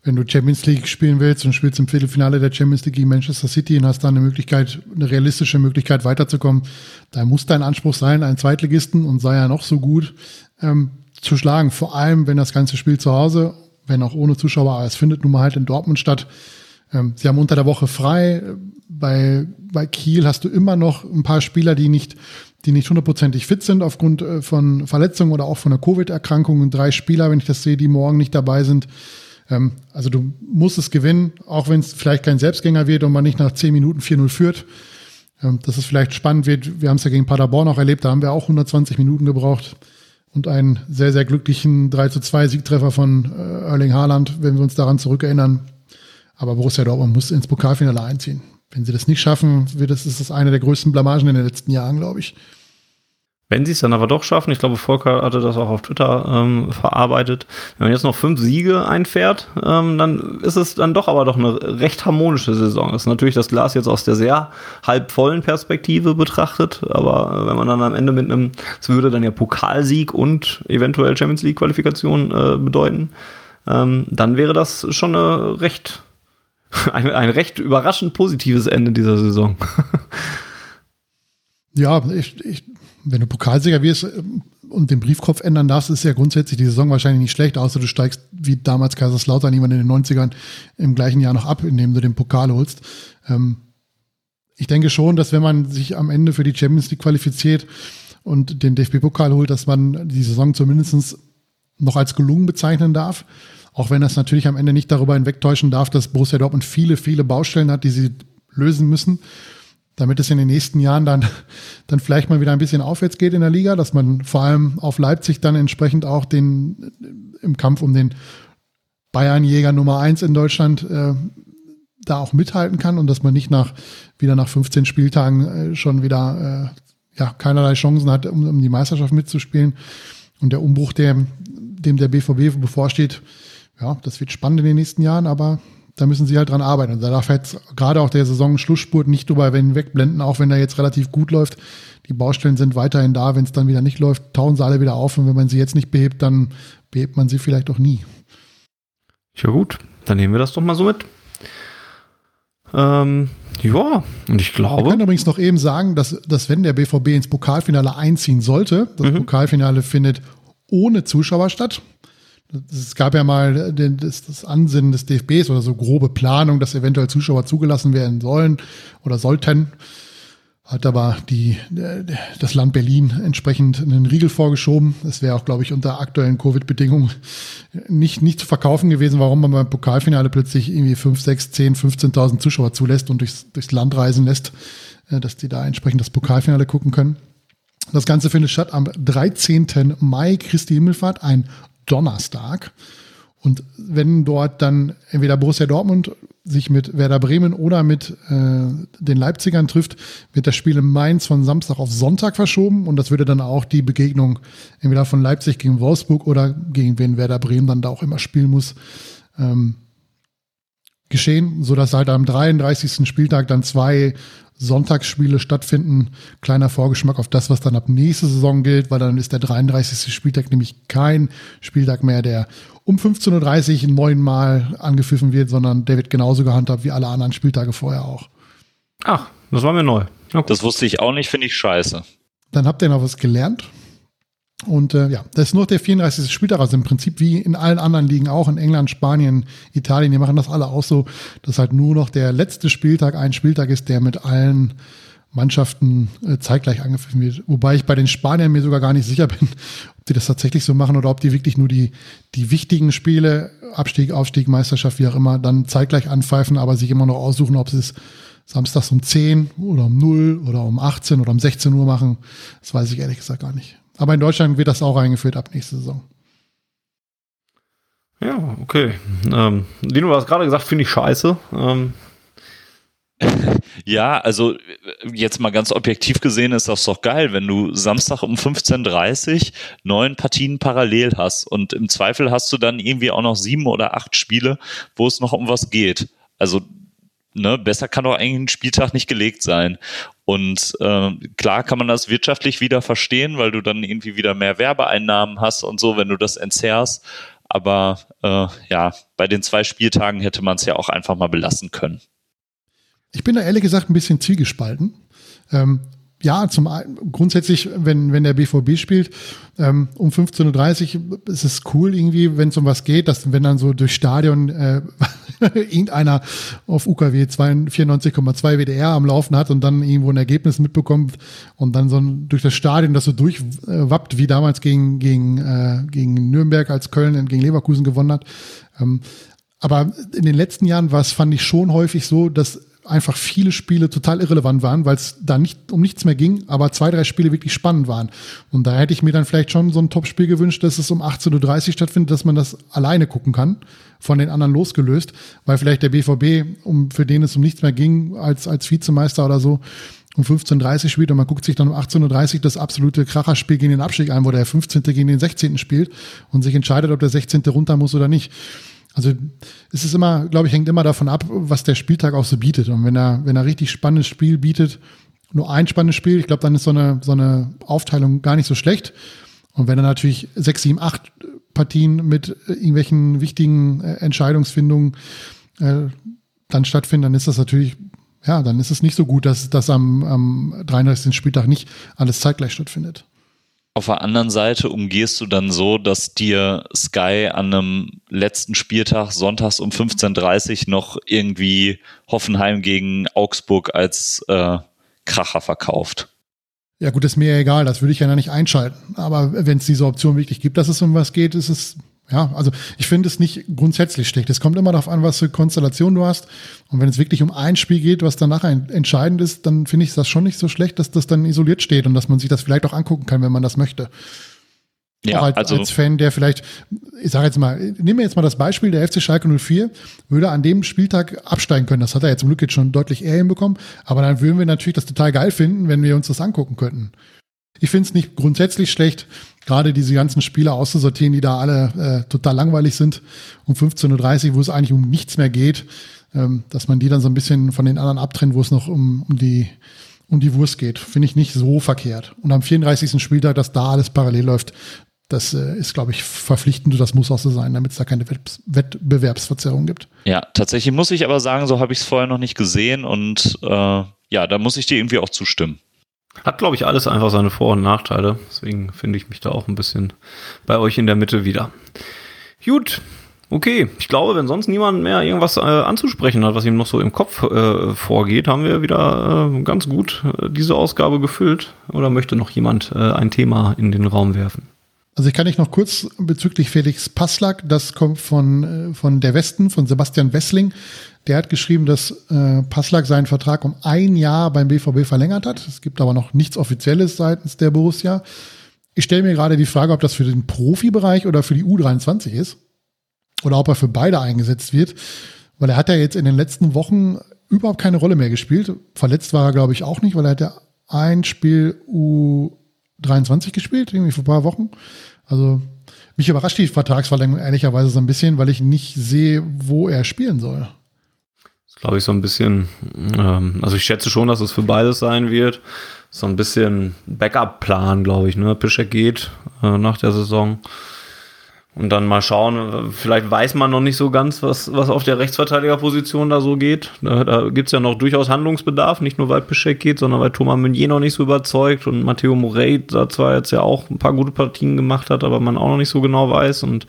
wenn du Champions League spielen willst und spielst im Viertelfinale der Champions League gegen Manchester City und hast da eine Möglichkeit, eine realistische Möglichkeit weiterzukommen, da muss dein Anspruch sein, einen Zweitligisten und sei ja noch so gut, ähm, zu schlagen. Vor allem, wenn das ganze Spiel zu Hause, wenn auch ohne Zuschauer, aber es findet nun mal halt in Dortmund statt. Ähm, sie haben unter der Woche frei. Bei, bei Kiel hast du immer noch ein paar Spieler, die nicht, die nicht hundertprozentig fit sind aufgrund äh, von Verletzungen oder auch von einer Covid-Erkrankung. Drei Spieler, wenn ich das sehe, die morgen nicht dabei sind. Ähm, also du musst es gewinnen, auch wenn es vielleicht kein Selbstgänger wird und man nicht nach 10 Minuten 4-0 führt. Ähm, dass es vielleicht spannend wird. Wir haben es ja gegen Paderborn auch erlebt, da haben wir auch 120 Minuten gebraucht und einen sehr, sehr glücklichen 3 zu 2 Siegtreffer von äh, Erling Haaland, wenn wir uns daran zurückerinnern. Aber Borussia Dortmund muss ins Pokalfinale einziehen. Wenn sie das nicht schaffen, wird das, ist das eine der größten Blamagen in den letzten Jahren, glaube ich. Wenn sie es dann aber doch schaffen, ich glaube, Volker hatte das auch auf Twitter ähm, verarbeitet, wenn man jetzt noch fünf Siege einfährt, ähm, dann ist es dann doch aber doch eine recht harmonische Saison. Ist natürlich das Glas jetzt aus der sehr halbvollen Perspektive betrachtet, aber wenn man dann am Ende mit einem, es würde dann ja Pokalsieg und eventuell Champions League Qualifikation äh, bedeuten, ähm, dann wäre das schon eine recht, (laughs) ein, ein recht überraschend positives Ende dieser Saison. (laughs) ja, ich, ich wenn du Pokalsieger wirst ähm, und den Briefkopf ändern darfst, ist ja grundsätzlich die Saison wahrscheinlich nicht schlecht, außer du steigst wie damals Kaiserslautern jemand in den 90ern im gleichen Jahr noch ab, indem du den Pokal holst. Ähm, ich denke schon, dass wenn man sich am Ende für die Champions League qualifiziert und den DFB-Pokal holt, dass man die Saison zumindest noch als gelungen bezeichnen darf. Auch wenn das natürlich am Ende nicht darüber hinwegtäuschen darf, dass Borussia Dortmund viele, viele Baustellen hat, die sie lösen müssen damit es in den nächsten Jahren dann, dann vielleicht mal wieder ein bisschen aufwärts geht in der Liga, dass man vor allem auf Leipzig dann entsprechend auch den im Kampf um den Bayernjäger Nummer eins in Deutschland äh, da auch mithalten kann und dass man nicht nach wieder nach 15 Spieltagen äh, schon wieder äh, ja keinerlei Chancen hat, um, um die Meisterschaft mitzuspielen. Und der Umbruch, der, dem der BVB bevorsteht, ja, das wird spannend in den nächsten Jahren, aber da müssen sie halt dran arbeiten. Und da darf jetzt gerade auch der Saison Schlussspurt nicht drüber wegblenden, auch wenn er jetzt relativ gut läuft. Die Baustellen sind weiterhin da. Wenn es dann wieder nicht läuft, tauen sie alle wieder auf. Und wenn man sie jetzt nicht behebt, dann behebt man sie vielleicht auch nie. Ja gut, dann nehmen wir das doch mal so mit. Ähm, ja, und ich glaube. Ich kann übrigens noch eben sagen, dass, dass wenn der BVB ins Pokalfinale einziehen sollte, das mhm. Pokalfinale findet ohne Zuschauer statt. Es gab ja mal den, das, das, Ansinnen des DFBs oder so grobe Planung, dass eventuell Zuschauer zugelassen werden sollen oder sollten. Hat aber die, das Land Berlin entsprechend einen Riegel vorgeschoben. Es wäre auch, glaube ich, unter aktuellen Covid-Bedingungen nicht, nicht zu verkaufen gewesen, warum man beim Pokalfinale plötzlich irgendwie 5, 6, 10, 15.000 Zuschauer zulässt und durchs, durchs Land reisen lässt, äh, dass die da entsprechend das Pokalfinale gucken können. Das Ganze findet statt am 13. Mai, Christi Himmelfahrt, ein Donnerstag. Und wenn dort dann entweder Borussia Dortmund sich mit Werder Bremen oder mit äh, den Leipzigern trifft, wird das Spiel in Mainz von Samstag auf Sonntag verschoben und das würde dann auch die Begegnung entweder von Leipzig gegen Wolfsburg oder gegen wen Werder Bremen dann da auch immer spielen muss, ähm, geschehen, sodass halt am 33. Spieltag dann zwei Sonntagsspiele stattfinden. Kleiner Vorgeschmack auf das, was dann ab nächste Saison gilt, weil dann ist der 33. Spieltag nämlich kein Spieltag mehr, der um 15.30 Uhr neunmal angepfiffen wird, sondern der wird genauso gehandhabt wie alle anderen Spieltage vorher auch. Ach, das war mir neu. Okay. Das wusste ich auch nicht, finde ich scheiße. Dann habt ihr noch was gelernt. Und äh, ja, das ist nur der 34. Spieltag, also im Prinzip wie in allen anderen Ligen auch, in England, Spanien, Italien, die machen das alle auch so, dass halt nur noch der letzte Spieltag ein Spieltag ist, der mit allen Mannschaften äh, zeitgleich angepfiffen wird. Wobei ich bei den Spaniern mir sogar gar nicht sicher (laughs) bin, ob die das tatsächlich so machen oder ob die wirklich nur die, die wichtigen Spiele, Abstieg, Aufstieg, Meisterschaft, wie auch immer, dann zeitgleich anpfeifen, aber sich immer noch aussuchen, ob sie es samstags um 10 oder um 0 oder um 18 oder um 16 Uhr machen. Das weiß ich ehrlich gesagt gar nicht. Aber in Deutschland wird das auch eingeführt ab nächste Saison. Ja, okay. Ähm, Dino, du hast gerade gesagt, finde ich scheiße. Ähm, (laughs) ja, also jetzt mal ganz objektiv gesehen ist das doch geil, wenn du Samstag um 15.30 Uhr neun Partien parallel hast und im Zweifel hast du dann irgendwie auch noch sieben oder acht Spiele, wo es noch um was geht. Also ne, besser kann doch eigentlich ein Spieltag nicht gelegt sein. Und äh, klar kann man das wirtschaftlich wieder verstehen, weil du dann irgendwie wieder mehr Werbeeinnahmen hast und so, wenn du das entzerrst. Aber äh, ja, bei den zwei Spieltagen hätte man es ja auch einfach mal belassen können. Ich bin da ehrlich gesagt ein bisschen zielgespalten. Ähm, ja, zum grundsätzlich, wenn, wenn der BVB spielt, ähm, um 15.30 Uhr ist es cool irgendwie, wenn es um was geht, dass wenn dann so durch Stadion äh, (laughs) irgendeiner auf UKW 94,2 WDR am Laufen hat und dann irgendwo ein Ergebnis mitbekommt und dann so ein, durch das Stadion das so durchwappt, wie damals gegen, gegen, äh, gegen Nürnberg, als Köln gegen Leverkusen gewonnen hat. Ähm, aber in den letzten Jahren war es, fand ich schon häufig so, dass einfach viele Spiele total irrelevant waren, weil es da nicht um nichts mehr ging, aber zwei, drei Spiele wirklich spannend waren. Und da hätte ich mir dann vielleicht schon so ein Topspiel gewünscht, dass es um 18.30 Uhr stattfindet, dass man das alleine gucken kann, von den anderen losgelöst, weil vielleicht der BVB, um, für den es um nichts mehr ging, als, als Vizemeister oder so, um 15.30 Uhr spielt und man guckt sich dann um 18.30 Uhr das absolute Kracherspiel gegen den Abstieg ein, wo der 15. gegen den 16. spielt und sich entscheidet, ob der 16. runter muss oder nicht. Also es ist immer, glaube ich, hängt immer davon ab, was der Spieltag auch so bietet. Und wenn er, wenn er richtig spannendes Spiel bietet, nur ein spannendes Spiel, ich glaube, dann ist so eine, so eine Aufteilung gar nicht so schlecht. Und wenn er natürlich sechs, sieben, acht Partien mit irgendwelchen wichtigen äh, Entscheidungsfindungen äh, dann stattfinden, dann ist das natürlich, ja, dann ist es nicht so gut, dass das am, am 33. Spieltag nicht alles zeitgleich stattfindet. Auf der anderen Seite umgehst du dann so, dass dir Sky an einem letzten Spieltag sonntags um 15.30 Uhr noch irgendwie Hoffenheim gegen Augsburg als äh, Kracher verkauft. Ja gut, ist mir egal, das würde ich ja nicht einschalten. Aber wenn es diese Option wirklich gibt, dass es um was geht, ist es ja, also ich finde es nicht grundsätzlich schlecht. Es kommt immer darauf an, was für Konstellation du hast. Und wenn es wirklich um ein Spiel geht, was danach entscheidend ist, dann finde ich das schon nicht so schlecht, dass das dann isoliert steht und dass man sich das vielleicht auch angucken kann, wenn man das möchte. Ja, als, also als Fan, der vielleicht, ich sage jetzt mal, nehmen wir jetzt mal das Beispiel, der FC Schalke 04 würde an dem Spieltag absteigen können. Das hat er jetzt zum Glück jetzt schon deutlich eher hinbekommen. Aber dann würden wir natürlich das total geil finden, wenn wir uns das angucken könnten. Ich finde es nicht grundsätzlich schlecht, gerade diese ganzen Spiele auszusortieren, die da alle äh, total langweilig sind, um 15.30 Uhr, wo es eigentlich um nichts mehr geht, ähm, dass man die dann so ein bisschen von den anderen abtrennt, wo es noch um, um die um die Wurst geht. Finde ich nicht so verkehrt. Und am 34. Spieltag, dass da alles parallel läuft, das äh, ist, glaube ich, verpflichtend. Das muss auch so sein, damit es da keine Wettbewerbsverzerrung gibt. Ja, tatsächlich muss ich aber sagen, so habe ich es vorher noch nicht gesehen und äh, ja, da muss ich dir irgendwie auch zustimmen. Hat, glaube ich, alles einfach seine Vor- und Nachteile. Deswegen finde ich mich da auch ein bisschen bei euch in der Mitte wieder. Gut, okay. Ich glaube, wenn sonst niemand mehr irgendwas äh, anzusprechen hat, was ihm noch so im Kopf äh, vorgeht, haben wir wieder äh, ganz gut äh, diese Ausgabe gefüllt. Oder möchte noch jemand äh, ein Thema in den Raum werfen? Also ich kann dich noch kurz bezüglich Felix Passlack, das kommt von, äh, von der Westen, von Sebastian Wessling. Der hat geschrieben, dass äh, Passlack seinen Vertrag um ein Jahr beim BVB verlängert hat. Es gibt aber noch nichts Offizielles seitens der Borussia. Ich stelle mir gerade die Frage, ob das für den Profibereich oder für die U23 ist. Oder ob er für beide eingesetzt wird. Weil er hat ja jetzt in den letzten Wochen überhaupt keine Rolle mehr gespielt. Verletzt war er, glaube ich, auch nicht, weil er hat ja ein Spiel U 23 gespielt, irgendwie vor ein paar Wochen. Also mich überrascht die Vertragsverlängerung ehrlicherweise so ein bisschen, weil ich nicht sehe, wo er spielen soll. Glaube ich, so ein bisschen, ähm, also ich schätze schon, dass es für beides sein wird. So ein bisschen Backup-Plan, glaube ich. Ne? Pischek geht äh, nach der Saison. Und dann mal schauen, vielleicht weiß man noch nicht so ganz, was, was auf der Rechtsverteidigerposition da so geht. Da, da gibt es ja noch durchaus Handlungsbedarf, nicht nur weil Pischek geht, sondern weil Thomas Meunier noch nicht so überzeugt und Matteo Morey da zwar jetzt ja auch ein paar gute Partien gemacht hat, aber man auch noch nicht so genau weiß. Und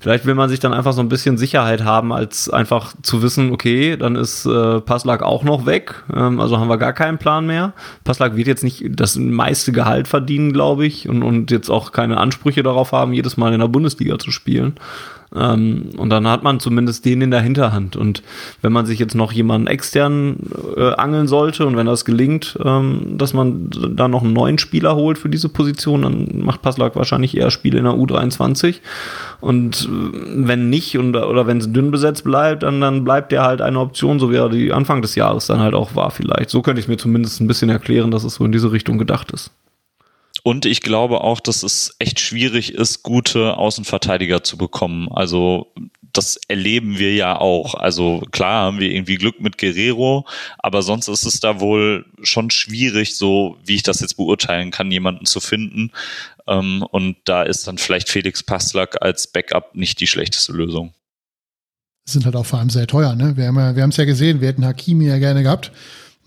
Vielleicht will man sich dann einfach so ein bisschen Sicherheit haben, als einfach zu wissen, okay, dann ist äh, Passlag auch noch weg. Ähm, also haben wir gar keinen Plan mehr. Passlag wird jetzt nicht das meiste Gehalt verdienen, glaube ich, und, und jetzt auch keine Ansprüche darauf haben, jedes Mal in der Bundesliga zu spielen. Ähm, und dann hat man zumindest den in der Hinterhand. Und wenn man sich jetzt noch jemanden extern äh, angeln sollte und wenn das gelingt, ähm, dass man da noch einen neuen Spieler holt für diese Position, dann macht Passlack wahrscheinlich eher Spiele in der U23. Und äh, wenn nicht und, oder wenn es dünn besetzt bleibt, dann, dann bleibt der halt eine Option, so wie er die Anfang des Jahres dann halt auch war vielleicht. So könnte ich mir zumindest ein bisschen erklären, dass es so in diese Richtung gedacht ist. Und ich glaube auch, dass es echt schwierig ist, gute Außenverteidiger zu bekommen. Also das erleben wir ja auch. Also klar haben wir irgendwie Glück mit Guerrero, aber sonst ist es da wohl schon schwierig, so wie ich das jetzt beurteilen kann, jemanden zu finden. Ähm, und da ist dann vielleicht Felix Passlack als Backup nicht die schlechteste Lösung. Sind halt auch vor allem sehr teuer, ne? Wir haben ja, wir haben es ja gesehen, wir hätten Hakimi ja gerne gehabt.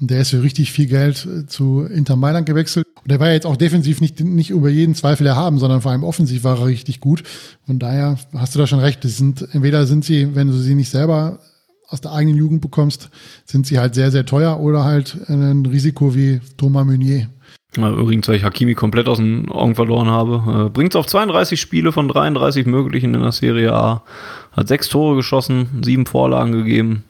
Der ist für richtig viel Geld äh, zu Inter Mailand gewechselt. Und der war ja jetzt auch defensiv nicht, nicht über jeden Zweifel erhaben, sondern vor allem offensiv war er richtig gut. Von daher hast du da schon recht. Das sind, entweder sind sie, wenn du sie nicht selber aus der eigenen Jugend bekommst, sind sie halt sehr, sehr teuer oder halt ein Risiko wie Thomas Meunier. Übrigens, weil ich Hakimi komplett aus den Augen verloren habe. Äh, Bringt es auf 32 Spiele von 33 möglichen in der Serie A. Hat sechs Tore geschossen, sieben Vorlagen gegeben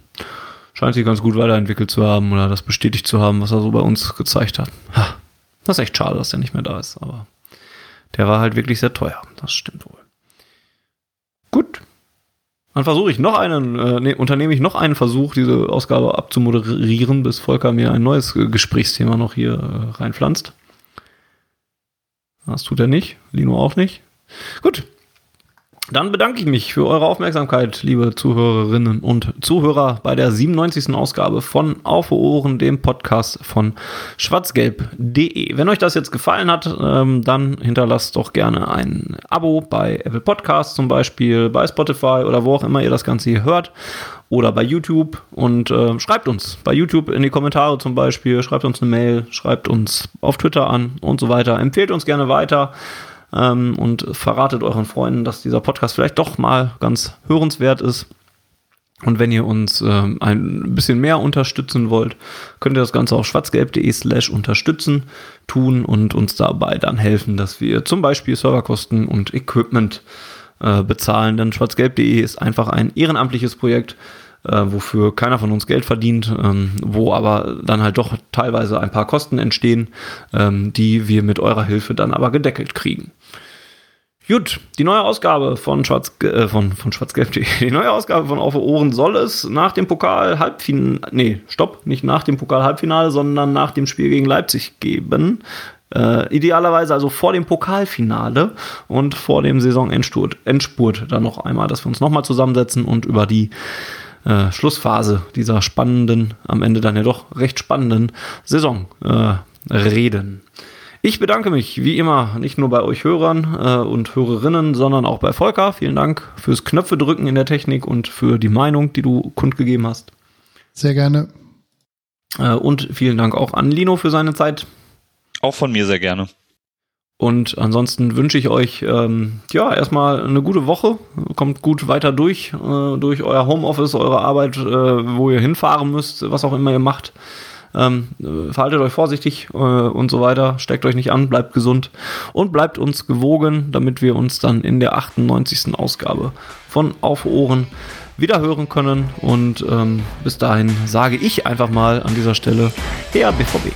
scheint sich ganz gut weiterentwickelt zu haben oder das bestätigt zu haben, was er so bei uns gezeigt hat. Ha, das ist echt schade, dass er nicht mehr da ist, aber der war halt wirklich sehr teuer. Das stimmt wohl. Gut. Dann versuche ich noch einen, äh, nee, unternehme ich noch einen Versuch, diese Ausgabe abzumoderieren, bis Volker mir ein neues äh, Gesprächsthema noch hier äh, reinpflanzt. Das tut er nicht, Lino auch nicht. Gut, dann bedanke ich mich für eure Aufmerksamkeit, liebe Zuhörerinnen und Zuhörer, bei der 97. Ausgabe von Auf Ohren, dem Podcast von schwarzgelb.de. Wenn euch das jetzt gefallen hat, ähm, dann hinterlasst doch gerne ein Abo bei Apple Podcasts zum Beispiel, bei Spotify oder wo auch immer ihr das Ganze hier hört oder bei YouTube und äh, schreibt uns bei YouTube in die Kommentare zum Beispiel, schreibt uns eine Mail, schreibt uns auf Twitter an und so weiter. Empfehlt uns gerne weiter ähm, und verratet euren Freunden, dass dieser Podcast vielleicht doch mal ganz hörenswert ist. Und wenn ihr uns ähm, ein bisschen mehr unterstützen wollt, könnt ihr das Ganze auf schwarzgelb.de slash unterstützen tun und uns dabei dann helfen, dass wir zum Beispiel Serverkosten und Equipment äh, bezahlen. Denn schwarzgelb.de ist einfach ein ehrenamtliches Projekt, äh, wofür keiner von uns Geld verdient, ähm, wo aber dann halt doch teilweise ein paar Kosten entstehen, ähm, die wir mit eurer Hilfe dann aber gedeckelt kriegen. Gut, die neue Ausgabe von Schwarz äh, von, von Schwarzgelb.de. (laughs) Die neue Ausgabe von Auf Ohren soll es nach dem Pokal Halbfinale, nee, stopp, nicht nach dem Pokal Halbfinale, sondern nach dem Spiel gegen Leipzig geben. Äh, idealerweise also vor dem Pokalfinale und vor dem Saisonendspurt Endspurt dann noch einmal, dass wir uns nochmal zusammensetzen und über die äh, Schlussphase dieser spannenden, am Ende dann ja doch recht spannenden Saison äh, reden. Ich bedanke mich wie immer nicht nur bei euch Hörern äh, und Hörerinnen, sondern auch bei Volker. Vielen Dank fürs Knöpfe drücken in der Technik und für die Meinung, die du kundgegeben hast. Sehr gerne. Äh, und vielen Dank auch an Lino für seine Zeit. Auch von mir sehr gerne. Und ansonsten wünsche ich euch ähm, ja erstmal eine gute Woche. Kommt gut weiter durch, äh, durch euer Homeoffice, eure Arbeit, äh, wo ihr hinfahren müsst, was auch immer ihr macht. Ähm, verhaltet euch vorsichtig äh, und so weiter. Steckt euch nicht an, bleibt gesund und bleibt uns gewogen, damit wir uns dann in der 98. Ausgabe von Auf Ohren wieder hören können. Und ähm, bis dahin sage ich einfach mal an dieser Stelle, der BVB.